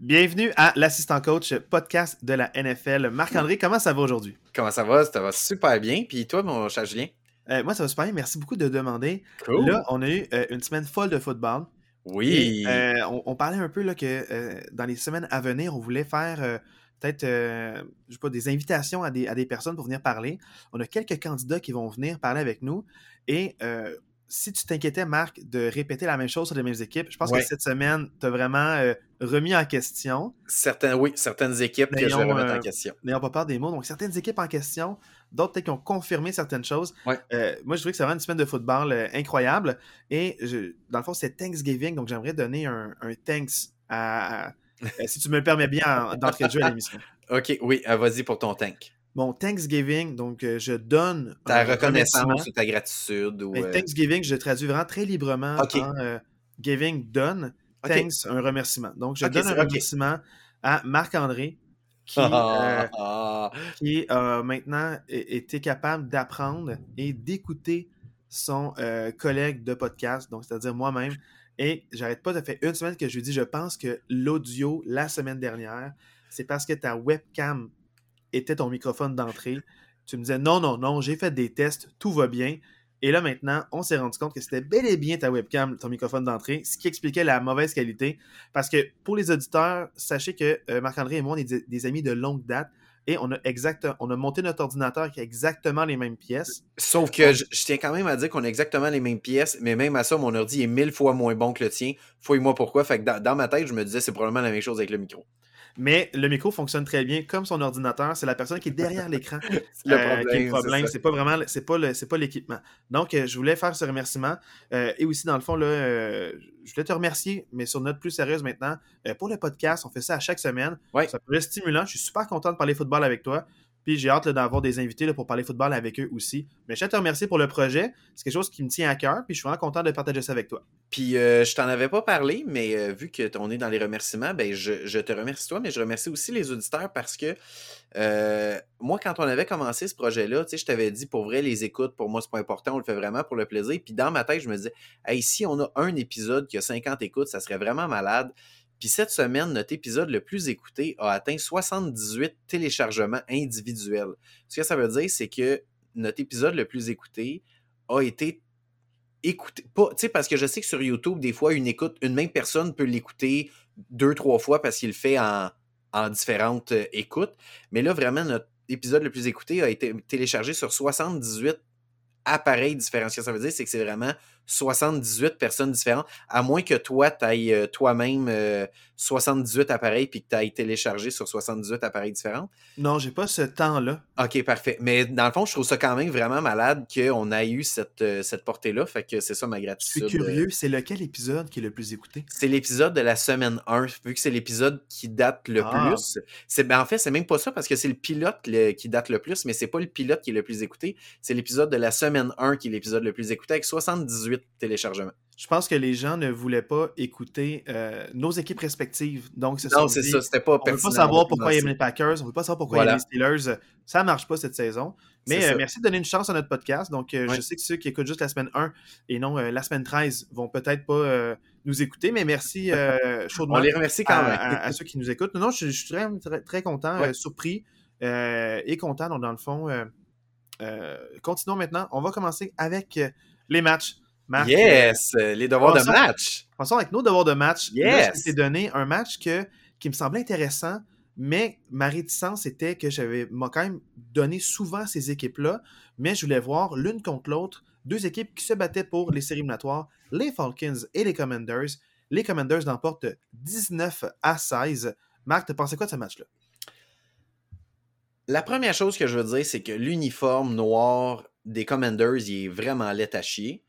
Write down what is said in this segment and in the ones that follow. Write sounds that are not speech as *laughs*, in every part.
Bienvenue à l'assistant coach podcast de la NFL. Marc-André, comment ça va aujourd'hui? Comment ça va? Ça va super bien. Puis toi, mon cher Julien? Euh, moi, ça va super bien. Merci beaucoup de demander. Là, on a eu euh, une semaine folle de football. Oui. Euh, on, parlait un peu là, que dans les semaines à venir, on voulait faire peut-être je sais pas, des invitations à des, à des, personnes pour venir parler. On a quelques candidats qui vont venir parler avec nous. Et si tu t'inquiétais, Marc, de répéter la même chose sur les mêmes équipes, je pense que cette semaine, tu as vraiment euh, remis en question. Certaines, oui, certaines équipes que je vais remettre en euh, question. N'ayons pas peur des mots. Donc, certaines équipes en question, d'autres peut-être qui ont confirmé certaines choses. Euh, moi, je dirais que c'est vraiment une semaine de football incroyable. Et dans le fond, c'est Thanksgiving, donc j'aimerais donner un, thanks à, si tu me le permets bien d'entrée de jeu à l'émission. *laughs* OK, oui, vas-y pour ton thank mon Thanksgiving, donc euh, je donne. Ta reconnaissance ou ta gratitude. Ou, euh, Thanksgiving, je traduis vraiment très librement en euh, giving, donne. Thanks, un remerciement. Donc, je donne un remerciement à Marc-André qui, *laughs* qui a maintenant été capable d'apprendre et d'écouter son collègue de podcast, donc c'est-à-dire moi-même. Et j'arrête pas, de faire une semaine que je lui dis, je pense que l'audio la semaine dernière, c'est parce que ta webcam était ton microphone d'entrée. Tu me disais non, non, non, j'ai fait des tests, tout va bien. Et là, maintenant, on s'est rendu compte que c'était bel et bien ta webcam, ton microphone d'entrée, ce qui expliquait la mauvaise qualité. Parce que pour les auditeurs, sachez que euh, Marc-André et moi, on est des, amis de longue date et on a, exact, on a monté notre ordinateur qui a exactement les mêmes pièces. Sauf que je, tiens quand même à dire qu'on a exactement les mêmes pièces, mais même à ça, mon ordi est mille fois moins bon que le tien. Fouille-moi pourquoi. Fait que dans ma tête, je me disais c'est probablement la même chose avec le micro. Mais le micro fonctionne très bien comme son ordinateur. C'est la personne qui est derrière *laughs* l'écran le euh, qui est le problème. C'est pas vraiment, c'est pas c'est pas l'équipement. Donc, euh, je voulais faire ce remerciement. Euh, et aussi, dans le fond, là, je voulais te remercier, mais sur note plus sérieuse maintenant, pour le podcast, on fait ça à chaque semaine. Ça peut être stimulant. Je suis super content de parler football avec toi. Puis j'ai hâte d'avoir des invités pour parler football avec eux aussi. Mais je te remercier pour le projet. C'est quelque chose qui me tient à cœur. Puis je suis vraiment content de partager ça avec toi. Puis euh, je t'en avais pas parlé, mais euh, vu que on est dans les remerciements, ben je, te remercie toi, mais je remercie aussi les auditeurs parce que euh, moi, quand on avait commencé ce projet-là, tu je t'avais dit pour vrai, les écoutes, pour moi, c'est pas important, on le fait vraiment pour le plaisir. Puis dans ma tête, je me disais, hey, si on a un épisode qui a 50 écoutes, ça serait vraiment malade. Puis cette semaine, notre épisode le plus écouté a atteint 78 téléchargements individuels. Ce que ça veut dire, c'est que notre épisode le plus écouté a été écouté. Pas, parce que je sais que sur YouTube, des fois, une écoute, une même personne peut l'écouter deux, trois fois parce qu'il le fait en, en différentes euh, écoutes. Mais là, vraiment, notre épisode le plus écouté a été téléchargé sur 78 appareils différents. Ce que ça veut dire, c'est que c'est vraiment 78 personnes différentes, à moins que toi, tu ailles euh, toi-même 78 euh, appareils puis que tu ailles télécharger sur 78 appareils différents? Non, j'ai pas ce temps-là. OK, parfait. Mais dans le fond, je trouve ça quand même vraiment malade qu'on ait eu cette, euh, cette portée-là. Fait que c'est ça ma gratitude. Je suis curieux, c'est lequel épisode qui est le plus écouté? C'est l'épisode de la semaine 1, vu que c'est l'épisode qui date le ah. plus. C'est, ben, en fait, c'est même pas ça parce que c'est le pilote qui date le plus, mais c'est pas le pilote qui est le plus écouté. C'est l'épisode de la semaine 1 qui est l'épisode le plus écouté avec 78 téléchargement. Je pense que les gens ne voulaient pas écouter euh, nos équipes respectives. Donc, c'est Non, c'est ça. C'était pas On ne veut pas savoir pourquoi ils aiment les Packers. On ne veut pas savoir pourquoi ils aiment les Steelers. Ça ne marche pas cette saison. Mais euh, merci de donner une chance à notre podcast. Donc, euh, je sais que ceux qui écoutent juste la semaine 1 et non la semaine 13 vont peut-être pas nous écouter. Mais merci *laughs* chaudement. On les remercie quand même. À, ceux qui nous écoutent. Non, je, suis très, très, content, surpris et content. Donc, dans le fond, continuons maintenant. On va commencer avec les matchs yes! Euh, les devoirs de match. Passons avec nos devoirs de match. Yes! Je donné un match que, qui me semblait intéressant, mais ma réticence était que j'avais quand même donné souvent ces équipes-là, mais je voulais voir l'une contre l'autre deux équipes qui se battaient pour les séries éliminatoires, les Falcons et les Commanders. Les Commanders l'emportent 19 à 16. Marc, tu pensé quoi de ce match-là? La première chose que je veux dire, c'est que l'uniforme noir des Commanders, il est vraiment laid à chier.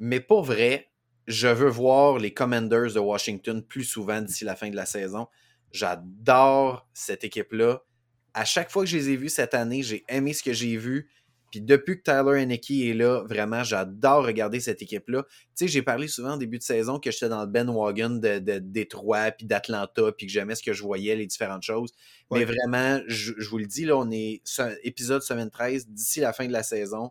Mais pour vrai, je veux voir les Commanders de Washington plus souvent d'ici la fin de la saison. J'adore cette équipe-là. À chaque fois que je les ai vus cette année, j'ai aimé ce que j'ai vu. Puis depuis que Tyler Henneke est là, vraiment, j'adore regarder cette équipe-là. Tu sais, j'ai parlé souvent au début de saison que j'étais dans le Ben Wagon de, de Détroit, puis d'Atlanta, puis que j'aimais ce que je voyais, les différentes choses. Mais vraiment, je, je, vous le dis, là, on est épisode semaine 13. D'ici la fin de la saison,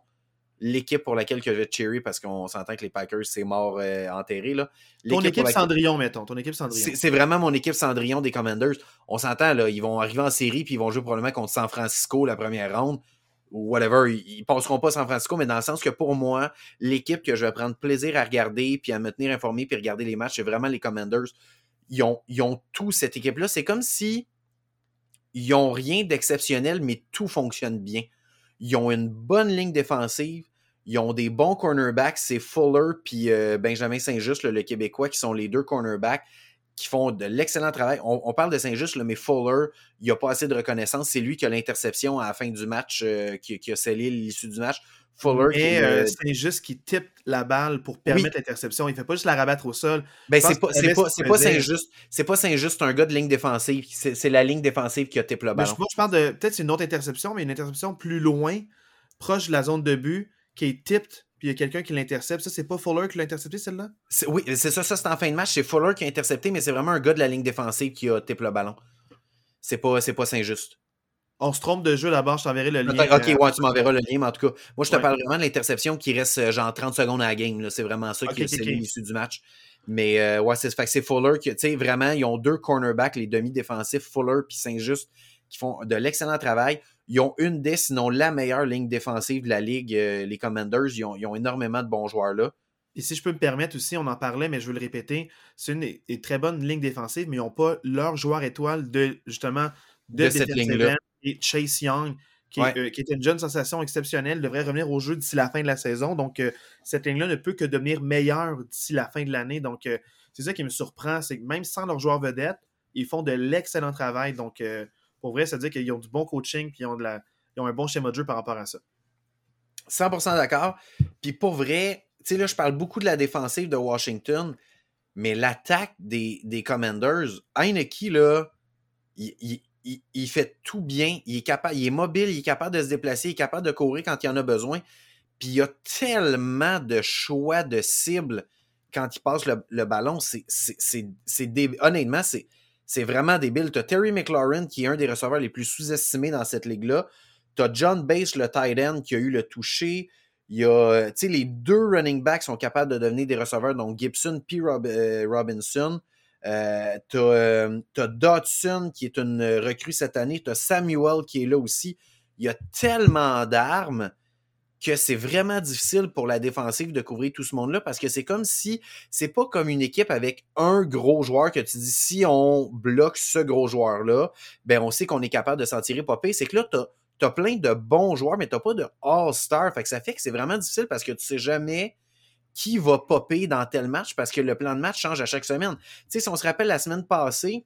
l'équipe pour laquelle que je vais cheerer parce qu'on s'entend que les Packers, c'est mort euh, enterré. Là. Ton équipe Cendrillon, mettons. Ton équipe Cendrillon. C'est vraiment mon équipe Cendrillon des Commanders. On s'entend, là, ils vont arriver en série puis ils vont jouer probablement contre San Francisco la première ronde ou whatever. Ils, ne passeront pas San Francisco, mais dans le sens que pour moi, l'équipe que je vais prendre plaisir à regarder puis à me tenir informé puis regarder les matchs, c'est vraiment les Commanders. Ils ont, ils ont tout cette équipe-là. C'est comme si ils ont rien d'exceptionnel, mais tout fonctionne bien. Ils ont une bonne ligne défensive. Ils ont des bons cornerbacks. C'est Fuller puis euh, Benjamin Saint-Just, le Québécois, qui sont les deux cornerbacks qui font de l'excellent travail. On, parle de Saint-Just, mais Fuller, il n'y a pas assez de reconnaissance. C'est lui qui a l'interception à la fin du match, euh, qui, a scellé l'issue du match. Fuller. Et euh, Saint-Just qui type la balle pour permettre l'interception. Il ne fait pas juste la rabattre au sol. Ben, c'est pas, pas, Saint-Just. C'est pas Saint-Just, un gars de ligne défensive. C'est la ligne défensive qui a type le ballon. moi, je parle de peut-être une autre interception, mais une interception plus loin, proche de la zone de but, qui est tipped puis il y a quelqu'un qui l'intercepte. Ça, c'est pas Fuller qui l'a intercepté, celle-là? Oui, c'est ça, ça c'est en fin de match. C'est Fuller qui a intercepté, mais c'est vraiment un gars de la ligne défensive qui a type le ballon. C'est pas, pas Saint-Just. On se trompe de jeu d'abord, je t'enverrai le lien. Ok, euh, ouais, tu m'enverras le lien, mais en tout cas, moi, je te parle vraiment de l'interception qui reste euh, genre 30 secondes à la game. C'est vraiment ça qui est l'issue du match. Mais euh, ouais, c'est Fuller qui, tu sais, vraiment, ils ont deux cornerbacks, les demi-défensifs, Fuller puis Saint-Just, qui font de l'excellent travail. Ils ont une des, sinon la meilleure ligne défensive de la ligue, euh, les Commanders. Ils ont, énormément de bons joueurs là. Et si je peux me permettre aussi, on en parlait, mais je veux le répéter, c'est une, très bonne ligne défensive, mais ils n'ont pas leur joueur étoile de justement de, cette ligne-là. Et Chase Young, qui, est, euh, qui, une jeune sensation exceptionnelle, devrait revenir au jeu d'ici la fin de la saison. Donc, euh, cette ligne-là ne peut que devenir meilleure d'ici la fin de l'année. Donc, c'est ça qui me surprend, c'est que même sans leur joueur vedette, ils font de l'excellent travail. Donc, pour vrai, ça veut dire qu'ils ont du bon coaching puis ils ont, un bon schéma de jeu par rapport à ça. 100% d'accord. Puis pour vrai, tu sais, là, je parle beaucoup de la défensive de Washington, mais l'attaque des, Commanders, Heineke, là, il, fait tout bien. Il est capable, il est mobile, il est capable de se déplacer, il est capable de courir quand il en a besoin. Puis il y a tellement de choix de cibles quand il passe le, le ballon. C'est, honnêtement, c'est, c'est vraiment débile. Tu as Terry McLaurin, qui est un des receveurs les plus sous-estimés dans cette ligue-là. Tu as John Bass, le tight end, qui a eu le toucher. Il y a, tu sais, les deux running backs sont capables de devenir des receveurs, donc Gibson puis euh, Robinson. Euh, tu euh, Dodson, qui est une recrue cette année. Tu Samuel, qui est là aussi. Il y a tellement d'armes que c'est vraiment difficile pour la défensive de couvrir tout ce monde-là parce que c'est comme si c'est pas comme une équipe avec un gros joueur que tu dis si on bloque ce gros joueur-là, ben on sait qu'on est capable de s'en tirer popper. C'est que là, tu as, plein de bons joueurs, mais tu pas de All-Star. Fait que ça fait que c'est vraiment difficile parce que tu sais jamais qui va popper dans tel match parce que le plan de match change à chaque semaine. Tu sais, si on se rappelle la semaine passée,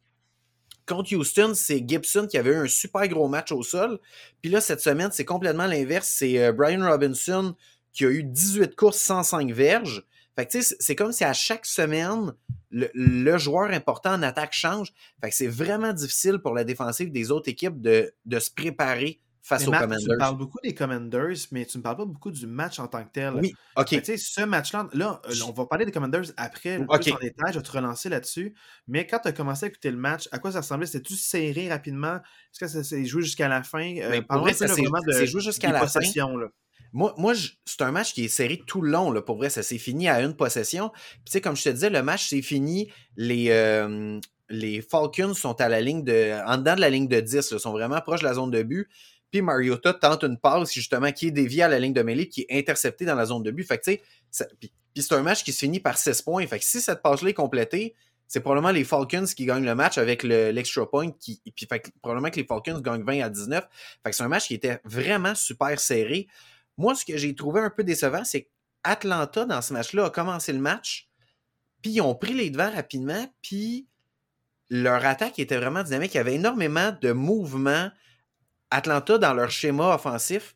Contre Houston, c'est Gibson qui avait eu un super gros match au sol. Puis là, cette semaine, c'est complètement l'inverse. C'est euh, Brian Robinson qui a eu 18 courses, 105 verges. Fait c'est comme si à chaque semaine, le, joueur important en attaque change. Fait c'est vraiment difficile pour la défensive des autres équipes de se préparer face aux Commanders. Tu me parles beaucoup des Commanders, mais tu ne me parles pas beaucoup du match en tant que tel. Oui, OK. Tu sais, ce match-là, là, euh, on va parler des Commanders après, plus en détail, je vais te relancer là-dessus. Mais quand tu as commencé à écouter le match, à quoi ça ressemblait? C'était-tu serré rapidement? Est-ce que ça s'est joué jusqu'à la fin? Euh, ben, vrai, ça s'est joué jusqu'à la fin. Moi, moi c'est un match qui est serré tout le long. Là, pour vrai, ça s'est fini à une possession. Puis, tu sais, comme je te disais, le match s'est fini. Les, euh, les Falcons sont à la ligne de. en dedans de la ligne de 10. Ils sont vraiment proches de la zone de but. Puis Mariota tente une passe justement qui est déviée à la ligne de mêlée qui est interceptée dans la zone de but. Fait puis, c'est un match qui se finit par 16 points. Fait que si cette passe-là est complétée, c'est probablement les Falcons qui gagnent le match avec l'extra point. Puis probablement que les Falcons gagnent 20 à 19. Fait que c'est un match qui était vraiment super serré. Moi, ce que j'ai trouvé un peu décevant, c'est qu'Atlanta, dans ce match-là, a commencé le match, puis ils ont pris les devants rapidement, puis leur attaque était vraiment dynamique. Il y avait énormément de mouvements Atlanta, dans leur schéma offensif,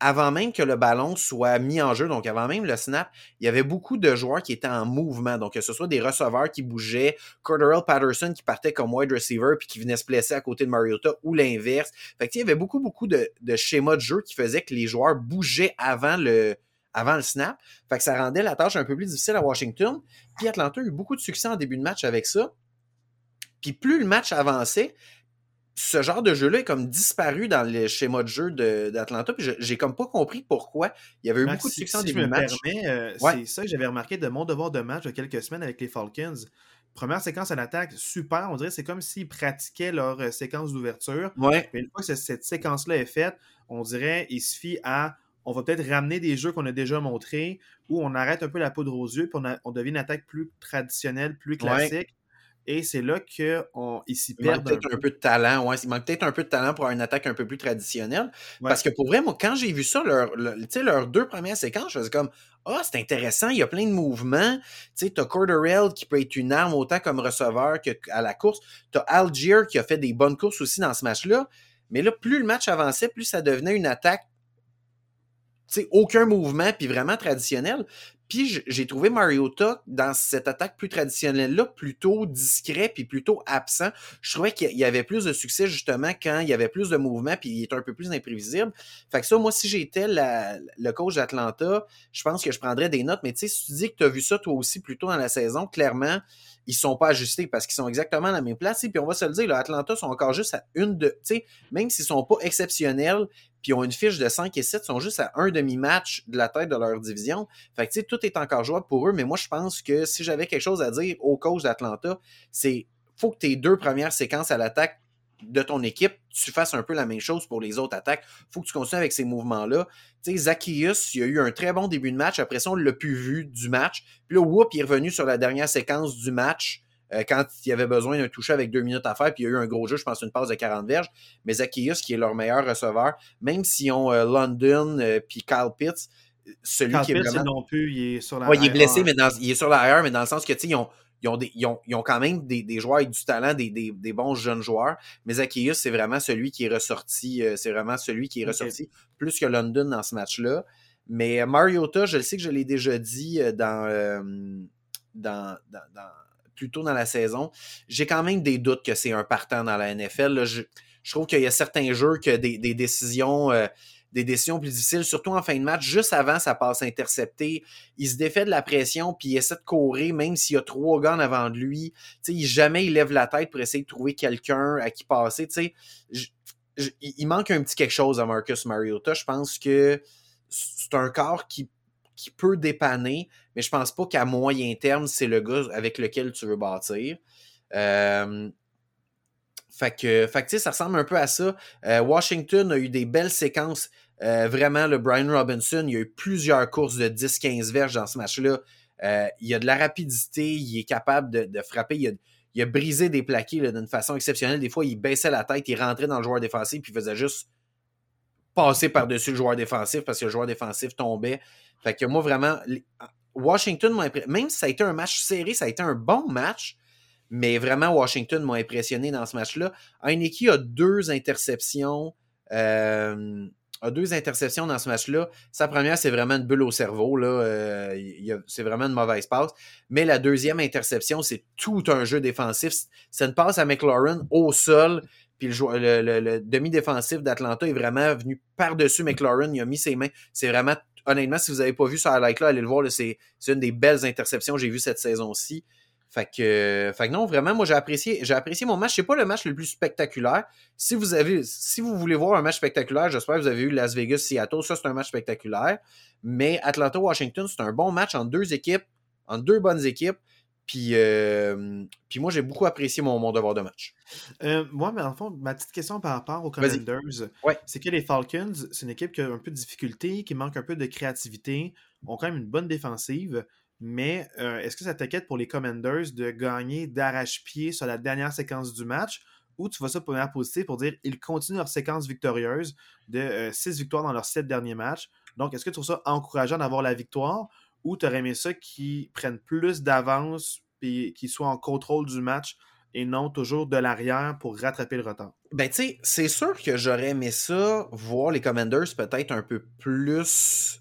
avant même que le ballon soit mis en jeu, donc avant même le snap, il y avait beaucoup de joueurs qui étaient en mouvement. Donc, que ce soit des receveurs qui bougeaient, Corderell Patterson qui partait comme wide receiver puis qui venait se placer à côté de Mariota ou l'inverse. Fait il y avait beaucoup, beaucoup de, schémas de jeu qui faisaient que les joueurs bougeaient avant le, avant le snap. Fait que ça rendait la tâche un peu plus difficile à Washington. Puis Atlanta a eu beaucoup de succès en début de match avec ça. Puis plus le match avançait, ce genre de jeu-là est comme disparu dans le schéma de jeu d'Atlanta. Puis j'ai comme pas compris pourquoi. Il y avait eu beaucoup de succès en début de match. Euh, c'est ça que j'avais remarqué de mon devoir de match de quelques semaines avec les Falcons. Première séquence à l'attaque, super. On dirait c'est comme s'ils pratiquaient leur euh, séquence d'ouverture. Ouais. Mais une fois que cette séquence-là est faite, on dirait il suffit à on va peut-être ramener des jeux qu'on a déjà montrés, ou on arrête un peu la poudre aux yeux, puis on, devient une attaque plus traditionnelle, plus classique. Et c'est là qu'ils s'y perdent. Il manque peut-être un peu de talent. Ouais, il manque peut-être un peu de talent pour avoir une attaque un peu plus traditionnelle. Parce que pour vrai, moi, quand j'ai vu ça, leur, leurs deux premières séquences, je faisais comme Ah, oh, c'est intéressant, il y a plein de mouvements. Tu sais, t'as Corderell qui peut être une arme autant comme receveur qu'à la course. T'as Algier qui a fait des bonnes courses aussi dans ce match-là. Mais là, plus le match avançait, plus ça devenait une attaque sais, aucun mouvement, puis vraiment traditionnel. Puis j'ai trouvé Mariota dans cette attaque plus traditionnelle-là plutôt discret puis plutôt absent. Je trouvais qu'il y avait plus de succès justement quand il y avait plus de mouvement puis il était un peu plus imprévisible. Fait que ça, moi, si j'étais le coach d'Atlanta, je pense que je prendrais des notes. Mais tu sais, si tu dis que tu as vu ça toi aussi plus tôt dans la saison, clairement, ils sont pas ajustés parce qu'ils sont exactement à la même place. Puis on va se le dire, là, Atlanta sont encore juste à une de. Même s'ils sont pas exceptionnels, puis ont une fiche de 5 et 7, sont juste à un demi-match de la tête de leur division. Fait que tout est encore jouable pour eux, mais moi je pense que si j'avais quelque chose à dire au coach d'Atlanta, c'est faut que tes deux premières séquences à l'attaque de ton équipe, tu fasses un peu la même chose pour les autres attaques. faut que tu continues avec ces mouvements-là. Tu sais, Zacchaeus, il a eu un très bon début de match. Après ça, on l'a plus vu du match. Puis là, whoop, il est revenu sur la dernière séquence du match euh, quand il y avait besoin d'un toucher avec deux minutes à faire, puis il y a eu un gros jeu, je pense une passe de 40 verges. Mais Zacchaeus, qui est leur meilleur receveur, même s'ils ont euh, London euh, puis Kyle Pitts, celui qui est vraiment... non plus, il est sur la ouais, il est blessé, mais dans... il est sur la mais dans le sens que, tu sais, ils ont, ils ont, ils, ont, ils ont, quand même des, des, joueurs avec du talent, des, des, des bons jeunes joueurs. Mais Zacchaeus, c'est vraiment celui qui est ressorti, c'est vraiment celui qui est ressorti plus que London dans ce match-là. Mais Mariota, je le sais que je l'ai déjà dit dans, dans, dans plus tôt dans la saison, j'ai quand même des doutes que c'est un partant dans la NFL. je, trouve qu'il y a certains jeux que des, décisions. Euh, des décisions plus difficiles, surtout en fin de match, juste avant sa passe interceptée. Il se défait de la pression, puis il essaie de courir, même s'il y a trois gars avant de lui. sais, jamais il lève la tête pour essayer de trouver quelqu'un à qui passer. il manque un petit quelque chose à Marcus Mariota. Je pense que c'est un corps qui qui peut dépanner, mais je pense pas qu'à moyen terme, c'est le gars avec lequel tu veux bâtir. Euh, fait que, ça ressemble un peu à ça. Euh, Washington a eu des belles séquences. Euh, vraiment, le Brian Robinson, il y a eu plusieurs courses de 10-15 verges dans ce match-là. il y a de la rapidité, il est capable de, frapper. Il a, brisé des plaqués d'une façon exceptionnelle. Des fois, il baissait la tête, il rentrait dans le joueur défensif, puis il faisait juste passer par-dessus le joueur défensif parce que le joueur défensif tombait. Fait que moi, vraiment, Washington. Même si ça a été un match serré, ça a été un bon match, mais vraiment, Washington m'a impressionné dans ce match-là. Heineke a deux interceptions. Euh, a deux interceptions dans ce match-là. Sa première, c'est vraiment une bulle au cerveau. Là. Euh, c'est vraiment une mauvaise passe. Mais la deuxième interception, c'est tout un jeu défensif. C'est une passe à McLaurin au sol. Puis le, demi-défensif d'Atlanta est vraiment venu par-dessus McLaurin. Il a mis ses mains. C'est vraiment honnêtement, si vous n'avez pas vu ce highlight-là, allez le voir. C'est une des belles interceptions que j'ai vues cette saison-ci. Fait que, fait que non, vraiment, moi j'ai apprécié, j'ai apprécié mon match. C'est pas le match le plus spectaculaire. Si vous avez, si vous voulez voir un match spectaculaire, j'espère que vous avez eu Las Vegas Seattle. Ça, c'est un match spectaculaire. Mais Atlanta Washington, c'est un bon match entre deux équipes, entre deux bonnes équipes. Puis, euh, puis moi, j'ai beaucoup apprécié mon, mon, devoir de match. Euh, moi, mais en fond, ma petite question par rapport aux Commanders, c'est que les Falcons, c'est une équipe qui a un peu de difficulté, qui manque un peu de créativité, ont quand même une bonne défensive, mais euh, est-ce que ça t'inquiète pour les Commanders de gagner d'arrache-pied sur la dernière séquence du match? Ou tu vois ça pour manière positive pour dire ils continuent leur séquence victorieuse de six victoires dans leurs sept derniers matchs? Donc, est-ce que tu trouves ça encourageant d'avoir la victoire? Ou tu aurais aimé ça qu'ils prennent plus d'avance et qu'ils soient en contrôle du match et non toujours de l'arrière pour rattraper le retard? Ben, tu sais, c'est sûr que j'aurais aimé ça, voir les Commanders peut-être un peu plus.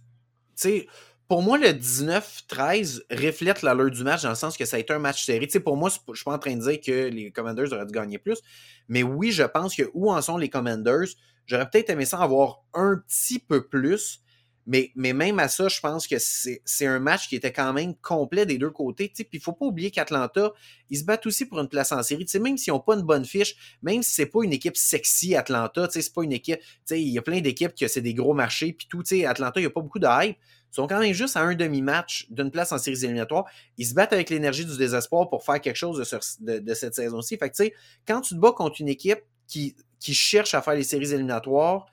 Tu sais, pour moi, le 19-13 reflète l'allure du match dans le sens que ça a été un match serré. Tu sais, pour moi, je suis pas en train de dire que les Commanders auraient dû gagner plus. Mais oui, je pense que où en sont les Commanders, j'aurais peut-être aimé ça avoir un petit peu plus. Mais, mais même à ça, je pense que c'est un match qui était quand même complet des deux côtés. Puis il faut pas oublier qu'Atlanta, ils se battent aussi pour une place en série. même s'ils n'ont pas une bonne fiche, même si c'est pas une équipe sexy, Atlanta, c'est pas une équipe. Il y a plein d'équipes qui c'est des gros marchés, puis tout. Atlanta, il n'y a pas beaucoup de hype. Ils sont quand même juste à un demi-match d'une place en séries éliminatoires. Ils se battent avec l'énergie du désespoir pour faire quelque chose de, cette saison-ci. Fait que, quand tu te bats contre une équipe qui, qui cherche à faire les séries éliminatoires,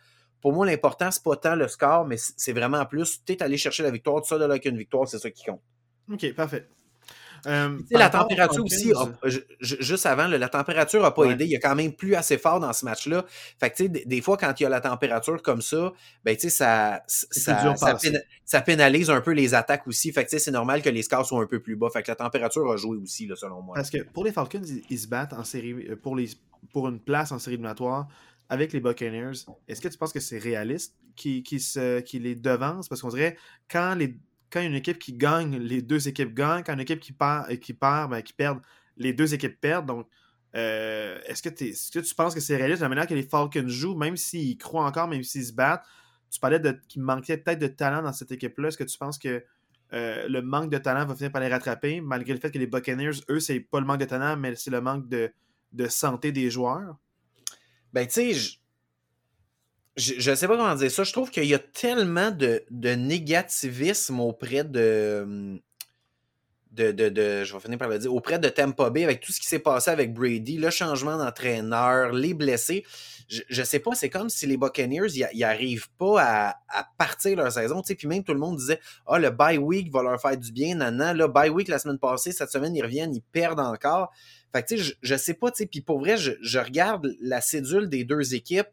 pour moi, l'important, c'est pas tant le score, mais c'est vraiment plus, tu es allé chercher la victoire, tout ça de là qu'une victoire, c'est ça qui compte. OK, parfait. Euh, la température aussi, juste avant, la température n'a pas aidé. Il y a quand même plus assez fort dans ce match-là. Fait que, des, fois, quand il y a la température comme ça, ben, ça, ça, ça, pénalise un peu les attaques aussi. Fait que, c'est normal que les scores soient un peu plus bas. Fait que la température a joué aussi, là, selon moi. Parce que pour les Falcons, ils, se battent en série, euh, pour, les, pour une place en série éliminatoire avec les Buccaneers. Est-ce que tu penses que c'est réaliste qui, qui, qui les devance? Parce qu'on dirait, quand une équipe qui gagne, les deux équipes gagnent. Quand une équipe qui perd, qui ben, qui perd, les deux équipes perdent. Donc, euh, est-ce que, tu penses que c'est réaliste la manière que les Falcons jouent, même s'ils croient encore, même s'ils se battent? Tu parlais qu'il manquait peut-être de talent dans cette équipe-là. Est-ce que tu penses que euh, le manque de talent va finir par les rattraper, malgré le fait que les Buccaneers, eux, c'est pas le manque de talent, mais c'est le manque de santé des joueurs? Ben, tu sais, je ne sais pas comment dire ça. Je trouve qu'il y a tellement de, négativisme auprès de, de, de, Je vais finir par le dire. Auprès de Tampa Bay, avec tout ce qui s'est passé avec Brady, le changement d'entraîneur, les blessés. Je, ne sais pas, c'est comme si les Buccaneers, ils n'arrivent pas à, à, partir leur saison. Puis même tout le monde disait Ah, le bye week va leur faire du bien. Nana, le bye week la semaine passée, cette semaine, ils reviennent, ils perdent encore. Fait que, tu sais, je, ne sais pas, tu sais, puis pour vrai, je, je, regarde la cédule des deux équipes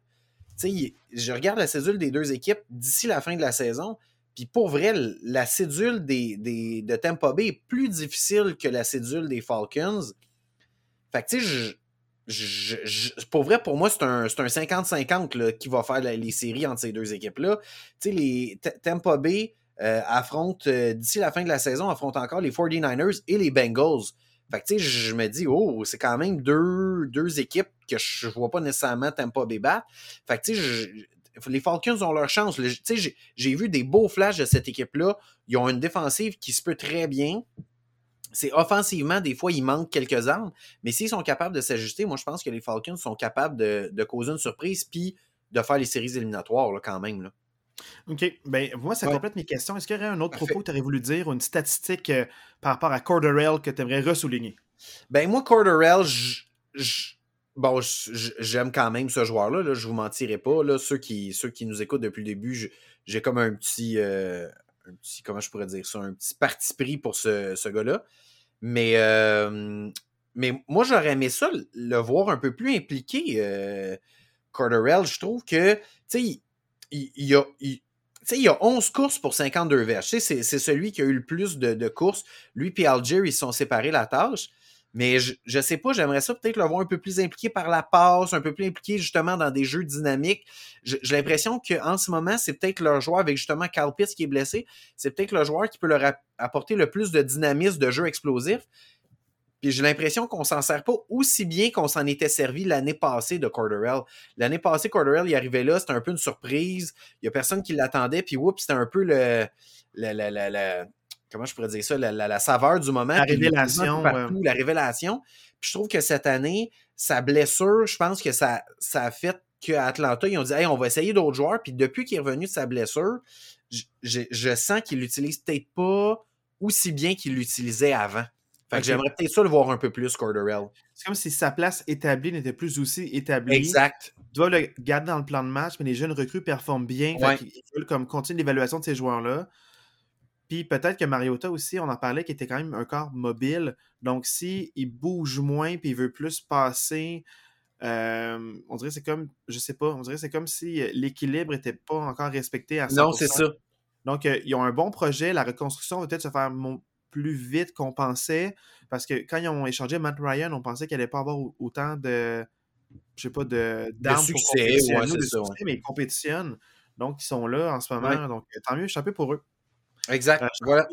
je regarde la cédule des deux équipes d'ici la fin de la saison. Puis pour vrai, la cédule de Tampa Bay est plus difficile que la cédule des Falcons. Fait que tu sais, pour vrai, pour moi, c'est un 50-50 qui va faire les séries entre ces deux équipes-là. Tu sais, les Tampa Bay euh, affrontent, euh, d'ici la fin de la saison, affrontent encore les 49ers et les Bengals. Fait que, tu sais, je me dis, oh, c'est quand même deux, deux équipes que je vois pas nécessairement Tampa Bay battre. Fait que, tu sais, les Falcons ont leur chance. J'ai vu des beaux flashs de cette équipe-là. Ils ont une défensive qui se peut très bien. C'est offensivement, des fois, il manque quelques armes, mais s'ils sont capables de s'ajuster, moi, je pense que les Falcons sont capables de, de causer une surprise puis de faire les séries éliminatoires là, quand même. Là. OK. Ben, moi, ça complète mes questions. Est-ce qu'il y aurait un autre propos que tu aurais voulu dire ou une statistique euh, par rapport à Corderell que tu aimerais ressouligner? Ben, moi, Corderell, bon, j'aime quand même ce joueur-là. Là, je vous mentirai pas. Là, ceux, qui, ceux qui nous écoutent depuis le début, j'ai comme un petit, euh, un petit, comment je pourrais dire ça, un petit parti pris pour ce, ce gars-là. Mais, euh, mais moi, j'aurais aimé ça, le voir un peu plus impliqué, Corderell. Je trouve que, tu sais, il, y a, il, y a 11 courses pour 52 verges. C'est celui qui a eu le plus de, courses. Lui et Algier, ils sont séparés la tâche. Mais je, je sais pas, j'aimerais ça peut-être le voir un peu plus impliqué par la passe, un peu plus impliqué justement dans des jeux dynamiques. J'ai l'impression qu'en ce moment, c'est peut-être leur joueur avec justement Carl Pitts qui est blessé. C'est peut-être le joueur qui peut leur apporter le plus de dynamisme de jeu explosif. Puis j'ai l'impression qu'on s'en sert pas aussi bien qu'on s'en était servi l'année passée de Corderell. L'année passée, Corderell, il arrivait là, c'était un peu une surprise. Il y a personne qui l'attendait, puis oups, c'était un peu le, comment je pourrais dire ça, la, saveur du moment. La révélation. La révélation. Puis je trouve que cette année, sa blessure, je pense que ça, ça a fait qu'à Atlanta, ils ont dit hey, on va essayer d'autres joueurs. Puis depuis qu'il est revenu de sa blessure, je, je sens qu'il l'utilise peut-être pas aussi bien qu'il l'utilisait avant j'aimerais peut-être ça le voir un peu plus, Corderell. C'est comme si sa place établie n'était plus aussi établie. Exact. Tu dois le garder dans le plan de match, mais les jeunes recrues performent bien. Ils veulent comme continuer l'évaluation de ces joueurs-là. Puis peut-être que Mariota aussi, on en parlait, qui était quand même un corps mobile. Donc, s'il il bouge moins puis il veut plus passer, euh, on dirait c'est comme, je sais pas, on dirait c'est comme si l'équilibre n'était pas encore respecté à 100%. Non, c'est ça. Donc, euh, ils ont un bon projet. La reconstruction va peut-être se faire plus vite qu'on pensait. Parce que quand ils ont échangé Matt Ryan, on pensait qu'il n'allait pas avoir autant de. Je sais pas, de d'armes succès, ouais, de succès, mais ils compétitionnent. Donc, ils sont là en ce moment. Donc, tant mieux, peu pour eux. Exact. Euh, voilà.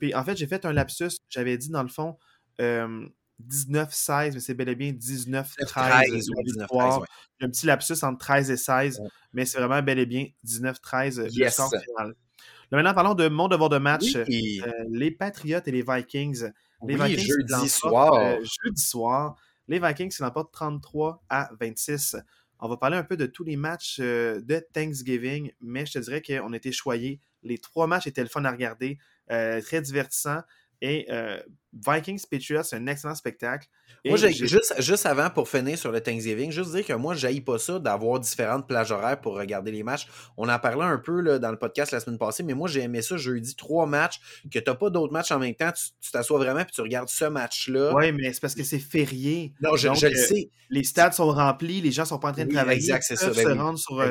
puis, en fait, j'ai fait un lapsus. J'avais dit, dans le fond, euh, 19-16, mais c'est bel et bien 19-13. Il y a un petit lapsus entre 13 et 16, mais c'est vraiment bel et bien 19-13 yes. le final. Maintenant, parlons de mon devoir de match. Euh, les Patriots et les Vikings. Les Vikings jeudi soir. Euh, jeudi soir. Les Vikings l'emportent 33 à 26. On va parler un peu de tous les matchs euh, de Thanksgiving, mais je te dirais qu'on était choyés. Les trois matchs étaient le fun à regarder, très divertissants. Et euh, Vikings Patriots, c'est un excellent spectacle. moi, juste, juste avant, pour finir sur le Thanksgiving, juste dire que moi, je pas ça d'avoir différentes plages horaires pour regarder les matchs. On en parlait un peu là, dans le podcast la semaine passée, mais moi, j'ai aimé ça jeudi, trois matchs, que tu n'as pas d'autres matchs en même temps, tu t'assois vraiment et tu regardes ce match-là. Oui, mais c'est parce que c'est férié. Non, je, le euh, sais. Les stades sont remplis, les gens sont pas en train de travailler. Exact, c'est ça. Ben sur,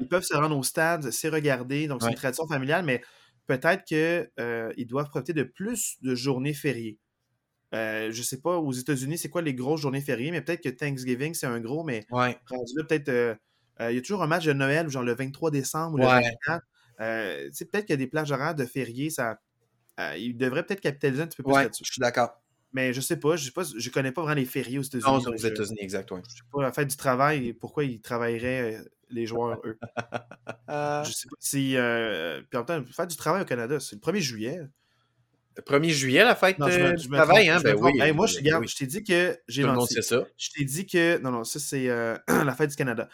Ils peuvent se rendre au stade, c'est regarder, donc c'est une tradition familiale, mais peut-être qu'ils euh, doivent profiter de plus de journées fériées. Euh, je ne sais pas, aux États-Unis, c'est quoi les grosses journées fériées, mais peut-être que Thanksgiving, c'est un gros, mais ouais. peut-être. Euh, il y a toujours un match de Noël, genre le 23 décembre ou le 24. peut-être qu'il y a des plages horaires de fériés, ça. ils devraient peut-être capitaliser un petit peu plus là-dessus. Je suis d'accord. Mais je sais pas, je sais pas, je connais pas vraiment les fériés aux États-Unis. Non, aux États-Unis, exact, Je sais pas la fête du travail pourquoi ils travailleraient les joueurs, eux. *laughs* je sais pas si. Euh, puis en même temps, fête du travail au Canada, c'est le 1er juillet. Le 1er juillet, la fête du travail, hein? Ben oui. moi, je, regarde, je t'ai dit que j'ai lancé. ça. Je t'ai dit que. Non, non, ça, c'est euh, *clears throat* la fête du Canada.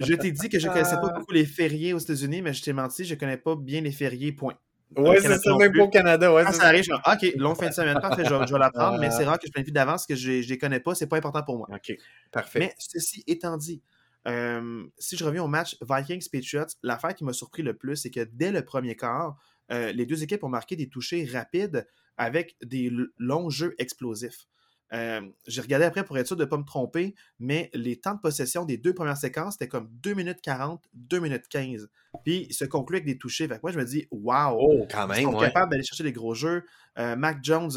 je t'ai dit que je ne connaissais pas beaucoup les fériés aux États-Unis, mais je t'ai menti, je ne connais pas bien les fériés, point. Ouais, c'est ça, même pas au Canada. Ouais, Quand ça arrive, je OK, longue fin de semaine, parfait, je, je vais l'apprendre, mais c'est rare que je planifie d'avance, que je ne les connais pas, c'est pas important pour moi. OK, parfait. Mais ceci étant dit, euh, si je reviens au match Vikings-Patriots, l'affaire qui m'a surpris le plus, c'est que dès le premier quart, euh, les deux équipes ont marqué des touchés rapides avec des longs jeux explosifs. Euh, j'ai regardé après pour être sûr de ne pas me tromper, mais les temps de possession des deux premières séquences, c'était comme 2 minutes 40, 2 minutes 15. Puis il se conclut avec des touchés. Fait moi, je me dis, waouh! Oh, quand même! Ils sont capables d'aller chercher des gros jeux. Mac Jones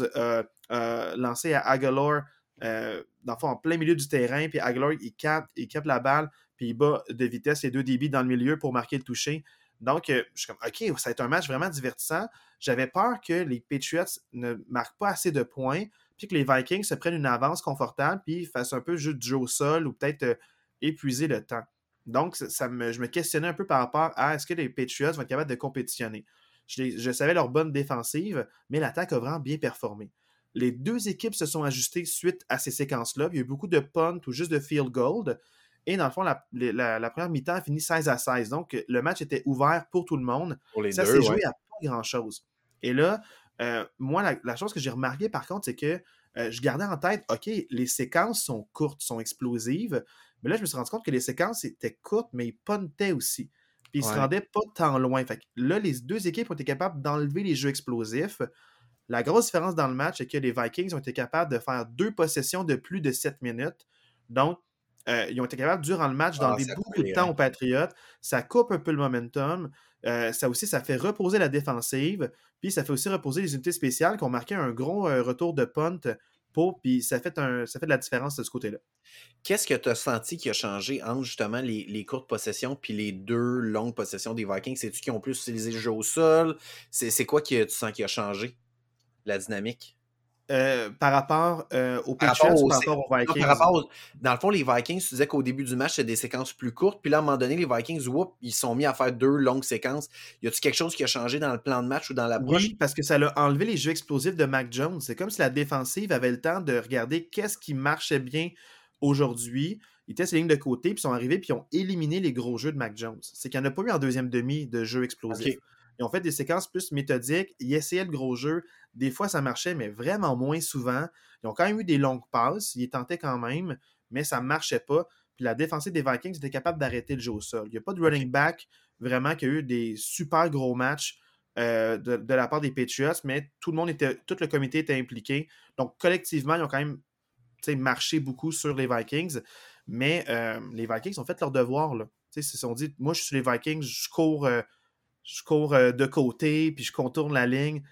lancé à Aguilar, dans le fond, en plein milieu du terrain, puis Aguilar, il capte, la balle, puis il bat de vitesse les deux débits dans le milieu pour marquer le toucher. Donc, je suis comme, OK, ça va être un match vraiment divertissant. J'avais peur que les Patriots ne marquent pas assez de points puis que les Vikings se prennent une avance confortable, puis fassent un peu juste de jeu au sol ou peut-être euh, épuiser le temps. Donc, ça me, je me questionnais un peu par rapport à est-ce que les Patriots vont être capables de compétitionner? Je, savais leur bonne défensive, mais l'attaque a vraiment bien performé. Les deux équipes se sont ajustées suite à ces séquences-là. Il y a eu beaucoup de punt ou juste de field goal. Et dans le fond, la, première mi-temps a fini 16 à 16. Donc, le match était ouvert pour tout le monde. ça s'est joué à pas grand-chose. Et là, euh, moi, la, chose que j'ai remarqué par contre, c'est que euh, je gardais en tête, OK, les séquences sont courtes, sont explosives, mais là, je me suis rendu compte que les séquences étaient courtes, mais ils puntaient aussi. Puis ils ne se rendaient pas tant loin. Fait là, les deux équipes ont été capables d'enlever les jeux explosifs. La grosse différence dans le match, c'est que les Vikings ont été capables de faire deux possessions de plus de 7 minutes. Donc, euh, ils ont été capables, durant le match, d'enlever ah, beaucoup de temps aux Patriotes. Ça coupe un peu le momentum. Euh, ça aussi, ça fait reposer la défensive. Puis ça fait aussi reposer les unités spéciales qui ont marqué un gros euh, retour de punt pour. Puis ça fait, un, ça fait de la différence de ce côté-là. Qu'est-ce que tu as senti qui a changé entre justement les, courtes possessions puis les deux longues possessions des Vikings? C'est-tu qui ont plus utilisé le jeu au sol? C'est quoi que tu sens qui a changé? La dynamique? Euh, par rapport euh, aux Patriots ou par rapport aux Vikings? dans le fond, les Vikings, tu disais qu'au début du match, c'était des séquences plus courtes. Puis là, à un moment donné, les Vikings, whoop, ils sont mis à faire deux longues séquences. Y a-tu quelque chose qui a changé dans le plan de match ou dans la Oui, parce que ça a enlevé les jeux explosifs de Mac Jones. C'est comme si la défensive avait le temps de regarder qu'est-ce qui marchait bien aujourd'hui. Ils étaient ces lignes de côté, puis sont arrivés, puis ils ont éliminé les gros jeux de Mac Jones. C'est qu'il n'y en a pas eu en deuxième demi de jeux explosifs. Ils ont fait des séquences plus méthodiques. Ils essayaient le gros jeu. Des fois, ça marchait, mais vraiment moins souvent. Ils ont quand même eu des longues passes. Ils tentaient quand même, mais ça ne marchait pas. Puis la défensive des Vikings était capable d'arrêter le jeu au sol. Il n'y a pas de running back vraiment qui a eu des super gros matchs euh, de, la part des Patriots, mais tout le monde était, tout le comité était impliqué. Donc, collectivement, ils ont quand même marché beaucoup sur les Vikings. Mais euh, les Vikings ont fait leur devoir. Là. Ils se sont dit, moi, je suis les Vikings, je cours. Euh, je cours euh, de côté, puis je contourne la ligne.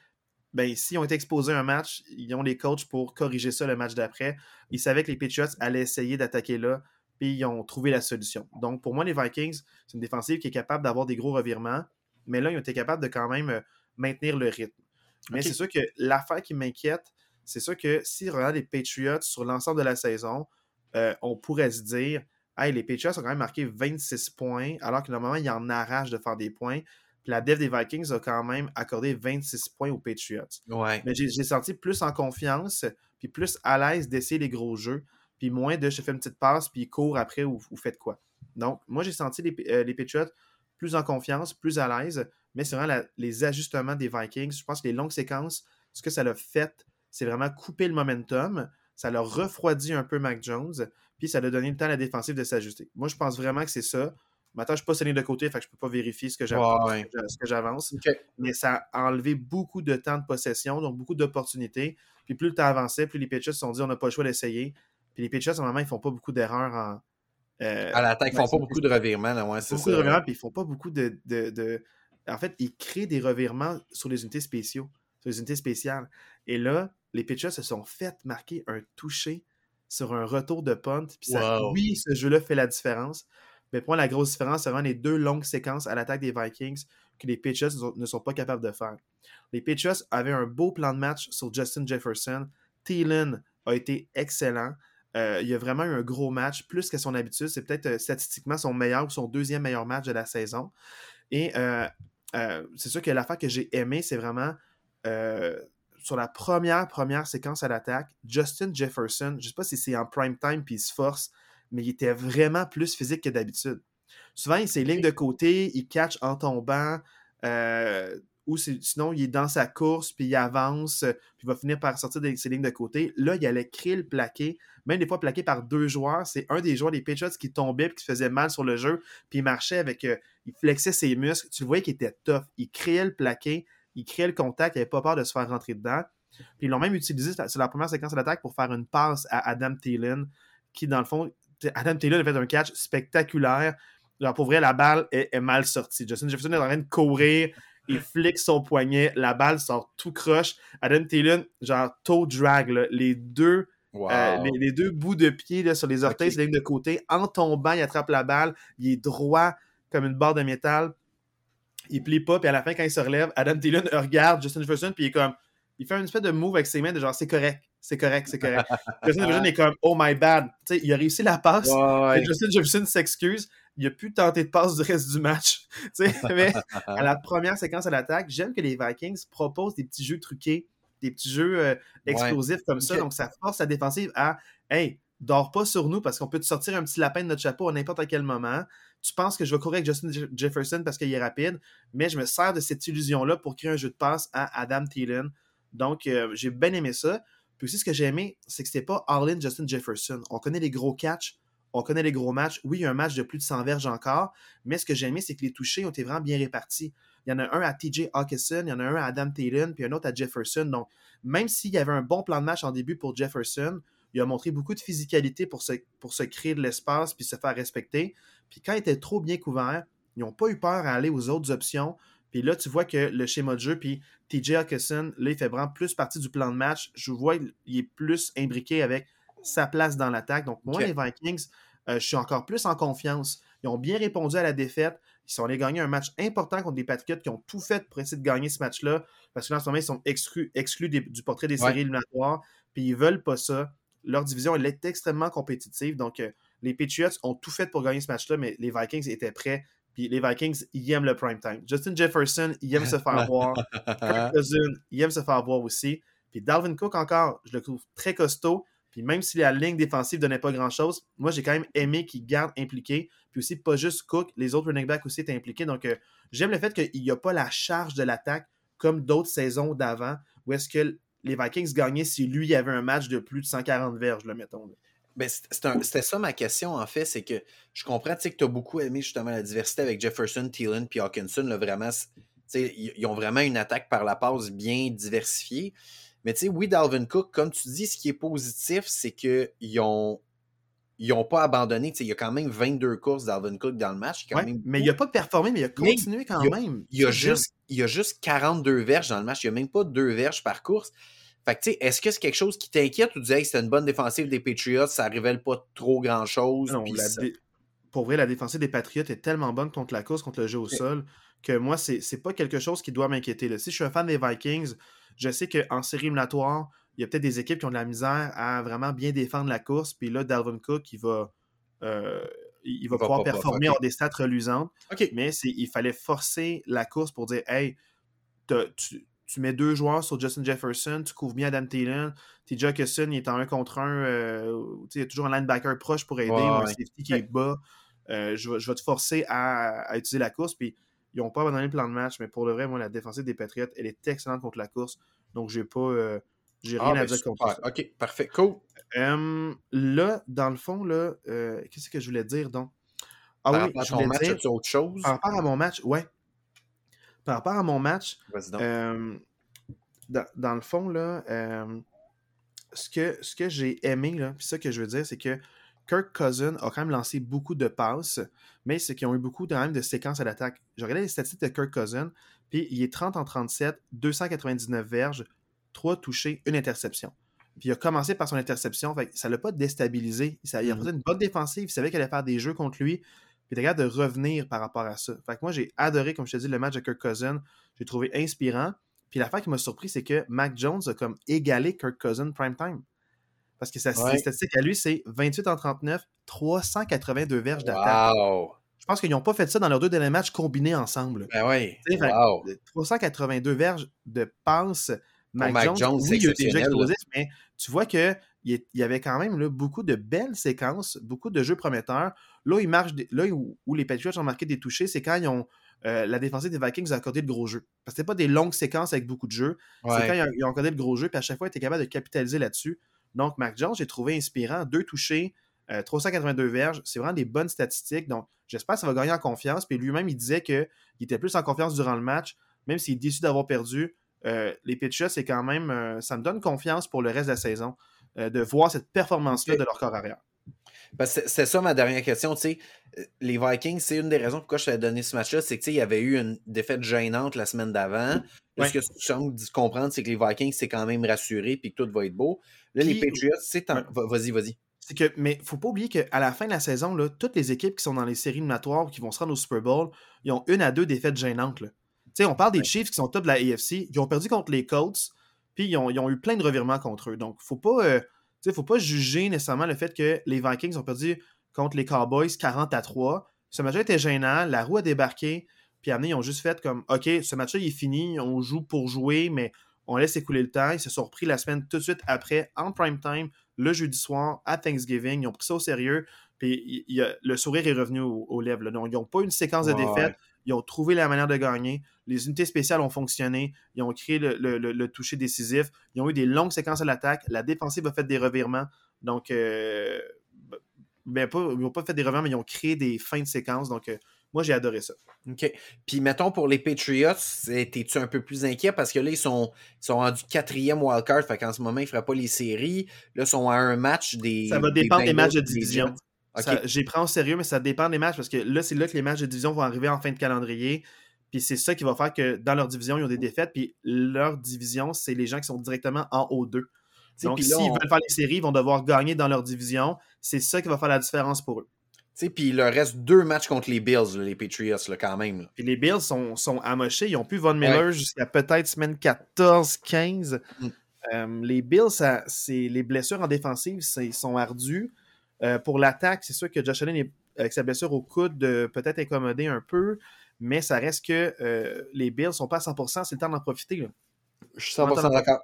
Ben, s'ils ont été exposés à un match, ils ont les coachs pour corriger ça le match d'après. Ils savaient que les Patriots allaient essayer d'attaquer là, puis ils ont trouvé la solution. Donc, pour moi, les Vikings, c'est une défensive qui est capable d'avoir des gros revirements, mais là, ils ont été capables de quand même euh, maintenir le rythme. Mais c'est sûr que l'affaire qui m'inquiète, c'est sûr que si on regarde les Patriots sur l'ensemble de la saison, euh, on pourrait se dire Hey, les Patriots ont quand même marqué 26 points, alors que normalement, ils en arrachent de faire des points. Puis la dev des Vikings a quand même accordé 26 points aux Patriots. Ouais. Mais j'ai senti plus en confiance, puis plus à l'aise d'essayer les gros jeux, puis moins de je fais une petite passe, puis cours après ou, ou faites quoi. Donc, moi, j'ai senti les, euh, les, Patriots plus en confiance, plus à l'aise, mais c'est vraiment les ajustements des Vikings. Je pense que les longues séquences, ce que ça l'a fait, c'est vraiment couper le momentum. Ça l'a refroidi un peu Mac Jones, puis ça a donné le temps à la défensive de s'ajuster. Moi, je pense vraiment que c'est ça. Maintenant, je ne suis pas sonné de côté, fait que je ne peux pas vérifier ce que j'avance. Mais ça a enlevé beaucoup de temps de possession, donc beaucoup d'opportunités. Puis plus le temps avançait, plus les Patriots se sont dit on n'a pas le choix d'essayer. Puis les Patriots, normalement, ils ne font pas beaucoup d'erreurs en. Euh, à l'attaque, ils ne font pas beaucoup de revirements. Là, ouais, beaucoup de revirements, puis ils ne font pas beaucoup de, de, En fait, ils créent des revirements sur les unités spéciaux, sur les unités spéciales. Et là, les Patriots se sont fait marquer un toucher sur un retour de punt. Puis ça, oui, ce jeu-là fait la différence. Mais pour moi, la grosse différence, c'est vraiment les deux longues séquences à l'attaque des Vikings que les Patriots ne sont pas capables de faire. Les Patriots avaient un beau plan de match sur Justin Jefferson. Thielen a été excellent. Euh, il a vraiment eu un gros match, plus que son habitude. C'est peut-être euh, statistiquement son meilleur ou son deuxième meilleur match de la saison. Et euh, c'est sûr que l'affaire que j'ai aimé, c'est vraiment sur la première, première séquence à l'attaque, Justin Jefferson, je ne sais pas si c'est en prime time puis il se force, mais il était vraiment plus physique que d'habitude. Souvent, il s'est ligne de côté, il catch en tombant, euh, ou sinon, il est dans sa course, puis il avance, puis il va finir par sortir de ses lignes de côté. Là, il allait créer le plaqué, même des fois plaqué par deux joueurs. C'est un des joueurs des Patriots qui tombait, puis qui faisait mal sur le jeu, puis il marchait avec. Euh, il flexait ses muscles. Tu le voyais qu'il était tough. Il créait le plaqué, il créait le contact, il n'avait pas peur de se faire rentrer dedans. Puis ils l'ont même utilisé sur la première séquence de l'attaque pour faire une passe à Adam Thielen, qui, dans le fond, Adam Taylor a fait un catch spectaculaire. Genre, pour vrai, la balle est, mal sortie. Justin Jefferson est en train de courir. Il flique son poignet. La balle sort tout croche. Adam Taylor, genre, toe drag. Les, deux, euh, les, deux bouts de pied là, sur les orteils, c'est de côté. En tombant, il attrape la balle. Il est droit comme une barre de métal. Il plie pas. Puis à la fin, quand il se relève, Adam Taylor *laughs* regarde Justin Jefferson. Puis il est comme. Il fait une espèce de move avec ses mains de genre, c'est correct c'est correct, c'est correct. Justin Jefferson est comme, oh my bad. sais, il a réussi la passe. Et Justin Jefferson s'excuse. Il a pu tenter de passe du reste du match. *laughs* mais à la première séquence à l'attaque, j'aime que les Vikings proposent des petits jeux truqués, des petits jeux euh, explosifs comme ça. Donc, ça force la défensive à, hey, dors pas sur nous parce qu'on peut te sortir un petit lapin de notre chapeau à n'importe quel moment. Tu penses que je vais courir avec Justin Jefferson parce qu'il est rapide, mais je me sers de cette illusion-là pour créer un jeu de passe à Adam Thielen. Donc, euh, j'ai bien aimé ça. Puis aussi, ce que j'ai aimé, c'est que c'était pas Arlen Justin Jefferson. On connaît les gros catchs, on connaît les gros matchs. Oui, il y a un match de plus de 100 verges encore, mais ce que j'ai aimé, c'est que les touchés ont été vraiment bien répartis. Il y en a un à TJ Hawkinson, il y en a un à Adam Taylor, puis un autre à Jefferson. Donc, même s'il y avait un bon plan de match en début pour Jefferson, il a montré beaucoup de physicalité pour se, pour se créer de l'espace puis se faire respecter. Puis quand il était trop bien couvert, ils n'ont pas eu peur à aller aux autres options. Puis là, tu vois que le schéma de jeu, puis TJ Hawkinson, là, il fait vraiment plus partie du plan de match. Je vois, il est plus imbriqué avec sa place dans l'attaque. Donc, moi, les Vikings, euh, je suis encore plus en confiance. Ils ont bien répondu à la défaite. Ils sont allés gagner un match important contre des Patriots qui ont tout fait pour essayer de gagner ce match-là. Parce que là, en ce moment, ils sont exclus, exclus du portrait des séries éliminatoires. Puis ils veulent pas ça. Leur division, elle est extrêmement compétitive. Donc, euh, les Patriots ont tout fait pour gagner ce match-là, mais les Vikings étaient prêts. Puis les Vikings, ils aiment le prime time. Justin Jefferson, il aime se faire *laughs* voir. Kirk Cousins, il aime se faire voir aussi. Puis Dalvin Cook, encore, je le trouve très costaud. Puis même si la ligne défensive ne donnait pas grand-chose, moi, j'ai quand même aimé qu'il garde impliqué. Puis aussi, pas juste Cook, les autres running backs aussi étaient impliqués. Donc, euh, j'aime le fait qu'il n'y a pas la charge de l'attaque comme d'autres saisons d'avant, où est-ce que les Vikings gagnaient si lui avait un match de plus de 140 verges, le mettons. Ben, c'était ça ma question, en fait, c'est que je comprends que tu as beaucoup aimé justement la diversité avec Jefferson, Thielen puis Hawkinson. Là, vraiment, ils ont vraiment une attaque par la passe bien diversifiée. Mais tu sais, oui, Dalvin Cook, comme tu dis, ce qui est positif, c'est qu'ils ont ils n'ont pas abandonné. Il y a quand même 22 courses d'Alvin Cook dans le match. Mais il n'a pas performé, mais il a continué quand même. Il y, a juste, il y a juste 42 verges dans le match. Il n'y a même pas deux verges par course. Fait que, tu sais, est-ce que c'est quelque chose qui t'inquiète ou tu disais, que c'était une bonne défensive des Patriots, ça révèle pas trop grand-chose? Pour vrai, la défensive des Patriots est tellement bonne contre la course, contre le jeu au sol, que moi, c'est pas quelque chose qui doit m'inquiéter. Si je suis un fan des Vikings, je sais qu'en série éliminatoire, il y a peut-être des équipes qui ont de la misère à vraiment bien défendre la course. Puis là, Dalvin Cook, il va, euh, il va, pouvoir performer en des stats reluisantes. Mais il fallait forcer la course pour dire Hey, tu, mets deux joueurs sur Justin Jefferson, tu couvres bien Adam Thielen, TJ Hawkinson, il est en un contre un, euh, il y a toujours un linebacker proche pour aider, un safety qui est bas. Euh, je, vais, te forcer à, utiliser la course. Puis ils n'ont pas abandonné le plan de match, mais pour le vrai, moi, la défensive des Patriots, elle est excellente contre la course. Donc, j'ai pas. Euh, j'ai rien ah, à ben, dire contre ça. OK, parfait. Cool. là, dans le fond, là, qu'est-ce que je voulais dire donc? Ah par oui, rapport à ton match, as autre chose? Par rapport à mon match, ouais. Par rapport à mon match, dans, le fond, là, ce que, ce que j'ai aimé, là, puis ça que je veux dire, c'est que Kirk Cousin a quand même lancé beaucoup de passes, mais c'est qu'ils ont eu beaucoup de, même de séquences à l'attaque. J'ai regardé les statistiques de Kirk Cousin, puis il est 30 en 37, 299 verges, 3 touchés, une interception. Puis il a commencé par son interception, fait ça ne l'a pas déstabilisé. Il a mmh. une bonne défensive, il savait qu'il allait faire des jeux contre lui, puis était capable de revenir par rapport à ça. Fait que moi, j'ai adoré, comme je te dis, le match de Kirk Cousin. J'ai trouvé inspirant. Puis l'affaire qui m'a surpris, c'est que Mac Jones a comme égalé Kirk Cousin prime time. Parce que sa statistique à lui, c'est 28 en 39, 382 verges d'attaque. Je pense qu'ils n'ont pas fait ça dans leurs deux derniers matchs combinés ensemble. Ben oui. 382 verges de passe. Mac, Jones, oui, il a déjà explosif, mais tu vois qu'il y avait quand même beaucoup de belles séquences, beaucoup de jeux prometteurs. Là, il marche, là où, les Patriots ont marqué des touchés, c'est quand ils ont euh, la défensive des Vikings a accordé le gros jeu. Parce que c'était pas des longues séquences avec beaucoup de jeux. C'est quand ils ont, accordé le gros jeu, puis à chaque fois, ils étaient capables de capitaliser là-dessus. Donc, Mac Jones, j'ai trouvé inspirant. Deux touchés, 382 euh, verges. C'est vraiment des bonnes statistiques. Donc, j'espère que ça va gagner en confiance. Puis lui-même, il disait qu'il était plus en confiance durant le match, même s'il est déçu d'avoir perdu. Euh, les pitchers, c'est quand même. Ça me donne confiance pour le reste de la saison de voir cette performance-là de leur corps arrière. C'est ça ma dernière question. Les Vikings, c'est une des raisons pourquoi je t'ai donné ce match-là, c'est qu'il y avait eu une défaite gênante la semaine d'avant. Ce que je semble comprendre, c'est que les Vikings, c'est quand même rassuré puis que tout va être beau. Là, les Patriots, c'est Vas-y, vas-y. C'est que, mais faut pas oublier qu'à la fin de la saison, là, toutes les équipes qui sont dans les séries éliminatoires, qui vont se rendre au Super Bowl, ils ont une à deux défaites gênantes. on parle des Chiefs qui sont top de la AFC, ils ont perdu contre les Colts, puis ils ont, eu plein de revirements contre eux. Donc, faut pas, euh, faut pas juger nécessairement le fait que les Vikings ont perdu contre les Cowboys 40 à 3. Ce match-là était gênant, la roue a débarqué, puis ils ont juste fait comme OK, ce match-là il est fini, on joue pour jouer, mais on laisse écouler le temps. Ils se sont repris la semaine tout de suite après, en prime time, le jeudi soir, à Thanksgiving. Ils ont pris ça au sérieux. Puis le sourire est revenu aux, lèvres. Donc, ils n'ont pas une séquence de défaites. Ils ont trouvé la manière de gagner. Les unités spéciales ont fonctionné. Ils ont créé le, toucher décisif. Ils ont eu des longues séquences à l'attaque. La défensive a fait des revirements. Donc, euh, ben, pas, ils n'ont pas fait des revirements, mais ils ont créé des fins de séquence. Donc, euh, moi, j'ai adoré ça. OK. Puis, mettons, pour les Patriots, étais-tu un peu plus inquiet? Parce que là, ils sont, ils sont rendus quatrième wildcard. Fait qu'en ce moment, ils ne feraient pas les séries. Là, ils sont à un match des. Ça va dépendre des, matchs de division. J'ai pris en sérieux, mais ça dépend des matchs parce que là, c'est là que les matchs de division vont arriver en fin de calendrier. Puis c'est ça qui va faire que dans leur division, ils ont des défaites. Puis leur division, c'est les gens qui sont directement en O2. Donc, s'ils veulent faire les séries, ils vont devoir gagner dans leur division. C'est ça qui va faire la différence pour eux. Puis il leur reste deux matchs contre les Bills, les Patriots, là, quand même. Puis les Bills sont, sont amochés. Ils ont plus Von Miller jusqu'à peut-être semaine 14-15. Mm. Euh, les Bills, c'est les blessures en défensive sont ardues. Euh, pour l'attaque, c'est sûr que Josh Allen, avec sa blessure au coude, peut-être incommodé un peu, mais ça reste que euh, les Bills sont pas à 100%. C'est le temps d'en profiter. Je suis 100% d'accord.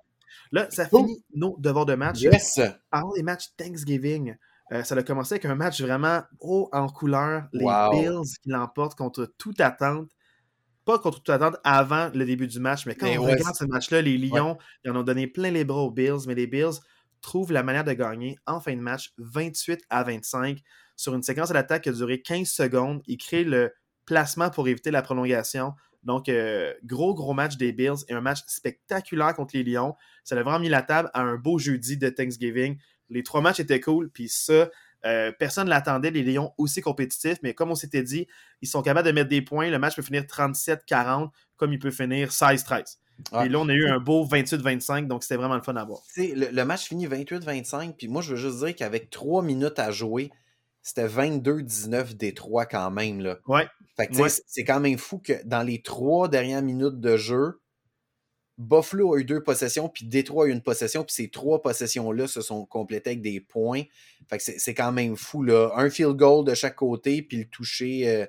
Là, ça finit nos devoirs de match. Yes! Parlons des matchs Thanksgiving. Euh, ça a commencé avec un match vraiment haut en couleur. Les Bills qui l'emportent contre toute attente. Pas contre toute attente avant le début du match, mais quand on regarde ce match-là, les Lions, ils en ont donné plein les bras aux Bills, mais les Bills trouvent la manière de gagner en fin de match 28 à 25 sur une séquence à l'attaque qui a duré 15 secondes. Ils créent le placement pour éviter la prolongation. Donc, euh, gros, gros match des Bills et un match spectaculaire contre les Lions. Ça a vraiment mis la table à un beau jeudi de Thanksgiving. Les trois matchs étaient cool, puis ça, euh, personne ne l'attendait, les Lions aussi compétitifs, mais comme on s'était dit, ils sont capables de mettre des points. Le match peut finir 37-40, comme il peut finir 16-13. Et là, on a eu un beau 28-25, donc c'était vraiment le fun à voir. Le, le, match finit 28-25, puis moi, je veux juste dire qu'avec trois minutes à jouer, c'était 22-19 des trois quand même. Là. Ouais. c'est quand même fou que dans les trois dernières minutes de jeu, Buffalo a eu deux possessions, puis Détroit a eu une possession, puis ces trois possessions-là se sont complétées avec des points. Fait que c'est quand même fou, là. Un field goal de chaque côté, puis le toucher, euh,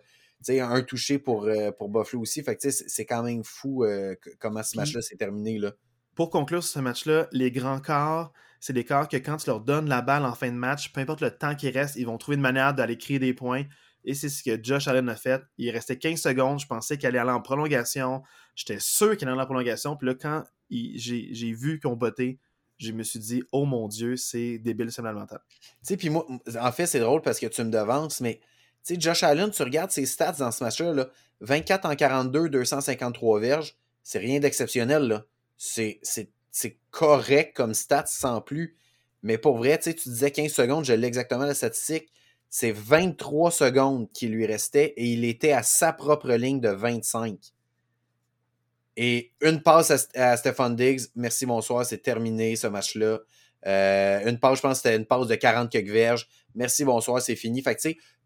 un touché pour, euh, pour Buffalo aussi. Fait que c'est quand même fou euh, comment ce match-là s'est terminé, là. Pour conclure sur ce match-là, les grands corps, c'est des corps que quand tu leur donnes la balle en fin de match, peu importe le temps qui reste, ils vont trouver une manière d'aller créer des points. Et c'est ce que Josh Allen a fait. Il restait 15 secondes. Je pensais qu'il allait aller en prolongation. J'étais sûr qu'il allait aller en prolongation. Puis là, quand j'ai vu qu'on bottait, je me suis dit, oh mon Dieu, c'est débile, c'est mental. Tu sais, puis moi, en fait, c'est drôle parce que tu me devances, mais tu sais, Josh Allen, tu regardes ses stats dans ce match-là, 24 en 42, 253 verges, c'est rien d'exceptionnel, C'est correct comme stats sans plus. Mais pour vrai, tu disais 15 secondes, je l'ai exactement la statistique c'est 23 secondes qui lui restait et il était à sa propre ligne de 25. Et une passe à, Stephen Diggs, merci, bonsoir, c'est terminé ce match-là. Euh, une passe, je pense que c'était une passe de 40 quelques verges. Merci, bonsoir, c'est fini. Fait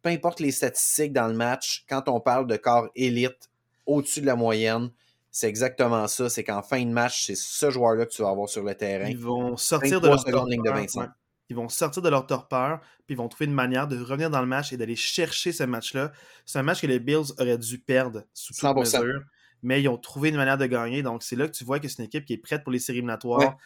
peu importe les statistiques dans le match, quand on parle de corps élite au-dessus de la moyenne, c'est exactement ça. C'est qu'en fin de match, c'est ce joueur-là que tu vas avoir sur le terrain. Ils vont sortir de leur ligne de 25 ils vont sortir de leur torpeur, puis ils vont trouver une manière de revenir dans le match et d'aller chercher ce match-là. C'est un match que les Bills auraient dû perdre sous toute mesure, mais ils ont trouvé une manière de gagner. Donc, c'est là que tu vois que c'est une équipe qui est prête pour les séries éliminatoires.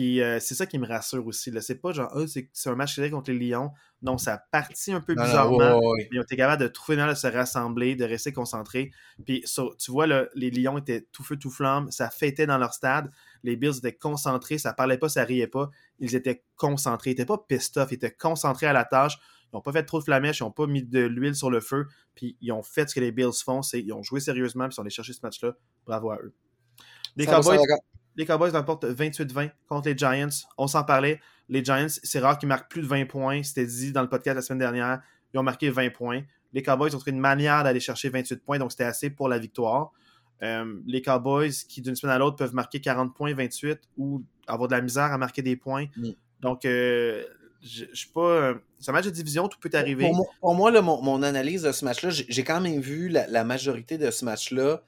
Euh, c'est ça qui me rassure aussi. C'est pas genre, oh, c'est un match contre les Lions. Non, ça a parti un peu bizarrement. Ils ont été capables de trouver une manière de se rassembler, de rester concentrés. Puis, tu vois, les Lions étaient tout feu, tout flamme. Ça fêtait dans leur stade. Les Bills étaient concentrés. Ça parlait pas, ça riait pas ils étaient concentrés. Ils n'étaient pas pissed off, ils étaient concentrés à la tâche. Ils n'ont pas fait trop de flamèches, ils n'ont pas mis de l'huile sur le feu, puis ils ont fait ce que les Bills font, c'est ils ont joué sérieusement, puis ils sont allés chercher ce match-là. Bravo à eux. Les Cowboys, les Cowboys remportent 28-20 contre les Giants. On s'en parlait. Les Giants, c'est rare qu'ils marquent plus de 20 points. C'était dit dans le podcast la semaine dernière. Ils ont marqué 20 points. Les Cowboys ont trouvé une manière d'aller chercher 28 points, donc c'était assez pour la victoire. Euh, les Cowboys qui, d'une semaine à l'autre, peuvent marquer 40 points, 28 ou avoir de la misère à marquer des points. Mm. Donc, euh, je suis pas. Euh, c'est un match de division, tout peut arriver. Pour moi, mon, analyse de ce match-là, j'ai quand même vu la, majorité de ce match-là.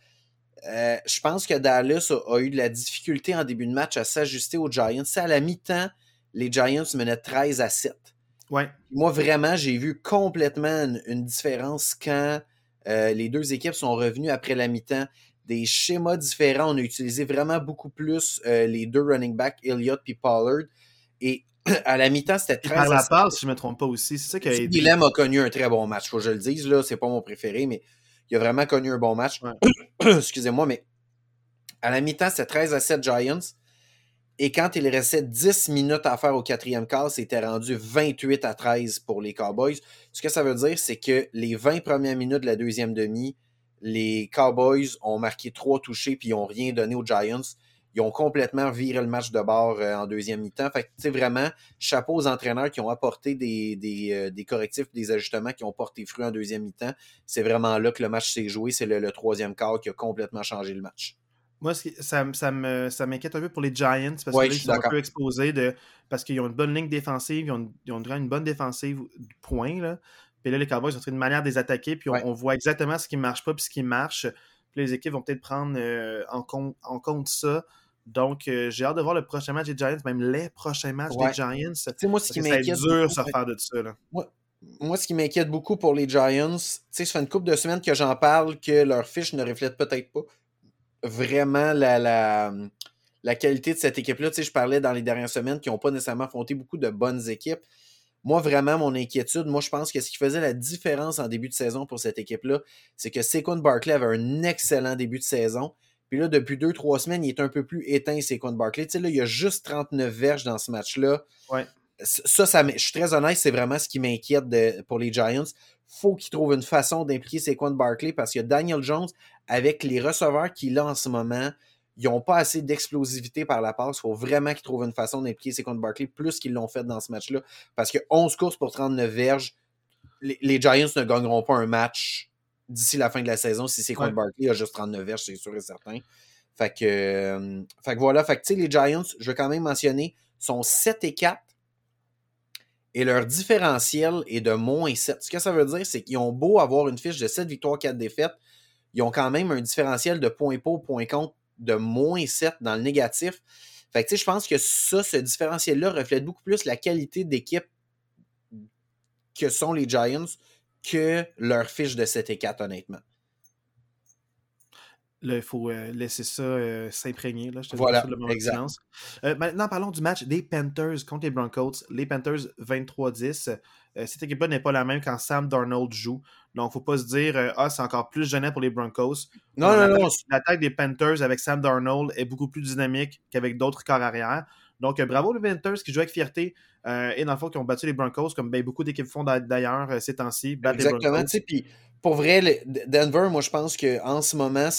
Je pense que Dallas a, eu de la difficulté en début de match à s'ajuster aux Giants. C'est à la mi-temps, les Giants menaient 13 à 7. Ouais. Moi, vraiment, j'ai vu complètement une, différence quand les deux équipes sont revenues après la mi-temps des schémas différents. On a utilisé vraiment beaucoup plus euh, les deux running backs, Elliott et Pollard. Et *clears throat* à la mi-temps, c'était très. Par la passe, si je ne me trompe pas aussi. C'est ça qui Willem a connu un très bon match, faut que je le dise. Là, c'est pas mon préféré, mais il a vraiment connu un bon match. *clears throat* Excusez-moi, mais à la mi-temps, c'était 13 à 7 Giants. Et quand il restait 10 minutes à faire au quatrième quart, c'était rendu 28 à 13 pour les Cowboys. Ce que ça veut dire, c'est que les 20 premières minutes de la deuxième demi, les Cowboys ont marqué trois touchés puis ils n'ont rien donné aux Giants. Ils ont complètement viré le match de bord euh, en deuxième mi-temps. Fait que, vraiment, chapeau aux entraîneurs qui ont apporté des, des, euh, des, correctifs, des ajustements qui ont porté fruit en deuxième mi-temps. C'est vraiment là que le match s'est joué. C'est le, troisième quart qui a complètement changé le match. Moi, ça, ça, m'inquiète un peu pour les Giants parce qu'ils sont un peu exposés de, parce qu'ils ont une bonne ligne défensive, ils ont, ils ont une bonne défensive, point. Là. Puis là, les Cowboys ont trouvé une manière de les attaquer, puis on, voit exactement ce qui ne marche pas, puis ce qui marche. Puis les équipes vont peut-être prendre euh, en, compte, en, compte, ça. Donc, euh, j'ai hâte de voir le prochain match des Giants, même les prochains matchs des Giants. moi, ce qui m'inquiète. C'est dur de se refaire de ça. Là. Moi, ce qui m'inquiète beaucoup pour les Giants, ça fait une couple de semaines que j'en parle, que leur fiche ne reflète peut-être pas vraiment la, la, la, qualité de cette équipe-là. Je parlais dans les dernières semaines qu'ils n'ont pas nécessairement affronté beaucoup de bonnes équipes. Moi, vraiment, mon inquiétude, moi, je pense que ce qui faisait la différence en début de saison pour cette équipe-là, c'est que Saquon Barkley avait un excellent début de saison. Puis là, depuis deux, trois semaines, il est un peu plus éteint, Saquon Barkley. Tu sais, là, il y a juste 39 verges dans ce match-là. Ouais. Ça, ça, je suis très honnête, c'est vraiment ce qui m'inquiète pour les Giants. faut qu'ils trouvent une façon d'impliquer Saquon Barkley parce que Daniel Jones, avec les receveurs qu'il a en ce moment, ils n'ont pas assez d'explosivité par la passe. Il faut vraiment qu'ils trouvent une façon d'impliquer contre Barkley plus qu'ils l'ont fait dans ce match-là. Parce que 11 courses pour 39 verges, les, Giants ne gagneront pas un match d'ici la fin de la saison si c'est contre Barkley a juste 39 verges, c'est sûr et certain. Fait que, euh, fait que voilà, fait que, les Giants, je veux quand même mentionner, sont 7 et 4 et leur différentiel est de moins 7. Ce que ça veut dire, c'est qu'ils ont beau avoir une fiche de 7 victoires, 4 défaites, ils ont quand même un différentiel de points pour, points contre de moins 7 dans le négatif. Fait que, je pense que ça, ce différentiel-là reflète beaucoup plus la qualité d'équipe que sont les Giants que leur fiche de 7 et 4, honnêtement. Là, il faut euh, laisser ça euh, s'imprégner. Je te voilà, le euh, maintenant, parlons du match des Panthers contre les Broncos. Les Panthers 23-10. cette équipe-là n'est pas la même quand Sam Darnold joue. Donc, il ne faut pas se dire Ah, c'est encore plus gênant pour les Broncos. Non, non, non. L'attaque des Panthers avec Sam Darnold est beaucoup plus dynamique qu'avec d'autres corps arrière. Donc, bravo les Panthers qui jouent avec fierté et dans le fond qui ont battu les Broncos, comme ben, beaucoup d'équipes font d'ailleurs ces temps-ci. Exactement. Puis, pour vrai, Denver, moi, je pense qu'en ce moment,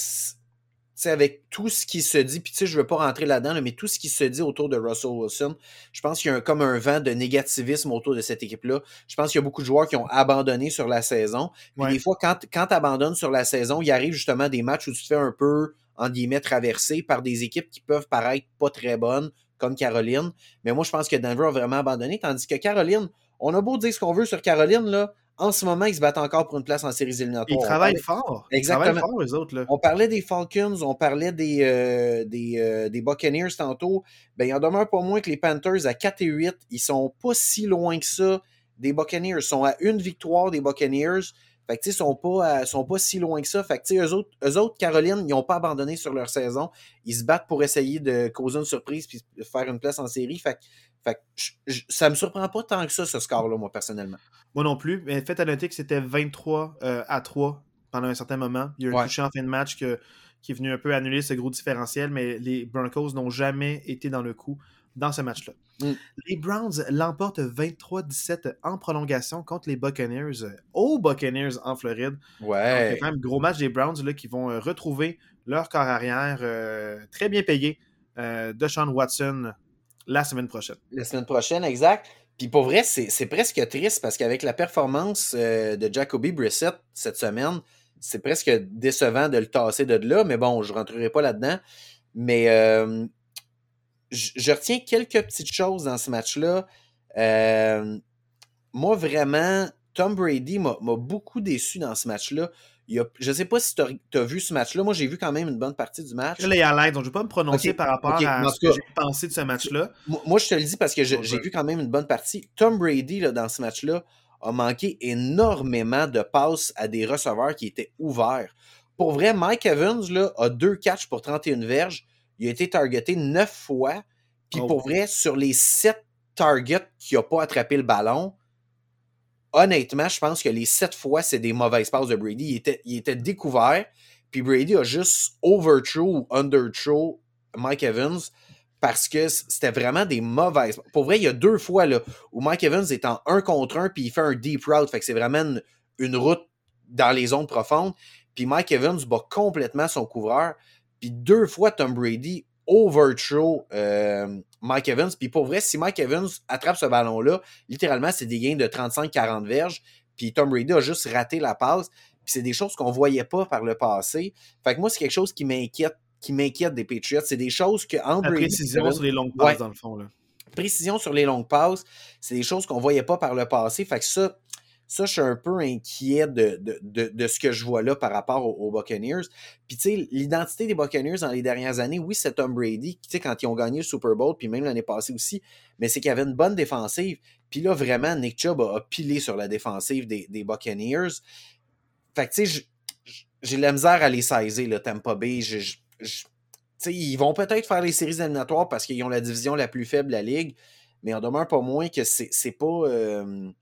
avec tout ce qui se dit, puis tu sais, je veux pas rentrer là-dedans, mais tout ce qui se dit autour de Russell Wilson, je pense qu'il y a comme un vent de négativisme autour de cette équipe-là. Je pense qu'il y a beaucoup de joueurs qui ont abandonné sur la saison. Puis des fois, quand, quand tu abandonnes sur la saison, il arrive justement des matchs où tu te fais un peu, en guillemets, traverser par des équipes qui peuvent paraître pas très bonnes, comme Caroline. Mais moi, je pense que Denver a vraiment abandonné, tandis que Caroline, on a beau dire ce qu'on veut sur Caroline, là, en ce moment, ils se battent encore pour une place en séries éliminatoires. Ils travaillent fort. Exactement. Ils travaillent fort, les autres. Là. On parlait des Falcons, on parlait des, euh, des, euh, des, Buccaneers tantôt. Ben, il en demeure pas moins que les Panthers à 4 et 8, ils sont pas si loin que ça des Buccaneers. Ils sont à une victoire des Buccaneers. Fait que, ils sont pas, sont pas si loin que ça. Fait que, eux autres, eux autres, Caroline, ils n'ont pas abandonné sur leur saison. Ils se battent pour essayer de causer une surprise puis faire une place en série. Fait fait que ça me surprend pas tant que ça, ce score-là, moi, personnellement. Moi non plus. Mais faites à noter que c'était 23 euh, à 3 pendant un certain moment. Il y a eu un touché en fin de match qui est venu un peu annuler ce gros différentiel, mais les Broncos n'ont jamais été dans le coup dans ce match-là. Mm. Les Browns l'emportent 23-17 en prolongation contre les Buccaneers, aux Buccaneers en Floride. Ouais. C'est quand même un gros match des Browns là, qui vont euh, retrouver leur corps arrière euh, très bien payé de Sean Watson la semaine prochaine. La semaine prochaine, exact. Puis pour vrai, c'est presque triste parce qu'avec la performance euh, de Jacoby Brissett cette semaine, c'est presque décevant de le tasser de là, mais bon, je ne rentrerai pas là-dedans. Mais je, retiens quelques petites choses dans ce match-là. Euh, moi, vraiment, Tom Brady m'a beaucoup déçu dans ce match-là je ne sais pas si tu as, vu ce match-là. Moi, j'ai vu quand même une bonne partie du match. Je l'ai à l'aide, donc je ne vais pas me prononcer par rapport à ce que j'ai pensé de ce match-là. Moi, je te le dis parce que j'ai vu quand même une bonne partie. Tom Brady, là, dans ce match-là, a manqué énormément de passes à des receveurs qui étaient ouverts. Pour vrai, Mike Evans là, a deux catchs pour 31 verges. Il a été targeté neuf fois. Puis oh. pour vrai, sur les sept targets qui n'a pas attrapé le ballon, honnêtement, je pense que les sept fois, c'est des mauvaises passes de Brady. Il était, il était découvert, puis Brady a juste overthrow ou underthrow Mike Evans parce que c'était vraiment des mauvaises. Pour vrai, il y a deux fois là, où Mike Evans est en un contre un, puis il fait un deep route. Fait que c'est vraiment une, route dans les zones profondes. Puis Mike Evans bat complètement son couvreur. Puis deux fois, Tom Brady overthrow euh, Mike Evans. Puis pour vrai, si Mike Evans attrape ce ballon-là, littéralement, c'est des gains de 35-40 verges. Puis Tom Brady a juste raté la passe. Puis c'est des choses qu'on voyait pas par le passé. Fait que moi, c'est quelque chose qui m'inquiète qui m'inquiète des Patriots. C'est des choses que La précision sur les longues passes, dans le fond. Là. Précision sur les longues passes, c'est des choses qu'on voyait pas par le passé. Fait que ça, ça, je suis un peu inquiet de, de, ce que je vois là par rapport aux, Buccaneers. Puis, tu sais, l'identité des Buccaneers dans les dernières années, oui, c'est Tom Brady, tu sais, quand ils ont gagné le Super Bowl, puis même l'année passée aussi, mais c'est qu'il y avait une bonne défensive. Puis là, vraiment, Nick Chubb a, pilé sur la défensive des, Buccaneers. Fait que, tu sais, j'ai la misère à les saisir, le Tampa Bay. sais, ils vont peut-être faire les séries éliminatoires parce qu'ils ont la division la plus faible de la ligue, mais en demeure pas moins que c'est pas. Euh,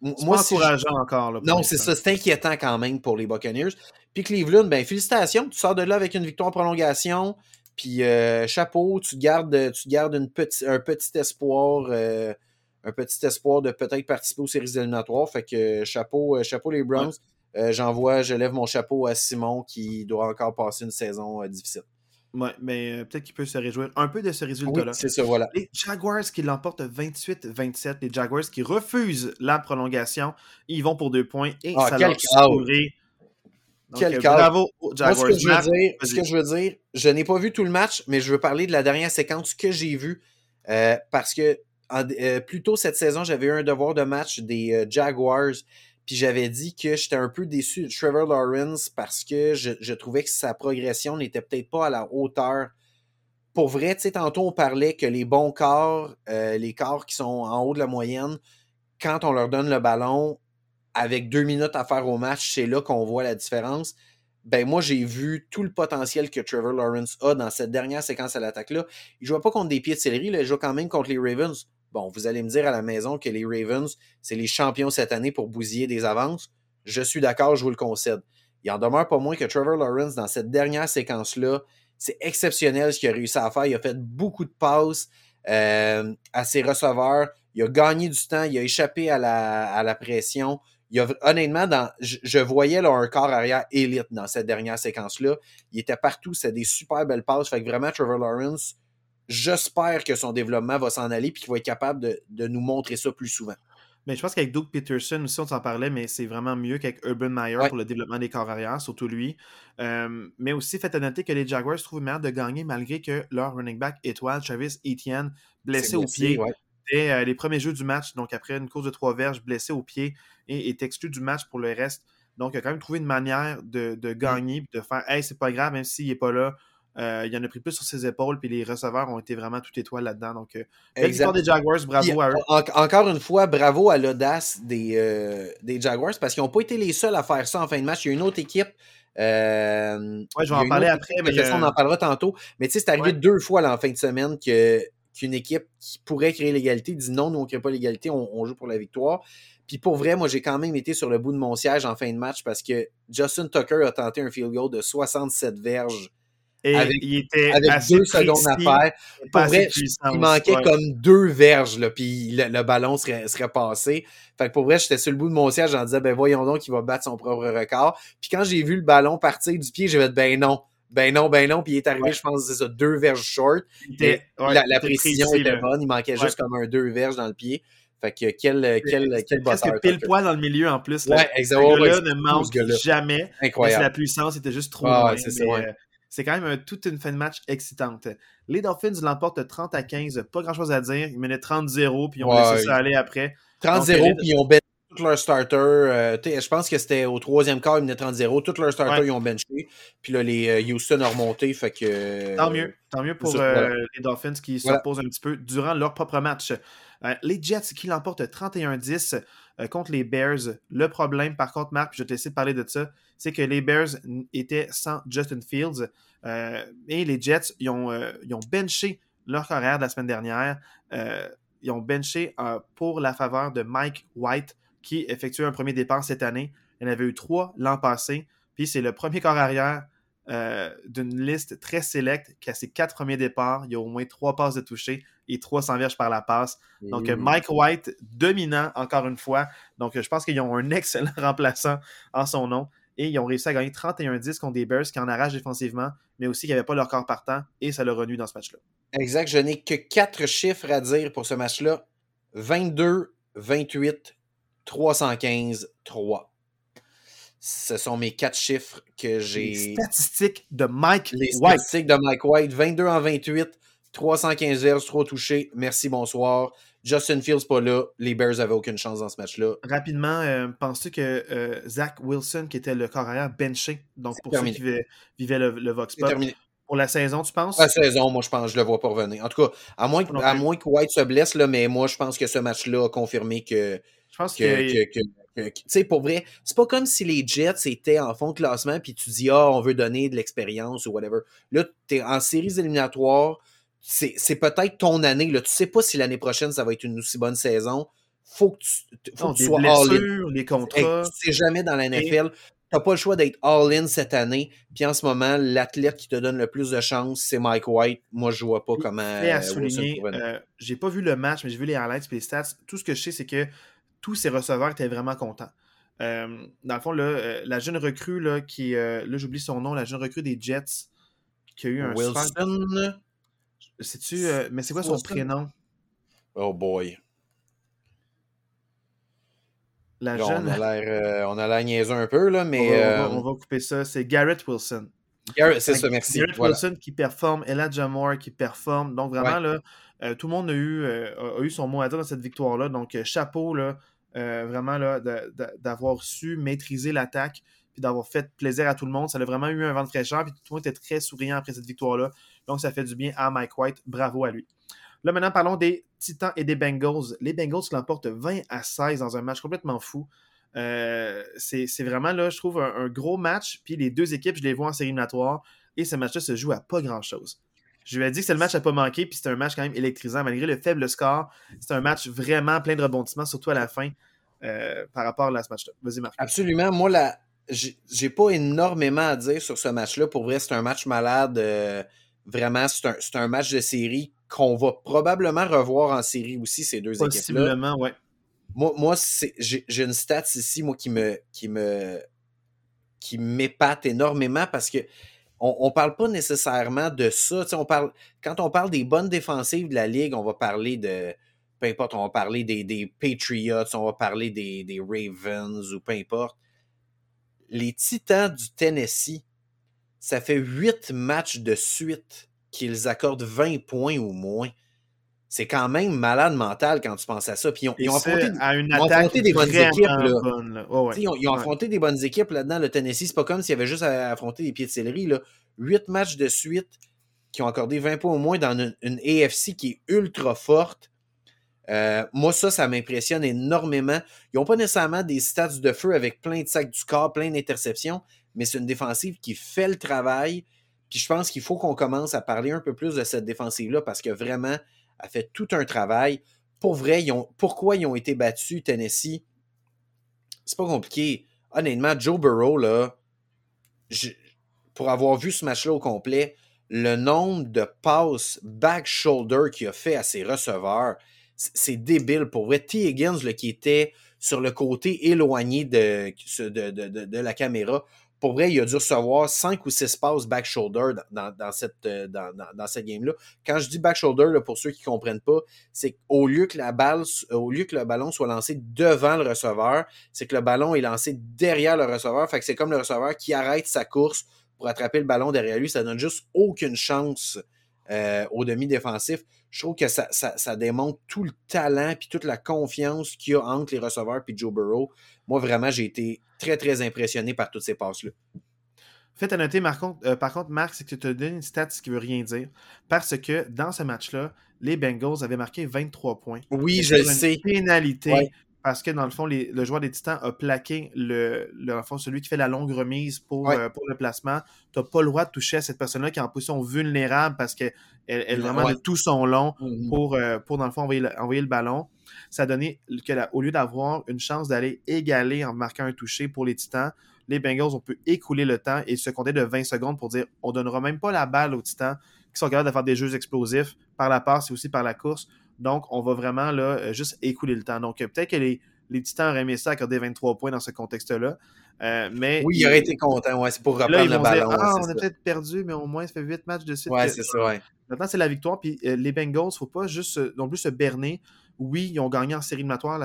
moi, c'est encourageant encore. non, c'est ça. C'est inquiétant quand même pour les Buccaneers. Puis Cleveland, ben félicitations. Tu sors de là avec une victoire en prolongation. Puis euh, chapeau, tu gardes, tu gardes une un petit espoir. Euh, un petit espoir de peut-être participer aux séries éliminatoires. Fait que chapeau, euh, chapeau les Browns. J'envoie, je lève mon chapeau à Simon qui doit encore passer une saison difficile. Ouais, mais euh, peut-être qu'il peut se réjouir un peu de ce résultat-là. c'est ça, voilà. Les Jaguars qui l'emportent 28-27, les Jaguars qui refusent la prolongation, ils vont pour deux points et ah, ça leur sourit. Quel euh, Bravo Jaguars. ce, que je veux dire, ce que je veux dire, je n'ai pas vu tout le match, mais je veux parler de la dernière séquence que j'ai vue euh, parce que plus tôt cette saison, j'avais eu un devoir de match des Jaguars puis j'avais dit que j'étais un peu déçu de Trevor Lawrence parce que je, trouvais que sa progression n'était peut-être pas à la hauteur. Pour vrai, tu sais, tantôt on parlait que les bons corps, euh, les corps qui sont en haut de la moyenne, quand on leur donne le ballon, avec deux minutes à faire au match, c'est là qu'on voit la différence. Ben moi, j'ai vu tout le potentiel que Trevor Lawrence a dans cette dernière séquence à l'attaque-là. Il ne joue pas contre des pieds de céleri, il joue quand même contre les Ravens. Bon, vous allez me dire à la maison que les Ravens, c'est les champions cette année pour bousiller des avances. Je suis d'accord, je vous le concède. Il en demeure pas moins que Trevor Lawrence, dans cette dernière séquence-là, c'est exceptionnel ce qu'il a réussi à faire. Il a fait beaucoup de passes euh, à ses receveurs. Il a gagné du temps. Il a échappé à la, pression. Honnêtement, je, voyais là, un corps arrière élite dans cette dernière séquence-là. Il était partout. C'était des super belles passes. Fait que vraiment, Trevor Lawrence, j'espère que son développement va s'en aller et qu'il va être capable de, nous montrer ça plus souvent. Mais je pense qu'avec Doug Peterson aussi, on s'en parlait, mais c'est vraiment mieux qu'avec Urban Meyer pour le développement des corps arrière, surtout lui. Euh, mais aussi, faites à noter que les Jaguars trouvent meilleur de gagner malgré que leur running back étoile, Travis Etienne, blessé, au pied dès euh, les premiers jeux du match, donc après une course de trois verges, blessé au pied et est exclu du match pour le reste. Donc, il a quand même trouvé une manière de, de mm. gagner, de faire Hey, c'est pas grave, même s'il n'est pas là, euh, il en a pris plus sur ses épaules, puis les receveurs ont été vraiment tout étoiles là-dedans. Donc, euh, des Jaguars, bravo à eux. encore une fois, bravo à l'audace des, euh, des Jaguars, parce qu'ils n'ont pas été les seuls à faire ça en fin de match. Il y a une autre équipe. Euh, ouais, je vais en parler après. Mais On en parlera tantôt. Mais tu sais, c'est arrivé deux fois là, en fin de semaine que qu'une équipe qui pourrait créer l'égalité dit non, nous on ne crée pas l'égalité, on, joue pour la victoire. Puis pour vrai, moi j'ai quand même été sur le bout de mon siège en fin de match parce que Justin Tucker a tenté un field goal de 67 verges avec, il était deux secondes à faire. Pour vrai, il manquait comme deux verges, là, puis le, ballon serait, serait passé. Fait que pour vrai, j'étais sur le bout de mon siège, j'en disais, ben voyons donc, il va battre son propre record. Puis quand j'ai vu le ballon partir du pied, j'ai fait, ben non, ben non, ben non. Puis il est arrivé, je pense, c'est ça, deux verges short. la, précision était bonne, il manquait juste comme un deux verges dans le pied. Fait que quel, quel, quel Presque pile poil dans le milieu en plus. Là. Ouais, exactement. Ce gars-là ne manque jamais. Incroyable. La puissance était juste trop ah, euh, c'est quand même toute une fin de match excitante. Les Dolphins l'emportent 30 à 15, pas grand chose à dire. Ils menaient 30-0, puis ils ont laissé ça aller après. 30-0, puis ils ont benché tous leurs starters. Euh, je pense que c'était au troisième quart, ils menaient 30-0. Tous leurs starters, ils ont benché. Puis là, les euh, Houston ont remonté. Fait que, tant mieux. Tant mieux pour euh, les Dolphins qui se reposent un petit peu durant leur propre match. les Jets qui l'emportent 31-10 contre les Bears. Le problème, par contre, Marc, je vais te laisser parler de ça, c'est que les Bears étaient sans Justin Fields et les Jets, ils ont, euh, ont benché leur carrière de la semaine dernière. Euh, ils ont benché pour la faveur de Mike White qui effectuait un premier départ cette année. Il en avait eu trois l'an passé. Puis c'est le premier corps arrière d'une liste très sélecte qui a ses quatre premiers départs. Il y a au moins trois passes de toucher et 300 verges par la passe. Donc, Mike White, dominant encore une fois. Donc, je pense qu'ils ont un *laughs* excellent remplaçant en son nom et ils ont réussi à gagner 31-10 contre des Bears qui en arrachent défensivement, mais aussi qui n'avaient pas leur corps partant, et ça l'a renu dans ce match-là. Exact, je n'ai que quatre chiffres à dire pour ce match-là 22, 28, 315, 3. Ce sont mes quatre chiffres que j'ai. Les statistiques de Mike Les statistiques de Mike White. 22 en 28, 315 verges, 3 touchés. Merci, bonsoir. Justin Fields pas là, les Bears avaient aucune chance dans ce match-là. Rapidement, euh, penses-tu que euh, Zach Wilson, qui était le corps arrière, benché, donc pour ceux qui vivaient, le, Vox Pop, pour la saison, tu penses? La saison, moi, je pense, je le vois pas revenir. En tout cas, à moins, à moins que White se blesse, là, mais moi, je pense que ce match-là a confirmé que. Je pense que. tu sais, pour vrai, c'est pas comme si les Jets étaient en fond de classement, puis tu dis, ah, on veut donner de l'expérience ou whatever. Là, tu es en séries éliminatoires c'est peut-être ton année. Là. Tu sais pas si l'année prochaine, ça va être une aussi bonne saison. Faut que tu, faut que tu sois all-in. les contrats. Tu sais jamais dans la NFL. Tu n'as pas le choix d'être all-in cette année. Puis en ce moment, l'athlète qui te donne le plus de chance, c'est Mike White. Moi, je vois pas comment. Je à souligner, euh, j'ai pas vu le match, mais j'ai vu les highlights et les stats. Tout ce que je sais, c'est que tous ces receveurs étaient vraiment contents. Euh, dans le fond, là, euh, la jeune recrue, là, qui là, j'oublie son nom, la jeune recrue des Jets, qui a eu un Wilson. Tu euh, mais c'est quoi son prénom? Oh boy. La jeune... Euh, On a l'air niaiseux un peu, là, mais. On va, euh, couper ça. C'est Garrett Wilson. Garrett, c'est ça, merci. Garrett Wilson qui performe, Elijah Moore qui performe. Donc, vraiment, là, tout le monde a eu, a, eu son mot à dire dans cette victoire-là. Donc, chapeau, là. vraiment d'avoir su maîtriser l'attaque puis d'avoir fait plaisir à tout le monde. Ça a vraiment eu un vent de fraîcheur, puis tout le monde était très souriant après cette victoire-là. Donc, ça fait du bien à Mike White. Bravo à lui. Là, maintenant, parlons des Titans et des Bengals. Les Bengals l'emportent 20 à 16 dans un match complètement fou. Euh, c'est vraiment, là, je trouve, un, gros match. Puis les deux équipes, je les vois en série éliminatoire. Et ce match-là se joue à pas grand-chose. Je lui ai dit que c'est le match à pas manquer, puis c'est un match quand même électrisant. Malgré le faible score, c'est un match vraiment plein de rebondissements, surtout à la fin, euh, par rapport à ce match-là. Vas-y, Marc. Absolument. Moi, la, j'ai pas énormément à dire sur ce match-là. Pour vrai, c'est un match malade. Euh, vraiment, c'est un, un, match de série qu'on va probablement revoir en série aussi, ces deux équipes-là. Possiblement, ouais. Moi, moi j'ai une stat ici, moi, qui me qui me qui m'épate énormément parce que on, ne parle pas nécessairement de ça. on parle, quand on parle des bonnes défensives de la Ligue, on va parler de. Peu importe, on va parler des, des Patriots, on va parler des, des Ravens ou peu importe les Titans du Tennessee, ça fait huit matchs de suite qu'ils accordent 20 points ou moins. C'est quand même malade mental quand tu penses à ça. Puis ils ont, affronté, des bonnes équipes. Ils, ont, affronté des bonnes équipes là-dedans. Le Tennessee, c'est pas comme s'il y avait juste à affronter des pieds de céleri. Huit matchs de suite qui ont accordé 20 points au moins dans une, une AFC qui est ultra forte. Euh, moi, ça, ça m'impressionne énormément. Ils n'ont pas nécessairement des stats de feu avec plein de sacs du corps, plein d'interceptions, mais c'est une défensive qui fait le travail. Puis je pense qu'il faut qu'on commence à parler un peu plus de cette défensive-là parce que vraiment, elle fait tout un travail. Pour vrai, pourquoi ils ont été battus, Tennessee? C'est pas compliqué. Honnêtement, Joe Burrow, là, pour avoir vu ce match-là au complet, le nombre de passes back shoulder qu'il a fait à ses receveurs, c'est débile pour vrai. T. Higgins, qui était sur le côté éloigné de, la caméra, pour vrai, il a dû recevoir 5 ou 6 passes back shoulder dans, cette, euh, dans, game-là. Quand je dis back shoulder, pour ceux qui ne comprennent pas, c'est qu'au lieu que la balle, au lieu que le ballon soit lancé devant le receveur, c'est que le ballon est lancé derrière le receveur. Fait que c'est comme le receveur qui arrête sa course pour attraper le ballon derrière lui. Ça donne juste aucune chance euh, au demi-défensif. Je trouve que ça, ça, démontre tout le talent et toute la confiance qu'il y a entre les receveurs et Joe Burrow. Moi, vraiment, j'ai été très, très impressionné par toutes ces passes-là. Fait à noter, par contre, euh, par contre Marc, c'est que tu te donnes une stat qui veut rien dire. Parce que dans ce match-là, les Bengals avaient marqué 23 points. Oui, je le sais. pénalité parce que dans le fond, le joueur des Titans a plaqué le, le fond, celui qui fait la longue remise pour, euh, pour le placement. Tu n'as pas le droit de toucher à cette personne-là qui est en position vulnérable parce qu'elle elle, vraiment de tout son long mm-hmm. pour, euh, pour, dans le fond, envoyer le, envoyer le ballon. Ça a donné qu'au lieu d'avoir une chance d'aller égaler en marquant un toucher pour les Titans, les Bengals, on peut écouler le temps et se compter de 20 secondes pour dire on donnera même pas la balle aux Titans qui sont capables de faire des jeux explosifs par la passe et aussi par la course. Donc, on va vraiment là, euh, juste écouler le temps. Donc, euh, peut-être que les, les Titans auraient aimé ça accorder 23 points dans ce contexte-là. Euh, mais oui, il aurait été content, ouais, c'est pour reprendre le ballon. ah, on a peut-être perdu, mais au moins, ça fait 8 matchs de suite. Ouais, c'est ça, ouais. Maintenant, c'est la victoire. Puis les Bengals, il ne faut pas juste non plus se berner. Oui, ils ont gagné en série éliminatoire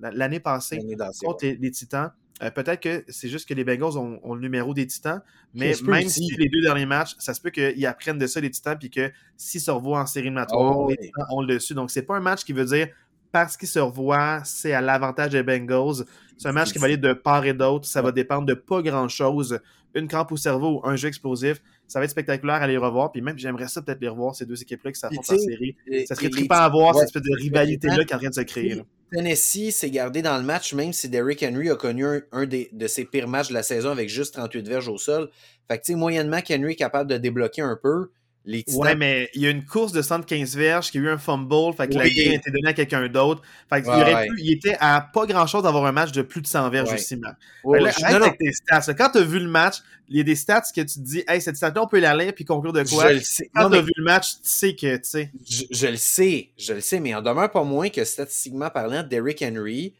l'année passée contre les, Titans. Euh, peut-être que c'est juste que les Bengals ont, le numéro des Titans, mais même si les deux derniers matchs, ça se peut qu'ils apprennent de ça, les Titans, puis que s'ils se revoient en série éliminatoire, oh, les Titans ont le dessus. Donc, c'est pas un match qui veut dire parce qu'ils se revoient, c'est à l'avantage des Bengals. C'est un match qui va aller de part et d'autre. Ça va dépendre de pas grand-chose. Une crampe au cerveau ou un jeu explosif. Ça va être spectaculaire à les revoir. Puis même, j'aimerais ça peut-être les revoir, ces deux équipes-là qui s'affrontent en série. Ça serait trippant à voir, cette espèce de rivalité-là qui est en train de se créer. Tennessee s'est gardé dans le match, même si Derrick Henry a connu un, de ses pires matchs de la saison avec juste 38 verges au sol. Fait que, tu sais, moyennement, qu'Henry est capable de débloquer un peu. Les Ouais, mais il y a une course de 115 verges qui a eu un fumble, fait que la game a été donnée à quelqu'un d'autre. Fait qu'il aurait pu, il était à pas grand chose d'avoir un match de plus de 100 verges aussi, là, avec tes stats. Quand tu as vu le match, il y a des stats que tu te dis, hey, cette stat-là, on peut la lire puis conclure de quoi. Je le sais. Quand tu as vu le match, tu sais que, tu sais. Je, le sais, je le sais, mais en demeure pas moins que statistiquement parlant, Derrick Henry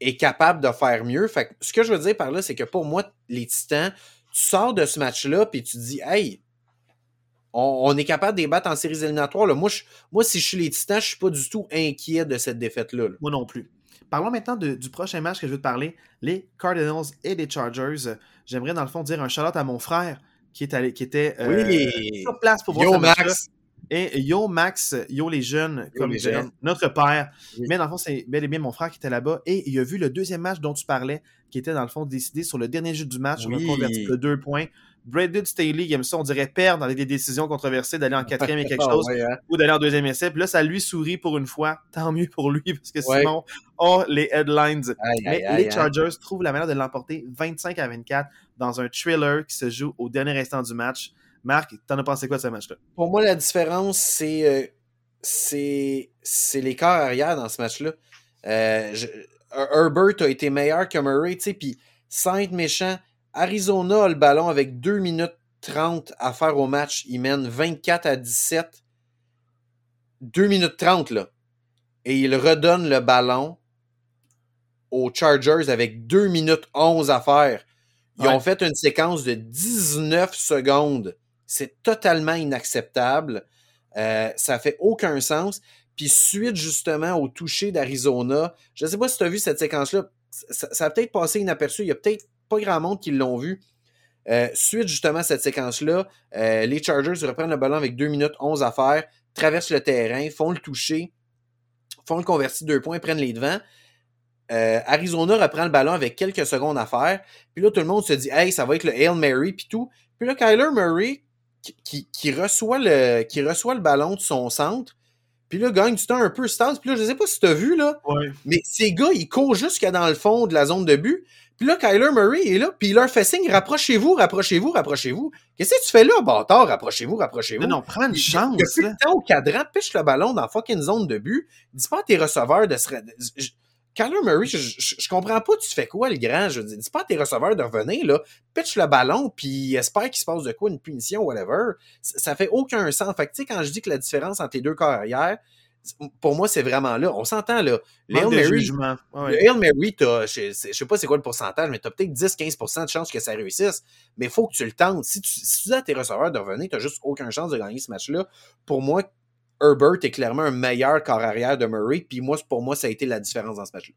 est capable de faire mieux. Fait que ce que je veux dire par là, c'est que pour moi, les Titans, tu sors de ce match-là puis tu te dis, hey, on, est capable de débattre en séries éliminatoires. Là. Moi, moi, si je suis les Titans, je suis pas du tout inquiet de cette défaite-là. Moi non plus. Parlons maintenant du prochain match que je veux te parler, les Cardinals et les Chargers. J'aimerais dans le fond dire un shout à mon frère qui, est allé, qui était euh, sur place pour voir ce match Et Yo Max, Yo les jeunes, comme notre père. Mais dans le fond, c'est bel et bien mon frère qui était là-bas. Et il a vu le deuxième match dont tu parlais, qui était dans le fond décidé sur le dernier jeu du match. On a converti de deux points. Brandon Staley, il aime ça, on dirait perdre avec des décisions controversées, d'aller en quatrième et *laughs* quelque ah chose, hein. ou d'aller en deuxième essai. Puis là, ça lui sourit pour une fois. Tant mieux pour lui, parce que sinon, oh, les headlines. Mais les Chargers trouvent la manière de l'emporter 25 à 24 dans un thriller qui se joue au dernier instant du match. Marc, t'en as pensé quoi de ce match-là? Pour moi, la différence, c'est euh, c'est les corps arrière dans ce match-là. Euh, Herbert a été meilleur que Murray, tu sais, puis Saint méchant, Arizona a le ballon avec 2 minutes 30 à faire au match. Il mène 24 à 17. 2 minutes 30, là. Et il redonne le ballon aux Chargers avec 2 minutes 11 à faire. Ils ont fait une séquence de 19 secondes. C'est totalement inacceptable. Euh, ça fait aucun sens. Puis suite justement au toucher d'Arizona, je ne sais pas si tu as vu cette séquence-là, ça, a peut-être passé inaperçu. Il y a peut-être pas grand monde qui l'ont vu. Euh, suite justement à cette séquence-là, euh, les Chargers reprennent le ballon avec 2 minutes 11 à faire, traversent le terrain, font le toucher, font le converti deux points, prennent les devants. Arizona reprend le ballon avec quelques secondes à faire. Puis là, tout le monde se dit Hey, ça va être le Hail Mary, puis tout. Puis là, Kyler Murray, qui, reçoit le, qui reçoit le ballon de son centre, puis là, gagne du temps un peu stance. Puis là, je sais pas si tu as vu, là, mais ces gars, ils courent jusqu'à dans le fond de la zone de but. Puis là, Kyler Murray est là, puis il leur fait signe, rapprochez-vous, rapprochez-vous, rapprochez-vous. Qu'est-ce que tu fais là, bâtard, rapprochez-vous, rapprochez-vous. Non, non, prends une chance. Plus le temps au cadran, piche le ballon dans fucking zone de but. Dis pas à tes receveurs de se... Kyler Murray, je, je, comprends pas, tu fais quoi, le grand? Je dis, dis pas à tes receveurs de revenir, là, pitch le ballon, puis espère qu'il se passe de quoi, une punition, whatever. Ça, ça fait aucun sens. Fait que, tu sais, quand je dis que la différence entre les deux carrières, pour moi, c'est vraiment là. On s'entend, là. Le Hail Mary, le Mary je, sais pas c'est quoi le pourcentage, mais tu as peut-être 10-15% de chance que ça réussisse. Mais il faut que tu le tentes. Si tu, si tu dis à tes receveurs de revenir, tu n'as juste aucune chance de gagner ce match-là. Pour moi, Herbert est clairement un meilleur corps arrière de Murray. Puis moi, pour moi, ça a été la différence dans ce match-là.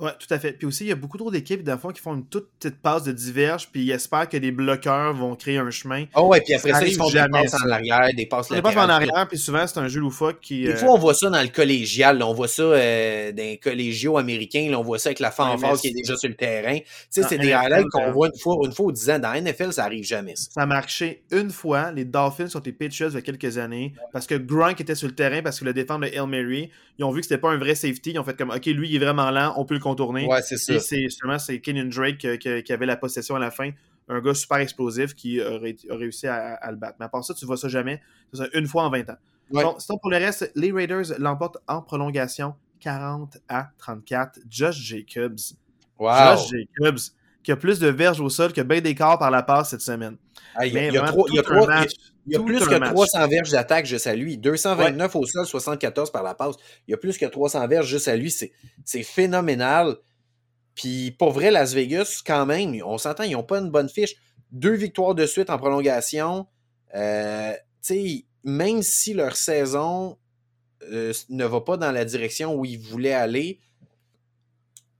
Oui, tout à fait. Puis aussi, il y a beaucoup trop d'équipes, d'enfants qui font une toute petite passe de diverge, puis ils espèrent que les bloqueurs vont créer un chemin. Oh ouais, puis après ça, ils font des passes en arrière, des passes Des passes en arrière, puis souvent, c'est un jeu loufoque qui. Des euh, fois, on voit ça dans le collégial, on voit ça euh, dans les collégiaux américains, là, on voit ça avec la fanfare qui est déjà sur le terrain. Tu sais, c'est des highlights qu'on voit une fois, une fois ou dix ans. Dans la NFL, ça arrive jamais, ça. Ça a marché une fois. Les Dolphins sont les Patriots il y a quelques années, parce que Gronk était sur le terrain, parce que le défendre de Hail Mary, ils ont vu que c'était pas un vrai safety, ils ont fait comme, OK, lui, il est vraiment lent, on peut le contourner. Ouais, c'est c'est justement c'est Kenyon Drake euh, qui, avait la possession à la fin. Un gars super explosif qui a, réussi à, le battre. Mais à part ça, tu vois ça jamais. Ça une fois en 20 ans. Bon, sinon, pour le reste, les Raiders l'emportent en prolongation 40 à 34. Josh Jacobs. Josh Jacobs qui a plus de verges au sol que Ben Descartes par la passe cette semaine. il y a, il y a, plus que 300 verges d'attaque juste à lui. 229 au sol, 74 par la passe. Il y a plus que 300 verges juste à lui. C'est phénoménal. Puis pour vrai, Las Vegas, quand même, on s'entend, ils n'ont pas une bonne fiche. Deux victoires de suite en prolongation. Euh, même si leur saison euh, ne va pas dans la direction où ils voulaient aller,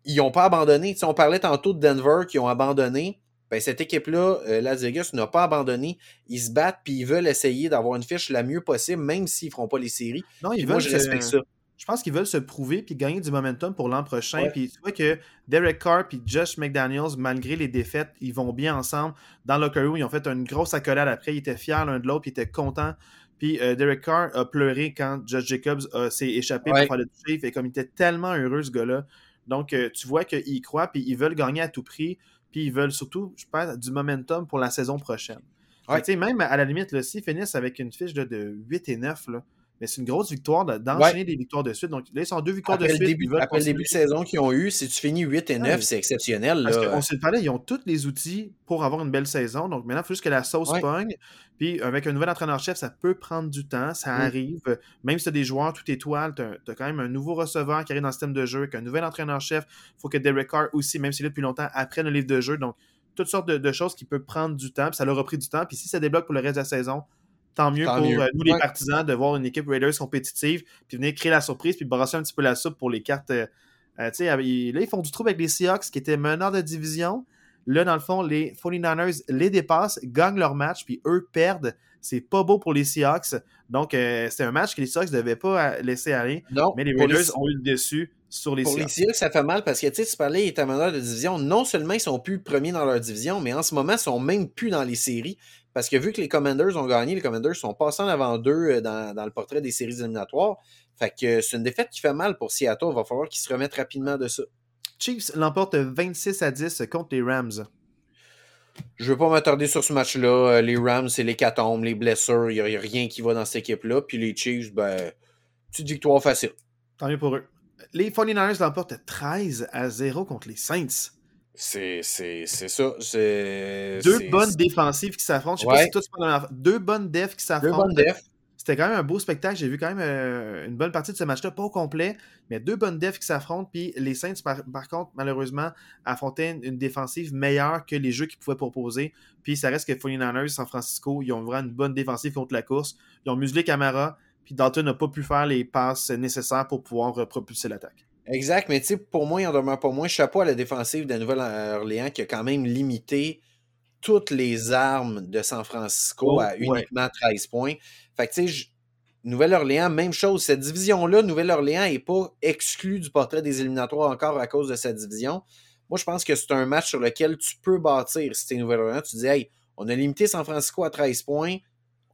ils n'ont pas abandonné. on parlait tantôt de Denver qui ont abandonné. Ben, cette équipe-là, euh, Las Vegas, n'a pas abandonné. Ils se battent puis ils veulent essayer d'avoir une fiche la mieux possible, même s'ils ne feront pas les séries. Non, ils moi, je respecte ça je pense qu'ils veulent se prouver puis gagner du momentum pour l'an prochain. Puis tu vois que Derek Carr et Josh McDaniels, malgré les défaites, ils vont bien ensemble. Dans le locker ils ont fait une grosse accolade après. Ils étaient fiers l'un de l'autre, puis ils étaient contents. Puis euh, Derek Carr a pleuré quand Josh Jacobs s'est échappé pour faire le toucher. Fait comme il était tellement heureux, ce gars-là. Donc, euh, tu vois qu'ils croient, puis ils veulent gagner à tout prix. Puis ils veulent surtout, je pense, du momentum pour la saison prochaine. Même à la limite, s'ils finissent avec une fiche de, de 8 et 9, là, mais c'est une grosse victoire d'enchaîner des victoires de suite. Donc là, ils sont deux victoires de suite. après le début de saison qu'ils ont eu, si tu finis 8 et 9, c'est exceptionnel. Parce qu'on s'est parlé, ils ont tous les outils pour avoir une belle saison. Donc maintenant, il faut juste que la sauce pogne. Puis avec un nouvel entraîneur-chef, ça peut prendre du temps, ça mm. arrive. Même si tu as des joueurs tout étoiles, tu as, quand même un nouveau receveur qui arrive dans le système de jeu, avec un nouvel entraîneur-chef. Il faut que Derek Carr aussi, même s'il est là depuis longtemps, apprenne le livre de jeu. Donc, toutes sortes de, choses qui peuvent prendre du temps. Puis ça leur a pris du temps. Puis si ça débloque pour le reste de la saison, tant mieux pour euh, nous, les partisans, de voir une équipe Raiders compétitive, puis venir créer la surprise, puis brasser un petit peu la soupe pour les cartes. Euh, euh, là, ils font du trouble avec les Seahawks qui étaient meneurs de division. Là, dans le fond, les 49ers les dépassent, gagnent leur match, puis eux perdent. C'est pas beau pour les Seahawks. Donc, euh, c'est un match que les Seahawks ne devaient pas laisser aller. Non, mais les Raiders ont eu le dessus sur les Pour les Seahawks, ça fait mal parce que, tu sais, tu parlais, ils étaient meneurs de division. Non seulement ils sont plus premiers dans leur division, mais en ce moment, ils sont même plus dans les séries. Parce que vu que les Commanders ont gagné, les Commanders sont passés en avant d'eux euh, dans, dans, le portrait des séries éliminatoires. Fait que c'est une défaite qui fait mal pour Seattle. Il va falloir qu'ils se remettent rapidement de ça. Chiefs l'emporte 26 à 10 contre les Rams. Je ne veux pas m'attarder sur ce match-là. Euh, les Rams, c'est les catombes, les blessures. Il n'y a, rien qui va dans cette équipe-là. Puis les Chiefs, ben, petite victoire facile. Tant mieux pour eux. Les 49ers l'emportent 13 à 0 contre les Saints. C'est ça. Deux bonnes défensives qui s'affrontent. Je sais pas si toi, tu Deux bonnes defs qui s'affrontent. Deux bonnes defs. C'était quand même un beau spectacle. J'ai vu quand même euh, une bonne partie de ce match-là, pas au complet, mais deux bonnes defs qui s'affrontent. Puis les Saints, par, contre, malheureusement, affrontaient une, défensive meilleure que les jeux qu'ils pouvaient proposer. Puis ça reste que 49ers, San Francisco, ils ont vraiment une bonne défensive contre la course. Ils ont muselé Camara, puis Dalton n'a pas pu faire les passes nécessaires pour pouvoir propulser l'attaque. Exact, mais tu sais, pour moi, il en demeure pas moins. Chapeau à la défensive de Nouvelle-Orléans qui a quand même limité toutes les armes de San Francisco oh, à uniquement 13 points. Fait que, tu sais, Nouvelle-Orléans, même chose. Cette division-là, Nouvelle-Orléans n'est pas exclue du portrait des éliminatoires encore à cause de cette division. Moi, je pense que c'est un match sur lequel tu peux bâtir si tu es Nouvelle-Orléans. Tu dis, hey, on a limité San Francisco à 13 points.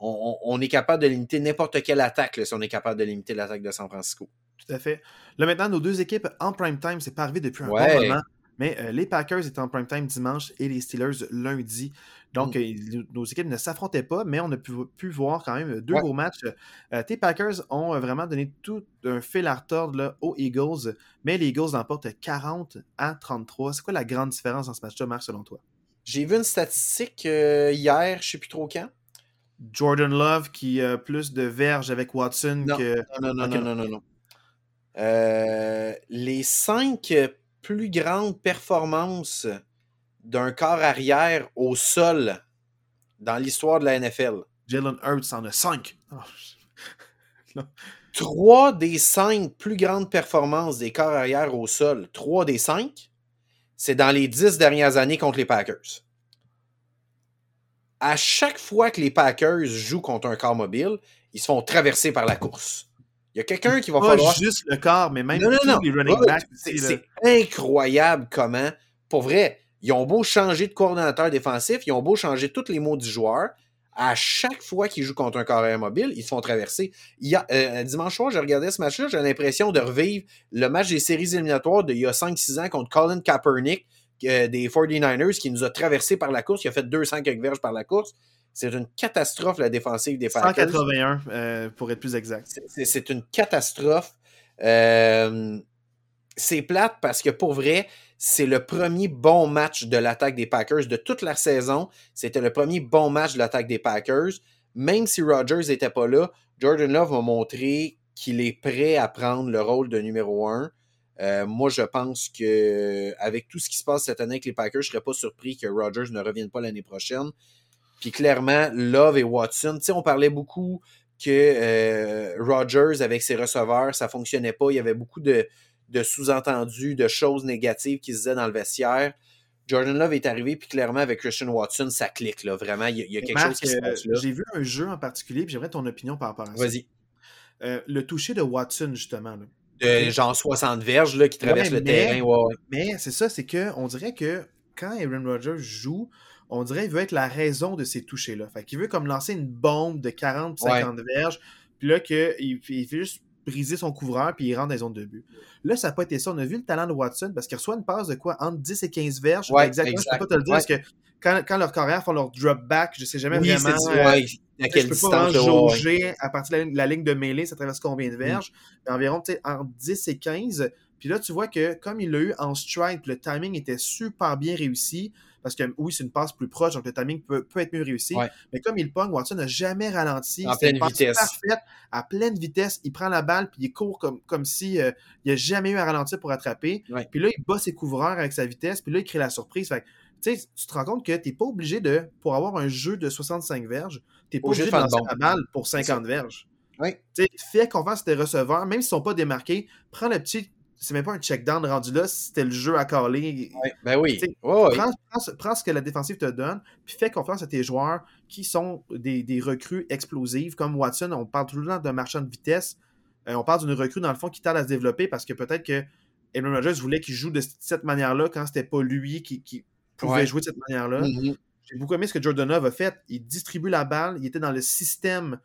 On, est capable de limiter n'importe quelle attaque si on est capable de limiter l'attaque de San Francisco. Tout à fait. Là, maintenant, nos deux équipes en prime time, c'est pas arrivé depuis un bon moment. Mais euh, les Packers étaient en prime time dimanche et les Steelers lundi. Donc, mm. euh, nos équipes ne s'affrontaient pas, mais on a pu, voir quand même deux beaux matchs. Euh, tes Packers ont vraiment donné tout un fil à retordre aux Eagles, mais les Eagles l'emportent 40 à 33. C'est quoi la grande différence dans ce match-là, Marc, selon toi? J'ai vu une statistique hier, je ne sais plus trop quand. Jordan Love qui a plus de verges avec Watson que. Non, non, non, non, non, non, les cinq plus grande performance d'un corps arrière au sol dans l'histoire de la NFL. Jalen Hurts en a cinq. *laughs* Trois des cinq plus grandes performances des corps arrière au sol, trois des cinq, c'est dans les dix dernières années contre les Packers. À chaque fois que les Packers jouent contre un corps mobile, ils se font traverser par la course. Il y a quelqu'un qui va pas falloir. juste le corps, mais même les running backs. C'est incroyable comment, pour vrai, ils ont beau changer de coordonnateur défensif, ils ont beau changer tous les mots du joueur. À chaque fois qu'ils jouent contre un carrière mobile, ils se font traverser. Il y a, euh, dimanche soir, je regardais ce match-là, j'ai l'impression de revivre le match des séries éliminatoires d'il y a 5-6 ans contre Colin Kaepernick euh, des 49ers qui nous a traversé par la course. Il a fait 200 quelques verges par la course. C'est une catastrophe, la défensive des Packers. 181, euh, pour être plus exact. C'est une catastrophe. Euh, c'est plate parce que pour vrai, c'est le premier bon match de l'attaque des Packers de toute la saison. C'était le premier bon match de l'attaque des Packers. Même si Rodgers n'était pas là, Jordan Love a montré qu'il est prêt à prendre le rôle de numéro un. Euh, moi, je pense que avec tout ce qui se passe cette année avec les Packers, je ne serais pas surpris que Rodgers ne revienne pas l'année prochaine. Puis clairement, Love et Watson, tu sais, on parlait beaucoup que euh, Rodgers, avec ses receveurs, ça fonctionnait pas. Il y avait beaucoup de, sous-entendus, de choses négatives qui se disaient dans le vestiaire. Jordan Love est arrivé, puis clairement, avec Christian Watson, ça clique. Là. Vraiment, il y, a, quelque chose qui se passe là. J'ai vu un jeu en particulier, puis j'aimerais ton opinion par rapport à ça. Vas-y. Euh, le toucher de Watson, justement. De genre 60 verges là, qui traverse le terrain. Mais c'est ça, c'est qu'on dirait que quand Aaron Rodgers joue, on dirait qu'il veut être la raison de ces touchés-là. Fait qu'il veut comme lancer une bombe de 40-50 verges, puis là, qu'il il fait juste briser son couvreur, puis il rentre dans les zones de but. Là, ça n'a pas été ça. On a vu le talent de Watson, parce qu'il reçoit une passe de quoi? Entre 10 et 15 verges. exactement, je ne peux pas te le dire, parce que quand, quand leurs carrières font leur drop back, je ne sais jamais vraiment. Euh, à quelle je peux pas jauger à partir de la, ligne de mêlée, ça traverse combien de mm. verges? Environ entre 10 et 15. Puis là, tu vois que comme il l'a eu en strike, le timing était super bien réussi. Parce que oui, c'est une passe plus proche, donc le timing peut, être mieux réussi. Mais comme il pogne, Watson n'a jamais ralenti. En pleine vitesse. Parfaite, à pleine vitesse. Il prend la balle, puis il court comme, comme si euh, il n'a jamais eu à ralentir pour attraper. Puis là, il bat ses couvreurs avec sa vitesse, puis là, il crée la surprise. Fait tu te rends compte que tu n'es pas obligé de, pour avoir un jeu de 65 verges, tu n'es pas obligé, de lancer la balle pour 50 verges. Oui. fais confiance à tes receveurs, même s'ils ne sont pas démarqués, prends le petit c'est même pas un check-down rendu là, c'était le jeu à caler. ben oui. Prends, ce que la défensive te donne, puis fais confiance à tes joueurs qui sont des, des recrues explosives, comme Watson. On parle tout le temps d'un marchand de vitesse. Euh, on parle d'une recrue, dans le fond, qui tarde à se développer parce que peut-être que Aaron Rodgers voulait qu'il joue de cette manière-là quand c'était pas lui qui, qui pouvait jouer de cette manière-là. Mm-hmm. J'ai beaucoup aimé ce que Jordan Love a fait. Il distribue la balle, il était dans le système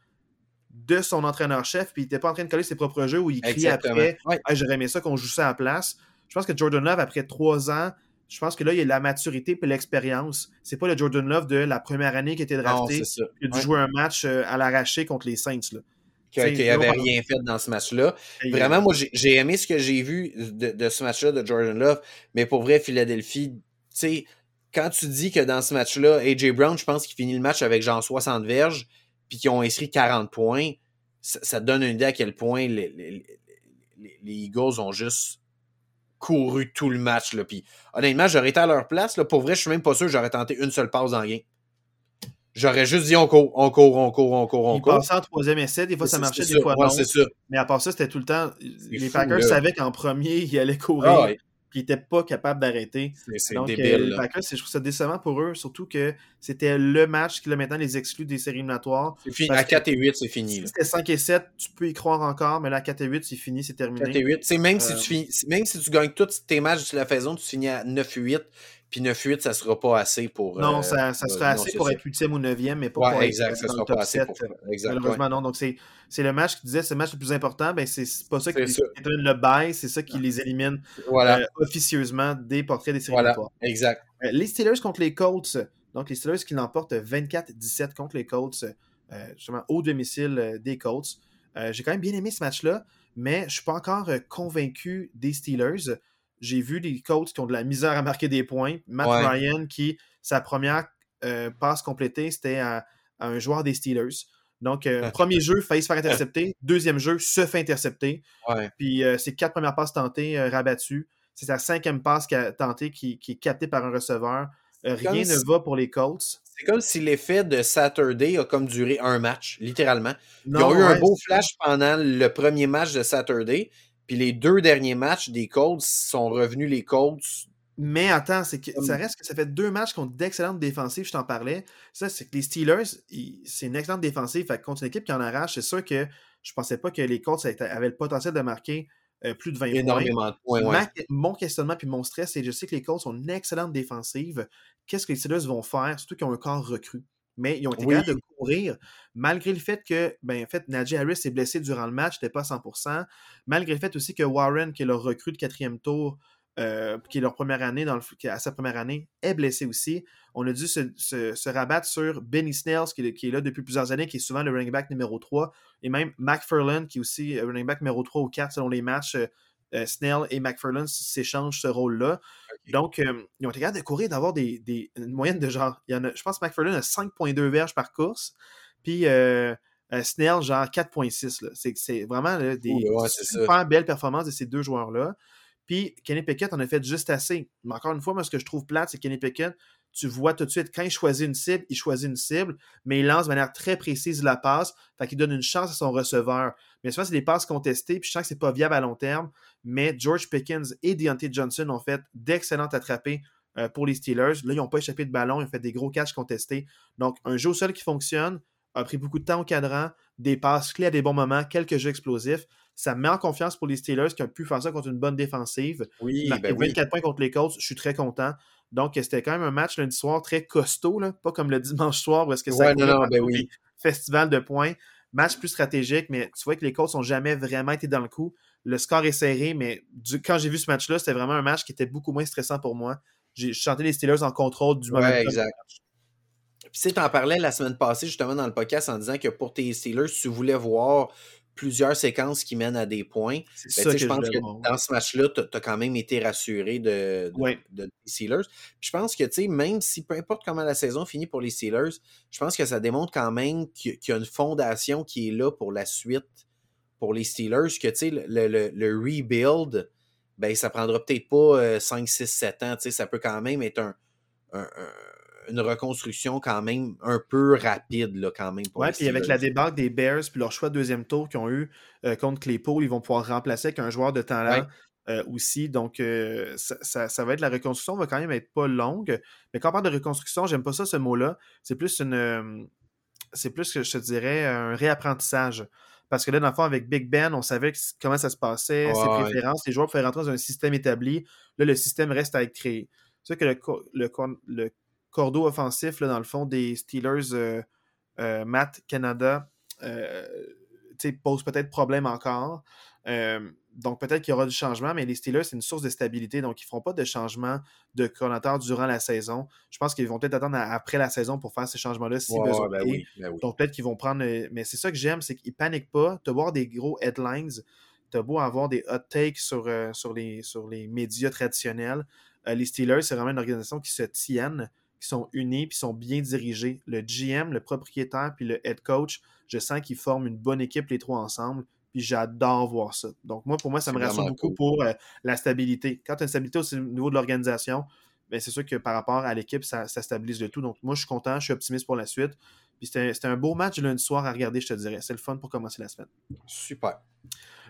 de son entraîneur-chef, puis il n'était pas en train de coller ses propres jeux où il criait après J'aurais aimé ça qu'on joue ça à la place. Je pense que Jordan Love, après trois ans, je pense que là, il y a la maturité et l'expérience. C'est pas le Jordan Love de la première année qui était drafté, qui a dû jouer un match euh, à l'arraché contre les Saints. Là. Qui n'avait rien fait dans ce match-là. Vraiment, moi, j'ai aimé ce que j'ai vu de, ce match-là de Jordan Love, mais pour vrai, Philadelphie, tu sais, quand tu dis que dans ce match-là, AJ Brown, je pense qu'il finit le match avec genre 60 verges, puis qu'ils ont inscrit 40 points, ça, te donne une idée à quel point les, Eagles ont juste couru tout le match. Là. Puis, honnêtement, j'aurais été à leur place. Là, pour vrai, je suis même pas sûr que j'aurais tenté une seule passe dans le game. J'aurais juste dit on court, on court, on court, on court, on court. Ils en troisième essai, des fois ça marchait, des fois non. Mais à part ça, c'était tout le temps. Les Packers savaient qu'en premier, ils allaient courir. Ah qui n'étaient pas capables d'arrêter. C'est euh, débile. Euh, je trouve ça décevant pour eux, surtout que c'était le match qui, là, maintenant, les exclut des séries éliminatoires. À 4 et 8, c'est fini. Si c'était 5 et 7, tu peux y croire encore, mais là, à 4 et 8, c'est fini, c'est terminé. 4 et 8, même, si tu euh, même si tu gagnes tous tes matchs de la saison, tu finis à 9 et 8, puis 9-8, ça ne sera pas assez pour. Non, ça, ça sera assez pour être 8e ou 9e, mais pas pour exact, être ça sera pas assez Pour... Malheureusement, non. Donc, c'est le match qui disait c'est le match le plus important. Ben, c'est pas ça qui détermine le bail, c'est ça qui les élimine voilà. euh, officieusement des portraits des séries voilà. Exact. Euh, les Steelers contre les Colts. Donc, les Steelers qui l'emportent 24-17 contre les Colts, euh, justement au domicile euh, des Colts. J'ai quand même bien aimé ce match-là, mais je ne suis pas encore convaincu des Steelers j'ai vu des coachs qui ont de la misère à marquer des points. Matt Ryan, qui, sa première euh, passe complétée, c'était à, un joueur des Steelers. Donc, euh, premier jeu, failli se faire intercepter. Deuxième jeu, se fait intercepter. Puis, euh, ses quatre premières passes tentées, rabattues. C'est sa cinquième passe qui a tenté qui, est captée par un receveur. rien ne va pour les Colts. C'est comme si l'effet de Saturday a comme duré un match, littéralement. Ils ont eu un beau flash pendant le premier match de Saturday. Puis les deux derniers matchs des Colts sont revenus les Colts. Mais attends, c'est que ça reste que ça fait deux matchs contre d'excellentes défensives, je t'en parlais. Ça, c'est que les Steelers, c'est une excellente défensive. Fait contre une équipe qui en arrache, c'est sûr que je pensais pas que les Colts avaient le potentiel de marquer euh, plus de 20 Énormément points. Points Mon questionnement puis mon stress, c'est que je sais que les Colts sont une excellente défensive. Qu'est-ce que les Steelers vont faire, surtout qu'ils ont un corps recru? Mais ils ont été capables de courir, malgré le fait que, ben, en fait, Najee Harris s'est blessé durant le match, n'était pas à 100%, malgré le fait aussi que Warren, qui est leur recrue de quatrième tour, euh, qui est leur première année, dans le, à sa première année, est blessé aussi. On a dû se, rabattre sur Benny Snells, qui, est là depuis plusieurs années, qui est souvent le running back numéro 3, et même McFarland, qui est aussi running back numéro 3 ou 4 selon les matchs. Euh, euh, Snell et McFarland s'échangent ce rôle-là. Donc, euh, ils ont été capables de courir, d'avoir des, des, une moyenne de genre. Il y en a, je pense que McFarland a 5,2 verges par course. Puis euh, Snell, genre 4,6. C'est vraiment des super belles performances de ces deux joueurs-là. Puis Kenny Pickett en a fait juste assez. Mais encore une fois, moi, ce que je trouve plate, c'est Kenny Pickett, tu vois tout de suite, quand il choisit une cible, il choisit une cible, mais il lance de manière très précise la passe, fait qu'il donne une chance à son receveur. Mais souvent, c'est des passes contestées, puis je sens que c'est pas viable à long terme, mais George Pickens et Deontay Johnson ont fait d'excellentes attrapées euh, pour les Steelers. Là, ils n'ont pas échappé de ballon, ils ont fait des gros catchs contestés. Donc, un jeu seul qui fonctionne, a pris beaucoup de temps au cadran, des passes clés à des bons moments, quelques jeux explosifs. Ça met en confiance pour les Steelers qui ont pu faire ça contre une bonne défensive. Oui, ben 24 points contre les Colts, je suis très content. Donc, c'était quand même un match lundi soir très costaud, là, pas comme le dimanche soir où est-ce que ça ouais, non, ben oui. festival de points. Match plus stratégique, mais tu vois que les Colts n'ont jamais vraiment été dans le coup. Le score est serré, mais quand j'ai vu ce match-là, c'était vraiment un match qui était beaucoup moins stressant pour moi. J'ai chanté les Steelers en contrôle du moment. Ouais, exact. Puis tu sais, en parlais la semaine passée justement dans le podcast en disant que pour tes Steelers, tu voulais voir plusieurs séquences qui mènent à des points. Ben, ça je pense que dans ce match-là, tu as quand même été rassuré de, de, Steelers. je pense que, tu sais, même si peu importe comment la saison finit pour les Steelers, je pense que ça démontre quand même qu'il y a une fondation qui est là pour la suite pour les Steelers, que, tu sais, le, le, rebuild, ben, ça prendra peut-être pas 5, 6, 7 ans, tu sais, ça peut quand même être un une reconstruction quand même un peu rapide, là, quand même. Oui, puis avec la débarque des Bears, puis leur choix de deuxième tour qu'ils ont eu euh, contre Claypool, ils vont pouvoir remplacer avec un joueur de talent. aussi. Donc, ça, va être la reconstruction, va quand même être pas longue. Mais quand on parle de reconstruction, j'aime pas ça ce mot-là. C'est plus une. c'est plus que je te dirais un réapprentissage. Parce que là, dans le fond, avec Big Ben, on savait comment ça se passait, ses préférences. Les joueurs pouvaient rentrer dans un système établi. Là, le système reste à être créé. C'est que le, le, cordeau offensif, là, dans le fond, des Steelers, euh, euh, Matt Canada, euh, pose peut-être problème encore. Euh, donc, peut-être qu'il y aura du changement, mais les Steelers, c'est une source de stabilité. Donc, ils ne feront pas de changement de coordinateur durant la saison. Je pense qu'ils vont peut-être attendre après la saison pour faire ces changements-là si besoin. Ben ben donc, peut-être qu'ils vont prendre. Mais c'est ça que j'aime, c'est qu'ils ne paniquent pas. Tu voir des gros headlines, tu beau avoir des hot takes sur, euh, sur, les, sur les médias traditionnels. les Steelers, c'est vraiment une organisation qui se tienne, qui sont unis, puis sont bien dirigés. Le GM, le propriétaire, puis le head coach, je sens qu'ils forment une bonne équipe, les trois ensemble puis j'adore voir ça. Donc, moi, pour moi, ça me rassure beaucoup pour euh, la stabilité. Quand tu as une stabilité au niveau de l'organisation, ben, c'est sûr que par rapport à l'équipe, ça, stabilise le tout. Donc, moi, je suis content, je suis optimiste pour la suite. Puis c'était un beau match lundi soir à regarder, je te dirais. C'est le fun pour commencer la semaine. Super.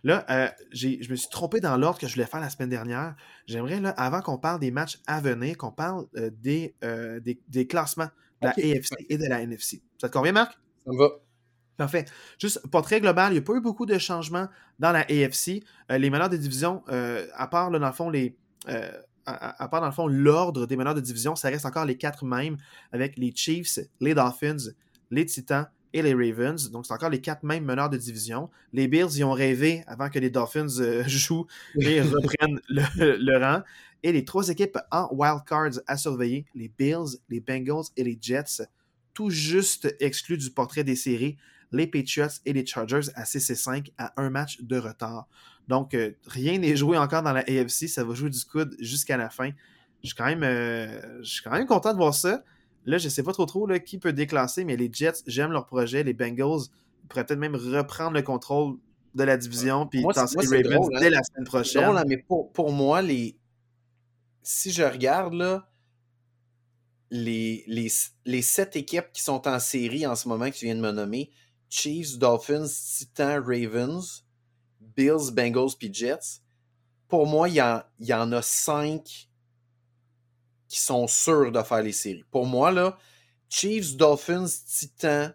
Là, euh, je me suis trompé dans l'ordre que je voulais faire la semaine dernière. J'aimerais, là, avant qu'on parle des matchs à venir, qu'on parle euh, des, des, classements de la AFC et de la NFC. Ça te convient, Marc? Ça me va. Parfait. Juste, portrait global, il n'y a pas eu beaucoup de changements dans la AFC. Euh, les meneurs de division, euh, à part, dans le fond, les. Euh, à, part, dans le fond, l'ordre des meneurs de division, ça reste encore les quatre mêmes avec les Chiefs, les Dolphins, les Titans et les Ravens. Donc, c'est encore les quatre mêmes meneurs de division. Les Bills y ont rêvé avant que les Dolphins *laughs* jouent et *laughs* reprennent le, le, rang. Et les trois équipes en wild cards à surveiller, les Bills, les Bengals et les Jets, tout juste exclus du portrait des séries les Patriots et les Chargers à 6 et 5 à un match de retard. Donc, euh, rien n'est joué encore dans la AFC. Ça va jouer du coude jusqu'à la fin. Je suis quand même, euh, je suis quand même content de voir ça. Là, je ne sais pas trop trop là, qui peut déclasser, mais les Jets, j'aime leur projet. Les Bengals pourraient peut-être même reprendre le contrôle de la division puis lancer les Ravens hein. dès la semaine prochaine. Drôle, hein, mais pour, pour, moi, les... si je regarde là, les, les, les sept équipes qui sont en série en ce moment que tu viens de me nommer, Chiefs, Dolphins, Titans, Ravens, Bills, Bengals puis Jets. Pour moi, il y, en, a cinq qui sont sûrs de faire les séries. Pour moi, là, Chiefs, Dolphins, Titans,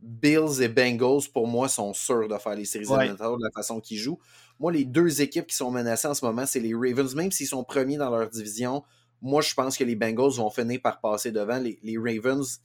Bills et Bengals, pour moi, sont sûrs de faire les séries de la façon qu'ils jouent. Moi, les deux équipes qui sont menacées en ce moment, c'est les Ravens. Même s'ils sont premiers dans leur division, moi, je pense que les Bengals vont finir par passer devant. Les, les Ravens,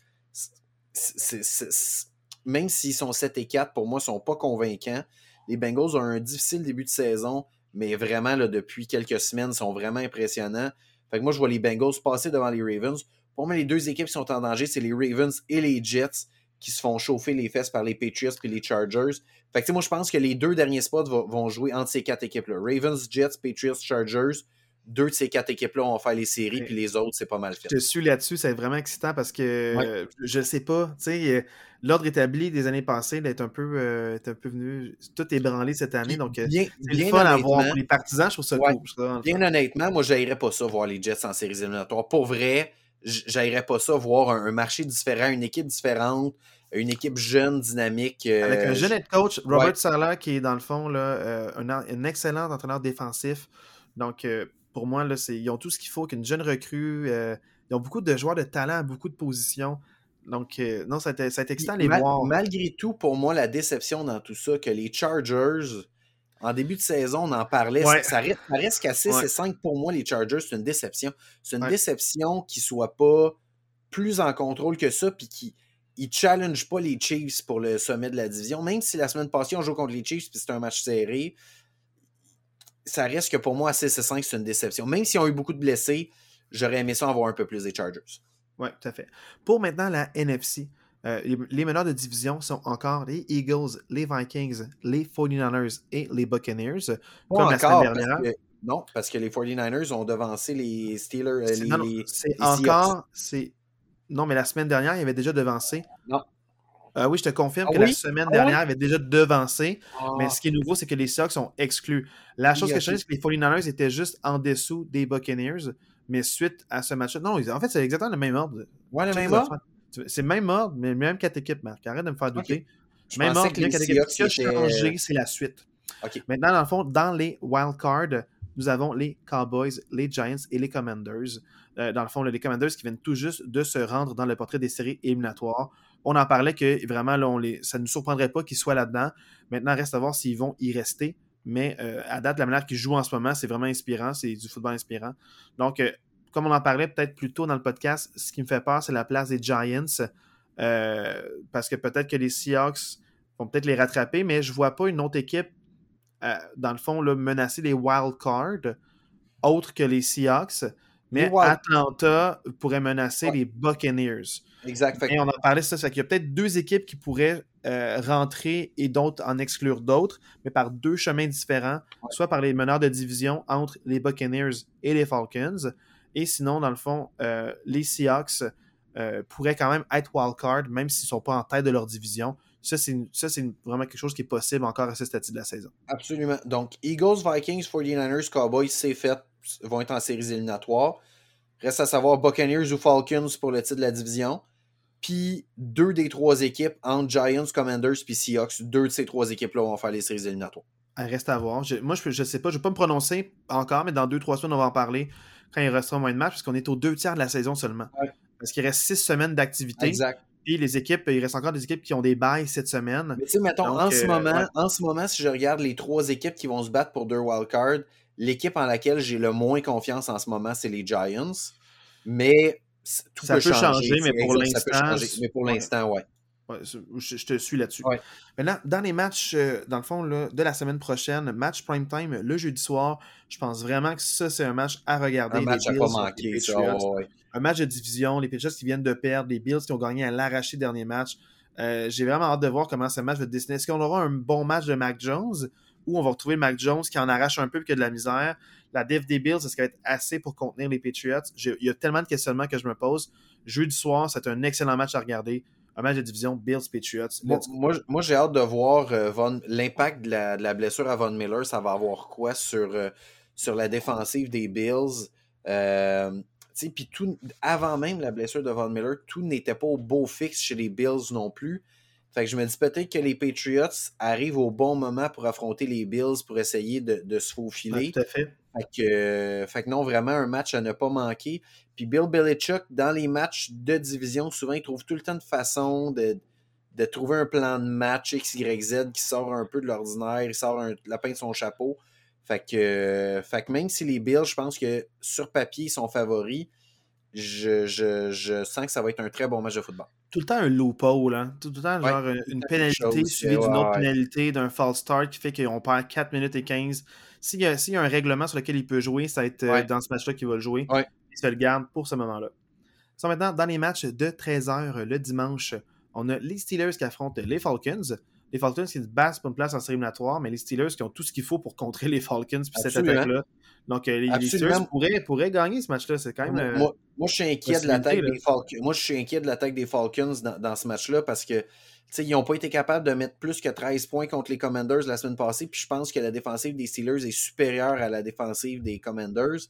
même s'ils sont 7 et 4, pour moi, ne sont pas convaincants. Les Bengals ont un difficile début de saison, mais vraiment, là, depuis quelques semaines, sont vraiment impressionnants. Fait que moi, je vois les Bengals passer devant les Ravens. Pour moi, les deux équipes qui sont en danger, c'est les Ravens et les Jets qui se font chauffer les fesses par les Patriots et les Chargers. Fait que moi, je pense que les deux derniers spots vont jouer entre ces quatre équipes-là. Ravens, Jets, Patriots, Chargers deux de ces quatre équipes-là vont faire les séries, puis les autres, c'est pas mal fait. Je suis là-dessus, c'est vraiment excitant parce que je sais pas, tu sais, euh, l'ordre établi des années passées est un peu, euh, un peu venu, tout est branlé cette année, donc euh, c'est le fun à voir pour les partisans, je trouve ça cool. bien honnêtement, moi, j'aimerais pas ça voir les Jets en séries éliminatoires. Pour vrai, j'aimerais pas ça voir un, marché différent, une équipe différente, une équipe jeune, dynamique. Avec un jeune head coach, Robert Sala, qui est dans le fond là, un, un, excellent entraîneur défensif. Donc, pour moi, là, ils ont tout ce qu'il faut, qu'une jeune recrue. Euh, ils ont beaucoup de joueurs de talent beaucoup de positions. Donc, euh, non, ça a, été, excitant les voir. Malgré tout, pour moi, la déception dans tout ça, que les Chargers, en début de saison, on en parlait, ça, reste, qu'à 6 et 5 pour moi, les Chargers, c'est une déception. C'est une déception qu'ils ne soient pas plus en contrôle que ça, puis qui ne challenge pas les Chiefs pour le sommet de la division. Même si la semaine passée, on joue contre les Chiefs, puis c'était un match serré, ça reste que pour moi, 6 et 5, c'est une déception. Même s'ils ont eu beaucoup de blessés, j'aurais aimé ça en voir un peu plus des Chargers. Oui, tout à fait. Pour maintenant la NFC, euh, les, meneurs de division sont encore les Eagles, les Vikings, les 49ers et les Buccaneers. comme la semaine dernière. non, parce que les 49ers ont devancé les Steelers. C'est encore. Non, mais la semaine dernière, ils avaient déjà devancé. Non. Euh, oui, je te confirme ah que la semaine ah dernière avait déjà devancé. Mais ah. ce qui est nouveau, c'est que les Sox sont exclus. La chose que je sais, c'est que les 49ers étaient juste en dessous des Buccaneers. Mais suite à ce match-là. Non, en fait, c'est exactement le même ordre. Ouais, le même ordre? C'est le même ordre, mais même quatre équipes, Marc. Arrête de me faire douter. Même ordre, même quatre équipes. Ce qui a changé, c'est la suite. Maintenant, dans le fond, dans les wildcards, nous avons les Cowboys, les Giants et les Commanders. Euh, dans le fond, les Commanders qui viennent tout juste de se rendre dans le portrait des séries éliminatoires. On en parlait que vraiment, ça ne nous surprendrait pas qu'ils soient là-dedans. Maintenant, reste à voir s'ils vont y rester. Mais euh, à date, la manière qu'ils jouent en ce moment, c'est vraiment inspirant. C'est du football inspirant. Donc, euh, comme on en parlait peut-être plus tôt dans le podcast, ce qui me fait peur, c'est la place des Giants. parce que peut-être que les Seahawks vont peut-être les rattraper, mais je ne vois pas une autre équipe, dans le fond, là, menacer les wild cards autres que les Seahawks. Mais Atlanta pourrait menacer les Buccaneers. Exact. Et on en parlait, ça, c'est qu'il y a peut-être deux équipes qui pourraient euh, rentrer et d'autres en exclure d'autres, mais par deux chemins différents, soit par les meneurs de division entre les Buccaneers et les Falcons, et sinon, dans le fond, euh, les Seahawks euh, pourraient quand même être wildcard, même s'ils ne sont pas en tête de leur division. Ça, c'est vraiment quelque chose qui est possible encore à ce stade de la saison. Absolument. Donc, Eagles, Vikings, 49ers, Cowboys, c'est fait vont être en séries éliminatoires. Reste à savoir Buccaneers ou Falcons pour le titre de la division. Puis deux des trois équipes entre Giants, Commanders puis Seahawks, deux de ces trois équipes-là vont faire les séries éliminatoires. reste à voir. moi, je ne sais pas, je ne vais pas me prononcer encore, mais dans deux, trois semaines, on va en parler quand il restera moins de matchs, parce qu'on est aux deux tiers de la saison seulement. Parce qu'il reste six semaines d'activité. Exact. Puis les équipes, il reste encore des équipes qui ont des bails cette semaine. Mais tu sais, mettons, en, ce euh, moment, en ce moment, si je regarde les trois équipes qui vont se battre pour deux wildcards, L'équipe en laquelle j'ai le moins confiance en ce moment, c'est les Giants. Mais tout ça peut, changer, mais, pour l'instant, mais pour l'instant, ouais. je, te suis là-dessus. Maintenant, dans les matchs, euh, dans le fond, de la semaine prochaine, match prime time le jeudi soir, je pense vraiment que ça, c'est un match à regarder. Un match à pas manquer. Un match de division, les Patriots qui viennent de perdre, les Bills qui ont gagné à l'arraché dernier match. Euh, j'ai vraiment hâte de voir comment ce match va se dessiner. Est-ce qu'on aura un bon match de Mac Jones? Où on va retrouver Mac Jones qui en arrache un peu et qui a de la misère. La div des Bills, est-ce qu'elle va être assez pour contenir les Patriots? Il y a tellement de questionnements que je me pose. Jeudi soir, c'est un excellent match à regarder. Un match de division Bills-Patriots. Moi, j'ai hâte de voir euh, l'impact de la, blessure à Von Miller. Ça va avoir quoi sur, euh, sur la défensive des Bills? Euh, puis tout, avant même la blessure de Von Miller, tout n'était pas au beau fixe chez les Bills non plus. Fait que je me dis peut-être que les Patriots arrivent au bon moment pour affronter les Bills pour essayer de, se faufiler. tout à fait. Fait que, non, vraiment un match à ne pas manquer. Puis Bill Belichick, dans les matchs de division, souvent, il trouve tout le temps de façon de, de trouver un plan de match X, Y, Z qui sort un peu de l'ordinaire, il sort un lapin de son chapeau. Fait que, fait que même si les Bills, je pense que sur papier, ils sont favoris, je, sens que ça va être un très bon match de football. Tout le temps un loophole, hein? Tout le temps, genre une pénalité suivie d'une autre pénalité, d'un false start qui fait qu'on perd 4 minutes et 15. S'il y, a un règlement sur lequel il peut jouer, ça va être euh, dans ce match-là qu'il va le jouer. Il se le garde pour ce moment-là. maintenant, dans les matchs de 13h le dimanche, on a les Steelers qui affrontent les Falcons les Falcons qui se battent pour une place en série éliminatoire, mais les Steelers qui ont tout ce qu'il faut pour contrer les Falcons puis cette attaque-là. Donc, euh, les, Steelers pourraient, gagner ce match-là. C'est quand même. Moi, moi, je suis inquiet de l'attaque des Falcons. Moi, je suis inquiet de l'attaque des Falcons dans, ce match-là parce que ils n'ont pas été capables de mettre plus que 13 points contre les Commanders la semaine passée. Puis je pense que la défensive des Steelers est supérieure à la défensive des Commanders.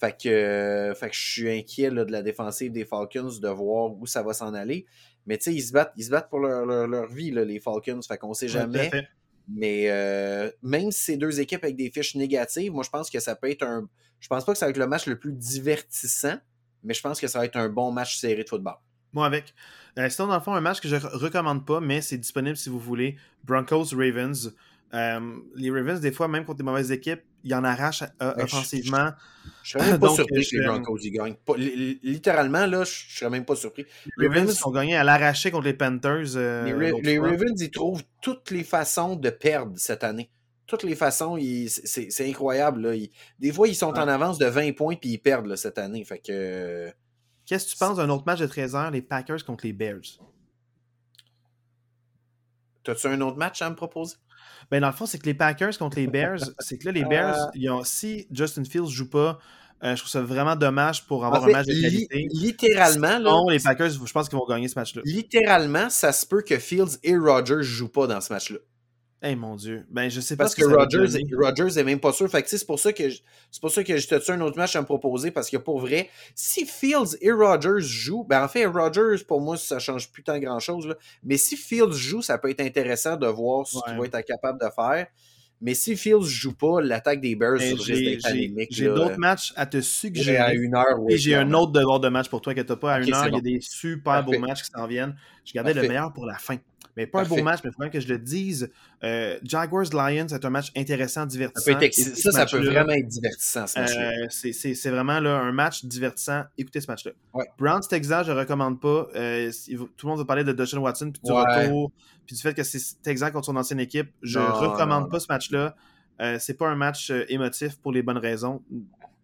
Fait que, fait que je suis inquiet de la défensive des Falcons de voir où ça va s'en aller. Mais tu sais, ils se battent, ils se battent pour leur, vie, les Falcons. Fait qu'on sait jamais. mais euh, même si c'est deux équipes avec des fiches négatives, moi je pense que ça peut être un. Je pense pas que ça va être le match le plus divertissant, mais je pense que ça va être un bon match serré de football. Moi avec. Euh, sinon, dans le fond, un match que je recommande pas, mais c'est disponible si vous voulez. Broncos Ravens. Euh, les Ravens, des fois, même contre des mauvaises équipes, ils en arrachent euh, offensivement. Je, serais même pas surpris que les Broncos y gagnent. littéralement, là, je serais même pas surpris. Les Ravens ont gagné à l'arraché contre les Panthers. Euh, les, Ravens, ils trouvent toutes les façons de perdre cette année. Toutes les façons, c'est incroyable. des fois, ils sont en avance de 20 points puis ils perdent cette année. Fait que. Qu'est-ce que tu penses d'un autre match de 13 h les Packers contre les Bears? T'as-tu un autre match à me proposer? Ben, dans le fond, c'est que les Packers contre les Bears, *laughs* c'est que là, les Bears, ils ont, si Justin Fields joue pas, euh, je trouve ça vraiment dommage pour avoir un match de qualité. littéralement, là, les Packers, je pense qu'ils vont gagner ce match-là. Littéralement, ça se peut que Fields et Rodgers jouent pas dans ce match-là. Eh mon Dieu. Ben, je sais pas Parce que, Rogers Rodgers, est même pas sûr. Fait que c'est pour ça que c'est pour ça que je un autre match à me proposer parce que pour vrai, si Fields et Rodgers jouent, ben en fait, Rodgers, pour moi, ça change plus tant grand chose. Là. Mais si Fields joue, ça peut être intéressant de voir ce qu'il va être capable de faire. Mais si Fields joue pas, l'attaque des Bears risque d'être. J'ai d'autres matchs à te J'ai suggérer. à une heure, oui. Et j'ai un autre devoir de match pour toi que tu pas. À une heure, il y a des super Parfait. beaux matchs qui s'en viennent. Je gardais le meilleur pour la fin. Mais pas un beau match, mais il faut même que je le dise. Euh, Jaguars-Lions, c'est un match intéressant, Ça, divertissant. peut être ça, ça peut vraiment être divertissant, ce match-là. Euh, c'est- vraiment là, un match divertissant. Écoutez ce match-là. Ouais. Browns-Texas, je ne recommande pas. Euh, tout le monde va parler de Deshaun Watson, puis du Ouais. retour, puis du fait que c'est Texas contre son ancienne équipe. Je ne Non, recommande non, pas ce match-là. Euh, c'est pas un match euh, émotif pour les bonnes raisons.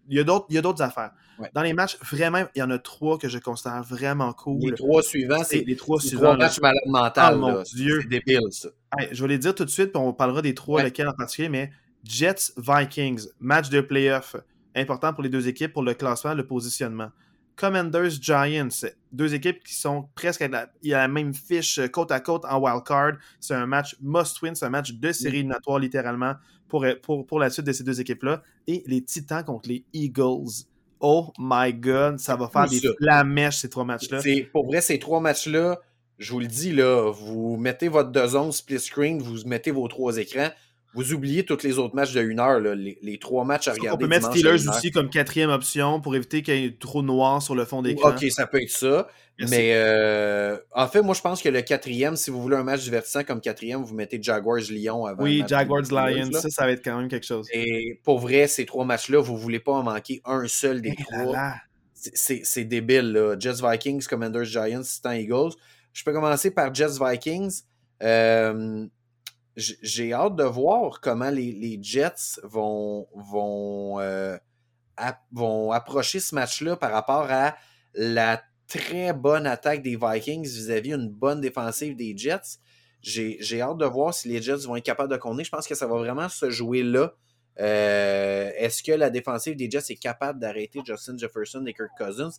Il y a d'autres il y a d'autres affaires. Ouais. Dans les matchs, vraiment, il y en a trois que je considère vraiment cool. Les trois suivants, C'est les trois c'est suivants. trois matchs malades mentales. Oh, mon là. Dieu. C'est débile, ça. Hey, je vais les dire tout de suite, puis on parlera des trois, Ouais. lesquels en particulier, mais Jets Vikings, match de playoff, important pour les deux équipes pour le classement, le positionnement. Commanders Giants, deux équipes qui sont presque à la, même fiche euh, côte à côte en wild card. C'est un match must win, c'est un match de série éliminatoire littéralement pour, pour, pour la suite de ces deux équipes-là. Et les Titans contre les Eagles. Oh my god, ça va faire des flamèches ces trois matchs-là. C'est- Pour vrai, ces trois matchs-là, je vous le dis, là, vous mettez votre deux zones split screen, vous mettez vos trois écrans, vous oubliez tous les autres matchs de une heure, là, les, les trois matchs à On regarder. peut mettre Steelers aussi comme quatrième option pour éviter qu'il y ait trop noir sur le fond d'écran. Ok, ça peut être ça. Merci. Mais euh, en fait, moi, je pense que le quatrième, si vous voulez un match divertissant comme quatrième, vous mettez Jaguars-Lyon avant. Oui, match Jaguars des Steelers, Lions, là. ça, ça va être quand même quelque chose. Et pour vrai, ces trois matchs-là, vous voulez pas en manquer un seul des Eh trois. C'est- débile, là. Jets Vikings, Commanders Giants, Titans Eagles. Je peux commencer par Jets Vikings. Euh, J'ai hâte de voir comment les, Jets vont, vont, euh, vont approcher ce match-là par rapport à la très bonne attaque des Vikings vis-à-vis une bonne défensive des Jets. J'ai hâte de voir si les Jets vont être capables de contenir. Je pense que ça va vraiment se jouer là. Euh, Est-ce que la défensive des Jets est capable d'arrêter Justin Jefferson et Kirk Cousins?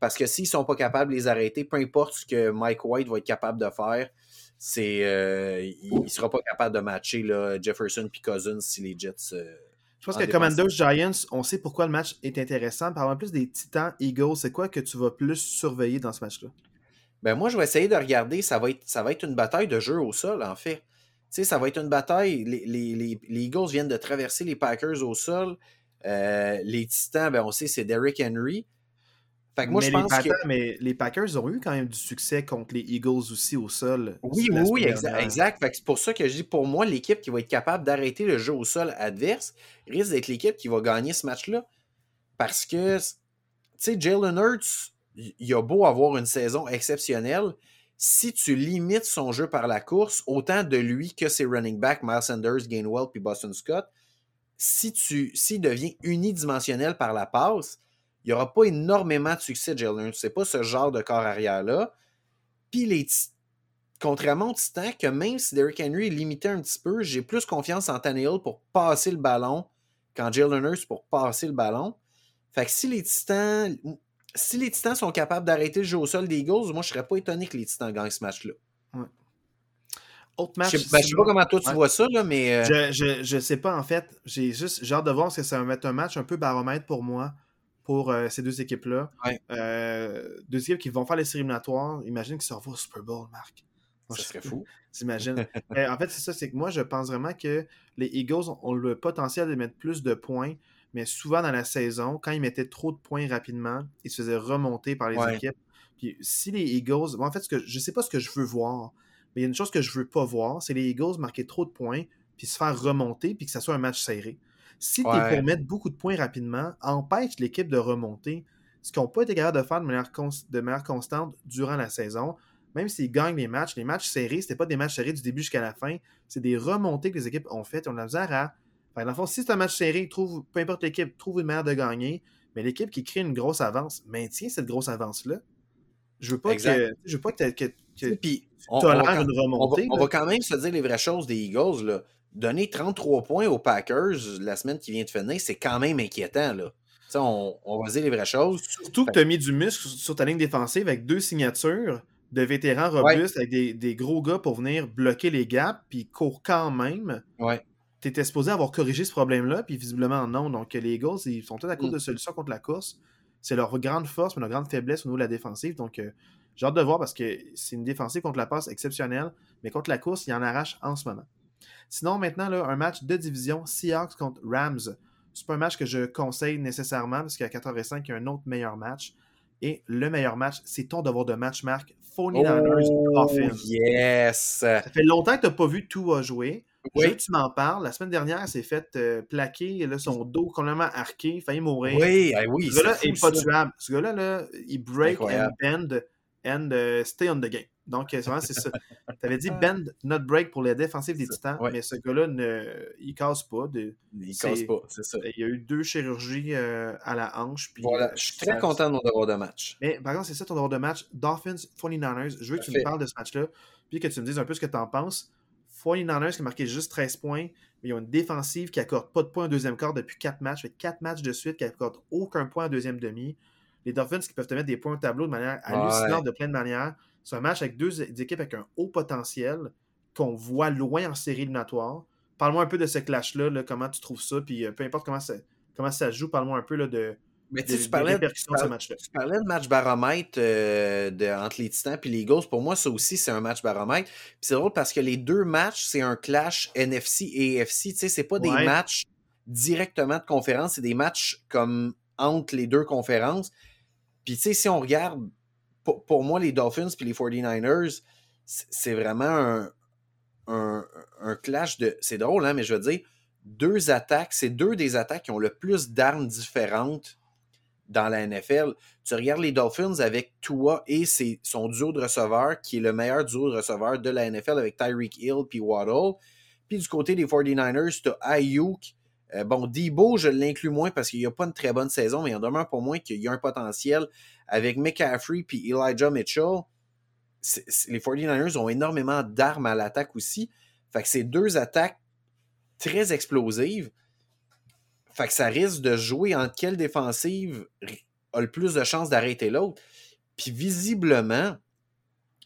Parce que s'ils sont pas capables de les arrêter, peu importe ce que Mike White va être capable de faire, c'est euh, il, il sera pas capable de matcher là, Jefferson et Cousins si les Jets. euh, Je pense en que. Commanders Giants, on sait pourquoi le match est intéressant. Par exemple, plus des Titans Eagles, c'est quoi que tu vas plus surveiller dans ce match-là? Ben moi, je vais essayer de regarder. Ça va être, ça va être une bataille de jeu au sol, en fait. Tu sais, ça va être une bataille. Les, les- les- les Eagles viennent de traverser les Packers au sol. Euh, les Titans, ben on sait, c'est Derrick Henry. Fait que moi, mais, je les pense que. Packers, mais les Packers ont eu quand même du succès contre les Eagles aussi au sol. Oui, la oui, oui, exa- exact. Fait que c'est pour ça que je dis, pour moi, l'équipe qui va être capable d'arrêter le jeu au sol adverse risque d'être l'équipe qui va gagner ce match-là. Parce que, tu sais, Jalen Hurts, il il a beau avoir une saison exceptionnelle, si tu limites son jeu par la course, autant de lui que ses running backs, Miles Sanders, Gainwell puis Boston Scott, si tu s'il devient unidimensionnel par la passe, il n'y aura pas énormément de succès Jalen. C'est pas ce genre de corps arrière-là. Puis les contrairement aux Titans, que même si Derrick Henry est limité un petit peu, j'ai plus confiance en Tannehill pour passer le ballon qu'en Jalen Hurts pour passer le ballon. Fait que si les Titans si les Titans sont capables d'arrêter le jeu au sol des Eagles, moi je serais pas étonné que les Titans gagnent ce match-là. Autre Je match. sais ben, je sais pas comment toi tu Ouais. vois ça, là, mais euh, Je, je, je sais pas, en fait. J'ai juste j'ai hâte de voir parce que ça va être un match un peu baromètre pour moi, pour euh, ces deux équipes-là. Ouais. Euh, deux équipes qui vont faire les séries éliminatoires. Imagine qu'ils se revoient au Super Bowl, Marc. Moi, ça je- serait fou. *laughs* T'imagines? *laughs* Euh, en fait, c'est ça, c'est que moi, je pense vraiment que les Eagles ont, ont le potentiel de mettre plus de points, mais souvent dans la saison, quand ils mettaient trop de points rapidement, ils se faisaient remonter par les Ouais. équipes. Puis si les Eagles, bon, en fait, ce que, je sais pas ce que je veux voir, mais il y a une chose que je veux pas voir, c'est les Eagles marquer trop de points, puis se faire remonter, puis que ça soit un match serré. Si tu es Ouais. pour mettre beaucoup de points rapidement, empêche l'équipe de remonter, ce qu'ils n'ont pas été capables de faire de manière, cons- de manière constante durant la saison. Même s'ils gagnent les matchs, les matchs serrés, c'était pas des matchs serrés du début jusqu'à la fin, c'est des remontées que les équipes ont faites. On a la misère à. Que dans le fond, si c'est un match serré, trouve, peu importe l'équipe, trouve une manière de gagner, mais l'équipe qui crée une grosse avance maintient cette grosse avance-là. Je veux pas Exact. que. Je veux pas que, que, que Puis tu on, une on va- remontée. on va quand même se dire les vraies choses des Eagles. Là. Donner 33 points aux Packers la semaine qui vient de finir, c'est quand même inquiétant. Là. On, on va dire les vraies choses. Surtout que tu as mis du muscle sur- ta ligne défensive avec deux signatures de vétérans robustes avec des, des gros gars pour venir bloquer les gaps, puis ils courent quand même. Ouais. Tu étais supposé avoir corrigé ce problème-là, puis visiblement non. Donc les Eagles, ils sont peut-être à court Mm. de solutions contre la course. C'est leur grande force, mais leur grande faiblesse au niveau de la défensive. Donc euh, j'ai hâte de voir parce que c'est une défensive contre la passe exceptionnelle, mais contre la course, ils en arrachent en ce moment. Sinon, maintenant, là, un match de division Seahawks contre Rams. C'est pas un match que je conseille nécessairement parce qu'à 85, il y a un autre meilleur match. Et le meilleur match, c'est ton devoir de match, Marc. 49ers oh, Yes! Ça fait longtemps que tu n'as pas vu tout à jouer. Oui. tu m'en parles. La semaine dernière, s'est fait euh, plaquer, là, son dos complètement arqué, il failli mourir. Oui, ah oui. Ce gars-là n'est pas tuable. Ce gars-là, là, il break and bend and uh, stay on the game. Donc, c'est vraiment, c'est ça. *laughs* Tu avais dit bend, not break pour les défensifs des Titans, mais ce gars-là, ne, il casse pas. De, il casse pas, c'est ça. Il y a eu deux chirurgies euh, à la hanche. Puis, voilà, je suis très content de mon devoir de match. Mais par exemple, c'est ça ton devoir de match. Dolphins, 49ers, je veux que tu me parles de ce match-là, puis que tu me dises un peu ce que tu en penses. 49ers qui a marqué juste 13 points, mais ils ont une défensive qui accorde pas de points en deuxième quart depuis 4 matchs. Fait 4 matchs de suite qui accordent aucun point en deuxième demi. Les Dolphins qui peuvent te mettre des points au tableau de manière hallucinante de plein de manières. C'est un match avec deux équipes avec un haut potentiel qu'on voit loin en série éliminatoire. Parle-moi un peu de ce clash-là, comment tu trouves ça, puis euh, peu importe comment ça, comment ça se joue, parle-moi un peu là, de, mais tu, tu, parlais, de ce match-là. Tu parlais de match baromètre euh, de, entre les Titans et les Ghosts. Pour moi, ça aussi, c'est un match baromètre. c'est drôle parce que les deux matchs, c'est un clash NFC et AFC. Tu sais, c'est pas des matchs directement de conférence, c'est des matchs comme entre les deux conférences. Puis, tu sais, si on regarde, pour, moi, les Dolphins et les 49ers, c'est vraiment un, clash de. C'est drôle, hein, mais je veux dire, deux attaques, c'est deux des attaques qui ont le plus d'armes différentes dans la NFL. Tu regardes les Dolphins avec Tua et son duo de receveurs, qui est le meilleur duo de receveurs de la NFL avec Tyreek Hill puis Waddle. Puis du côté des 49ers, tu as Ayuk. Euh, bon, Debo, je l'inclus moins parce qu'il n'y a pas une très bonne saison, mais il en demeure pour moi qu'il y a un potentiel avec McCaffrey puis Elijah Mitchell. les 49ers ont énormément d'armes à l'attaque aussi. Fait que c'est deux attaques très explosives. Fait que ça risque de jouer en quelle défensive a le plus de chances d'arrêter l'autre. Puis visiblement,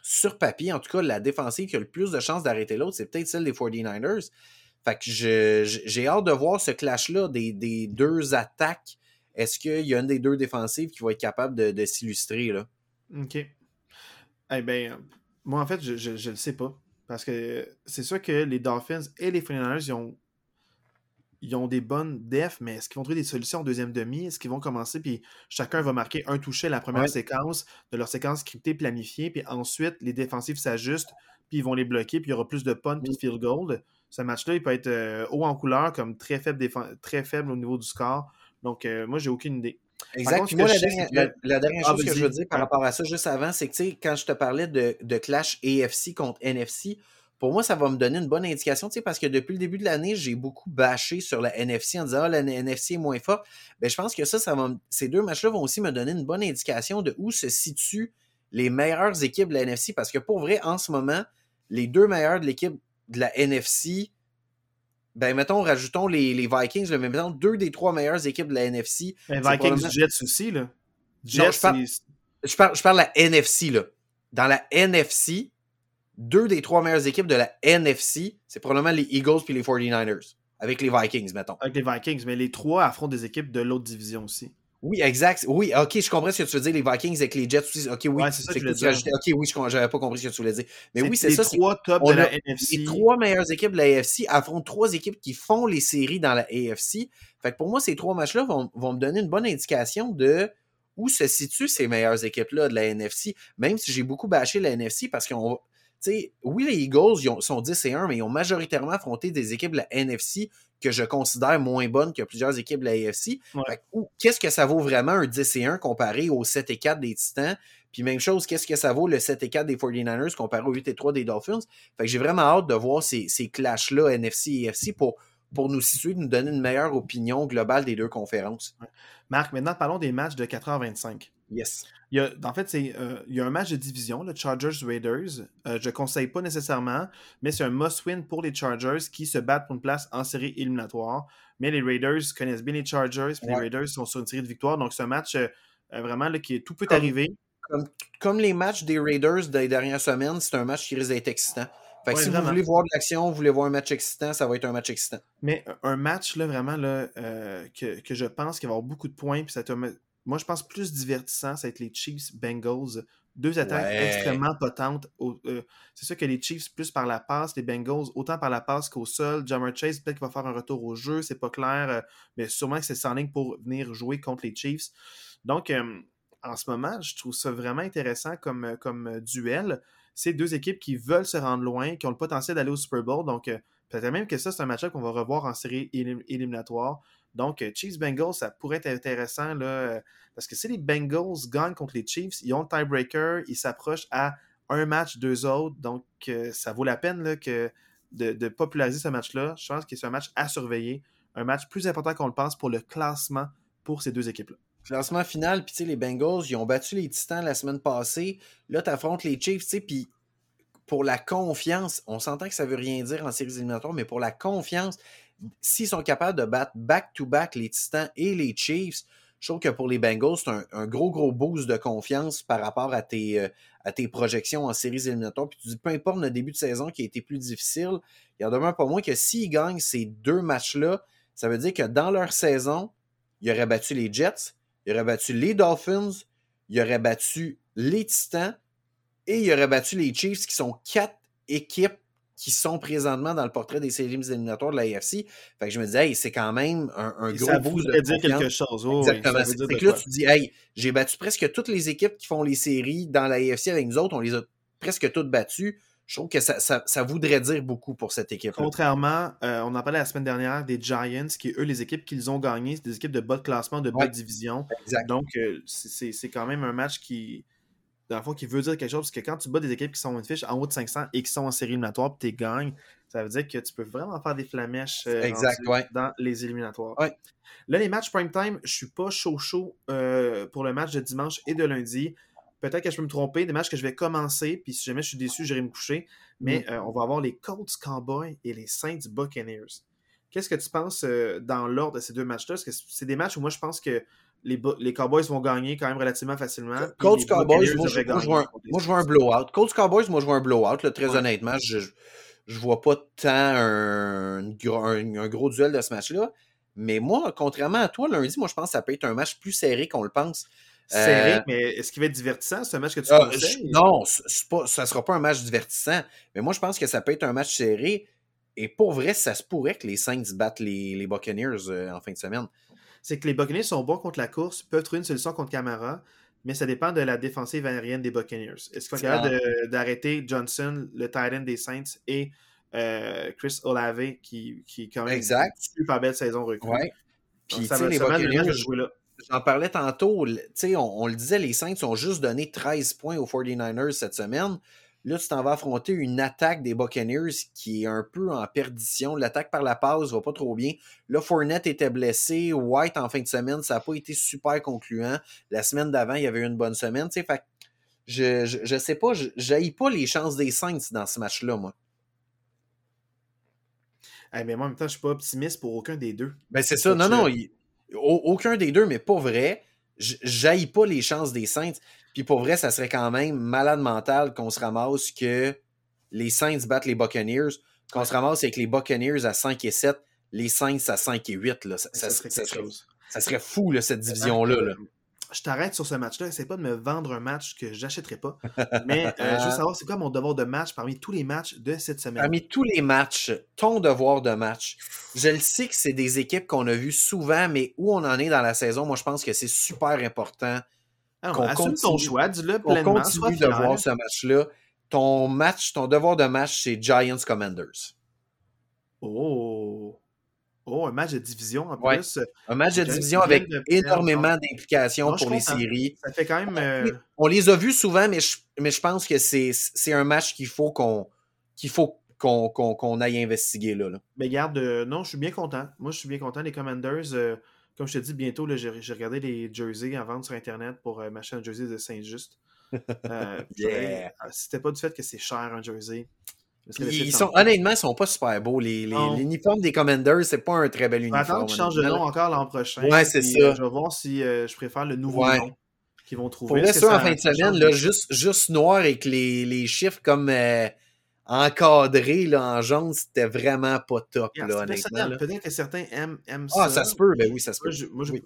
sur papier, en tout cas, la défensive qui a le plus de chances d'arrêter l'autre, c'est peut-être celle des 49ers. Fait que j'ai hâte de voir ce clash-là des, deux attaques. Est-ce qu'il y a une des deux défensives qui va être capable de, s'illustrer? là? OK. Eh bien, moi, en fait, je ne le sais pas. Parce que c'est sûr que les Dolphins et les 49ers, ils ont ils ont des bonnes defs, mais est-ce qu'ils vont trouver des solutions en deuxième demi? Est-ce qu'ils vont commencer, puis chacun va marquer un toucher la première séquence de leur séquence scriptée, planifiée, puis ensuite, les défensifs s'ajustent, puis ils vont les bloquer, puis il y aura plus de punt puis de field goal. Ce match-là, il peut être euh, haut en couleur, comme très faible, très faible au niveau du score. Donc, euh, moi, j'ai aucune idée. Exact. moi, la, dernière, ah, chose que je veux dire par rapport à ça, juste avant, c'est que, quand je te parlais de, de clash AFC contre NFC, pour moi, ça va me donner une bonne indication, tu sais, parce que depuis le début de l'année, j'ai beaucoup bâché sur la NFC en disant ah, la NFC est moins forte. Ben, je pense que ça, ça va ces deux matchs-là vont aussi me donner une bonne indication de où se situent les meilleures équipes de la NFC. Parce que pour vrai, en ce moment, les deux meilleurs de l'équipe de la NFC, ben mettons, rajoutons les, les Vikings, mais mettons deux des trois meilleures équipes de la NFC. Les Vikings Jets aussi, là. Jets, je, parle, je, parle, je parle de la NFC, là. Dans la NFC, deux des trois meilleures équipes de la NFC, c'est probablement les Eagles puis les 49ers. Avec les Vikings, mettons. Avec les Vikings, mais les trois affrontent des équipes de l'autre division aussi. Oui, exact. Oui, ok, je comprends ce que tu veux dire, les Vikings avec les Jets aussi. Ok, oui, c'est ça que, tu. Ok, oui, je n'avais pas compris ce que tu voulais dire. Mais oui, c'est ça. Les trois top de la NFC. Les trois meilleures équipes de la AFC affrontent trois équipes qui font les séries dans la AFC. Fait que pour moi, ces trois matchs-là vont, vont, me donner une bonne indication de où se situent ces meilleures équipes-là de la NFC. Même si j'ai beaucoup bâché la NFC parce qu'on oui, les Eagles ils sont 10 et 1, mais ils ont majoritairement affronté des équipes de la NFC que je considère moins bonnes que plusieurs équipes de la AFC. Qu'est-ce que ça vaut vraiment un 10 et 1 comparé au 7 et 4 des Titans? Puis même chose, qu'est-ce que ça vaut le 7 et 4 des 49ers comparé au 8 et 3 des Dolphins? Fait que j'ai vraiment hâte de voir ces, ces clashs-là NFC et AFC pour, pour nous situer, nous donner une meilleure opinion globale des deux conférences. Marc, maintenant parlons des matchs de 4h25. Yes. Il y a, en fait, c'est, euh, il y a un match de division, le Chargers Raiders. Euh, je ne conseille pas nécessairement, mais c'est un must-win pour les Chargers qui se battent pour une place en série éliminatoire. Mais les Raiders connaissent bien les Chargers, puis les Raiders sont sur une série de victoires. Donc, c'est un match euh, vraiment là, qui tout peut arriver. Comme, comme, les matchs des Raiders des dernières semaines, c'est un match qui risque d'être excitant. Fait que si vous voulez voir de l'action, vous voulez voir un match excitant, ça va être un match excitant. Mais un match, là, vraiment, là, que, que, je pense qu'il va y avoir beaucoup de points, puis ça te moi, je pense plus divertissant, ça va être les Chiefs Bengals Deux attaques extrêmement potentes. Euh, c'est sûr que les Chiefs, plus par la passe, les Bengals, autant par la passe qu'au sol. Jammer Chase, peut-être qu'il va faire un retour au jeu, c'est pas clair, euh, mais sûrement que c'est sans ligne pour venir jouer contre les Chiefs. Donc, euh, en ce moment, je trouve ça vraiment intéressant comme, comme duel. C'est deux équipes qui veulent se rendre loin, qui ont le potentiel d'aller au Super Bowl. Donc, peut-être même que ça, c'est un match-up qu'on va revoir en série éliminatoire. Donc, Chiefs Bengals, ça pourrait être intéressant là, parce que si les Bengals gagnent contre les Chiefs, ils ont le tiebreaker, ils s'approchent à un match, deux autres. Donc, euh, ça vaut la peine de, populariser ce match-là. Je pense que c'est un match à surveiller. Un match plus important qu'on le pense pour le classement pour ces deux équipes-là. Classement final, puis tu sais, les Bengals, ils ont battu les Titans la semaine passée. Là, tu affrontes les Chiefs, tu puis pour la confiance, on s'entend que ça veut rien dire en séries éliminatoires, mais pour la confiance, s'ils sont capables de battre back-to-back les Titans et les Chiefs, je trouve que pour les Bengals, c'est un, gros, gros boost de confiance par rapport à tes, euh, à tes projections en séries éliminatoires. Puis tu dis, peu importe le début de saison qui a été plus difficile, il y en demeure pas moins que s'ils gagnent ces deux matchs-là, ça veut dire que dans leur saison, ils auraient battu les Jets, ils auraient battu les Dolphins, ils auraient battu les Titans et ils auraient battu les Chiefs, qui sont quatre équipes qui sont présentement dans le portrait des séries éliminatoires de la AFC. Fait que je me dis, hey, c'est quand même un, un gros boost de dire quelque chose. Exactement. c'est que là, tu dis, hey, j'ai battu presque toutes les équipes qui font les séries dans la AFC avec nous autres. On les a presque toutes battues. Je trouve que ça, ça, voudrait dire beaucoup pour cette équipe. Contrairement, euh, on en parlait la semaine dernière des Giants, qui, eux, les équipes qu'ils ont gagnées, c'est des équipes de bas de classement, de bas de division. Exact. Donc, euh, c'est quand même un match qui, dans le fond, qui veut dire quelque chose, parce que quand tu bats des équipes qui sont une fiche en haut de 500 et qui sont en série éliminatoire, puis tu gagnes, ça veut dire que tu peux vraiment faire des flamèches euh, dans les éliminatoires. Là, les matchs prime time, je suis pas chaud chaud euh, pour le match de dimanche et de lundi. Peut-être que je peux me tromper, des matchs que je vais commencer, puis si jamais je suis déçu, j'irai me coucher. Mais mm. euh, on va avoir les Colts Cowboys et les Saints Buccaneers. Qu'est-ce que tu penses dans l'ordre de ces deux matchs-là? Est-ce que c'est des matchs où moi je pense que les, Cowboys vont gagner quand même relativement facilement. Colts Cowboys, moi, je, vois un, blowout. Colts Cowboys, moi je vois un blowout. très honnêtement, je, je vois pas tant un, un, gros duel de ce match-là. Mais moi, contrairement à toi, lundi, moi je pense que ça peut être un match plus serré qu'on le pense. Serré, euh, mais est-ce qu'il va être divertissant, ce match que tu euh, conseilles? Non, pas, ça ne sera pas un match divertissant. Mais moi, je pense que ça peut être un match serré. Et pour vrai, ça se pourrait que les Saints battent les, les Buccaneers euh, en fin de semaine c'est que les Buccaneers sont bons contre la course, peuvent trouver une solution contre Camara, mais ça dépend de la défensive aérienne des Buccaneers. Est-ce qu'ils sont capables d'arrêter Johnson, le tight end des Saints, et euh, Chris Olave, qui, qui quand même exact. une super belle saison recrue? Ouais. Puis, ça va, les Buccaneers, J'en parlais tantôt, on, on le disait, les Saints ont juste donné 13 points aux 49ers cette semaine. Là, tu t'en vas affronter une attaque des Buccaneers qui est un peu en perdition. L'attaque par la passe va pas trop bien. Là, Fournette était blessé. White, en fin de semaine, ça n'a pas été super concluant. La semaine d'avant, il y avait eu une bonne semaine. fait je, je, sais pas, je pas les chances des Saints dans ce match-là, moi. mais moi, en même temps, je suis pas optimiste pour aucun des deux. Ben, c'est ça. Non, non. aucun des deux, mais pas vrai. Je pas les chances des Saints. Puis pour vrai, ça serait quand même malade mental qu'on se ramasse que les Saints battent les Buccaneers, qu'on se ramasse avec les Buccaneers à 5 et 7, les Saints à 5 et 8. Là. Ça, ça, serait, ça, serait, fou, là, cette division-là. Là. Je t'arrête sur ce match-là. Essaye pas de me vendre un match que j'achèterai pas. *laughs* Mais euh, je veux savoir, c'est quoi mon devoir de match parmi tous les matchs de cette semaine? Parmi tous les matchs, ton devoir de match. Je le sais que c'est des équipes qu'on a vues souvent, mais où on en est dans la saison, moi, je pense que c'est super important ah on assume ton choix, dis-le pleinement. On continue de voir ce match-là. Ton match, ton devoir de match, c'est Giants Commanders. Oh! Oh, un match de division en plus. Un match de division avec énormément d'implications pour les séries. Ça fait quand même. Euh, on les a vus souvent, mais je, mais je pense que c'est un match qu'il faut qu'on qu'il faut qu'on aille investiguer là. Mais garde, euh, non, je suis bien content. Moi, je suis bien content. Les Commanders, euh, comme je te dis, bientôt, j'ai regardé les jerseys en vente sur Internet pour euh, m'acheter un jersey de Saint-Just. *laughs* Euh, yeah. Euh, c'était pas du fait que c'est cher un jersey. Ils sont, honnêtement, ils sont pas super beaux. Les, l'uniforme des Commanders, c'est pas un très bel uniforme. Attends qu'ils changent de nom encore l'an prochain. Ouais, c'est ça. je vais voir si je préfère le nouveau nom qu'ils vont trouver. Pour ça, en fin de semaine, là, juste, juste noir avec les, les chiffres comme encadré là, en jaune, c'était vraiment pas top, là, honnêtement. Peut-être que certains aiment, aiment ça. Ah, ça se peut, ben oui, ça se peut.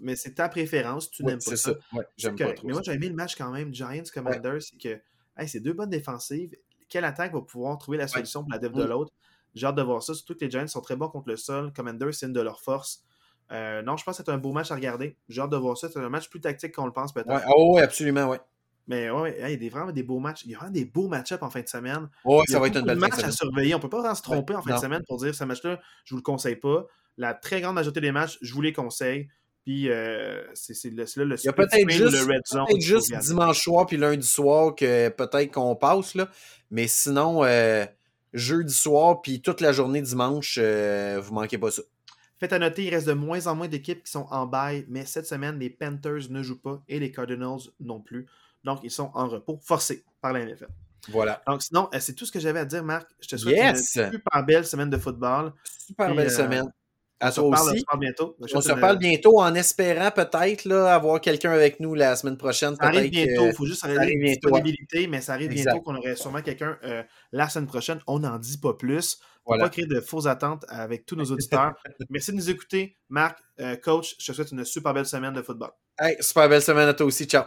Mais c'est ta préférence, tu n'aimes pas ça. Ouais, j'aime pas trop mais moi, j'ai aimé le match quand même, Giants Commanders, c'est que c'est deux bonnes défensives. Quelle attaque va pouvoir trouver la solution pour la dev de l'autre? J'ai hâte de voir ça, surtout que les Giants sont très bons contre le sol. Commanders, c'est une de leurs forces. Euh, non, je pense que c'est un beau match à regarder. J'ai hâte de voir ça. C'est un match plus tactique qu'on le pense peut-être. Ouais, oh, oui, absolument, oui. Mais ouais, il y a vraiment des beaux matchs. Il y a vraiment des beaux match-ups en fin de semaine. Oui, ça va être une belle match à surveiller. On ne peut pas vraiment se tromper en fin de semaine pour dire ce match-là, je ne vous le conseille pas. La très grande majorité des matchs, je vous les conseille. Puis euh, c'est là le Il y a peut-être juste, le red zone peut juste dimanche soir puis lundi soir que peut-être qu'on passe. Là. Mais sinon, euh, jeudi soir puis toute la journée dimanche, euh, vous manquez pas ça. Faites à noter, il reste de moins en moins d'équipes qui sont en bail, mais cette semaine, les Panthers ne jouent pas et les Cardinals non plus. Donc, ils sont en repos forcé par la NFL. Voilà. Donc, sinon, c'est tout ce que j'avais à dire, Marc. Je te souhaite une super belle semaine de football. Super belle semaine. À toi aussi. On se parle bientôt. On se parle bientôt en espérant peut-être avoir quelqu'un avec nous la semaine prochaine. Ça arrive bientôt. Il faut juste arrêter la disponibilité, mais ça arrive bientôt qu'on aurait sûrement quelqu'un euh, la semaine prochaine. On n'en dit pas plus. Pour ne pas créer de fausses attentes avec tous nos auditeurs. *laughs* Merci de nous écouter. Marc, euh, coach, je te souhaite une super belle semaine de football. Hey, super belle semaine à toi aussi. Ciao.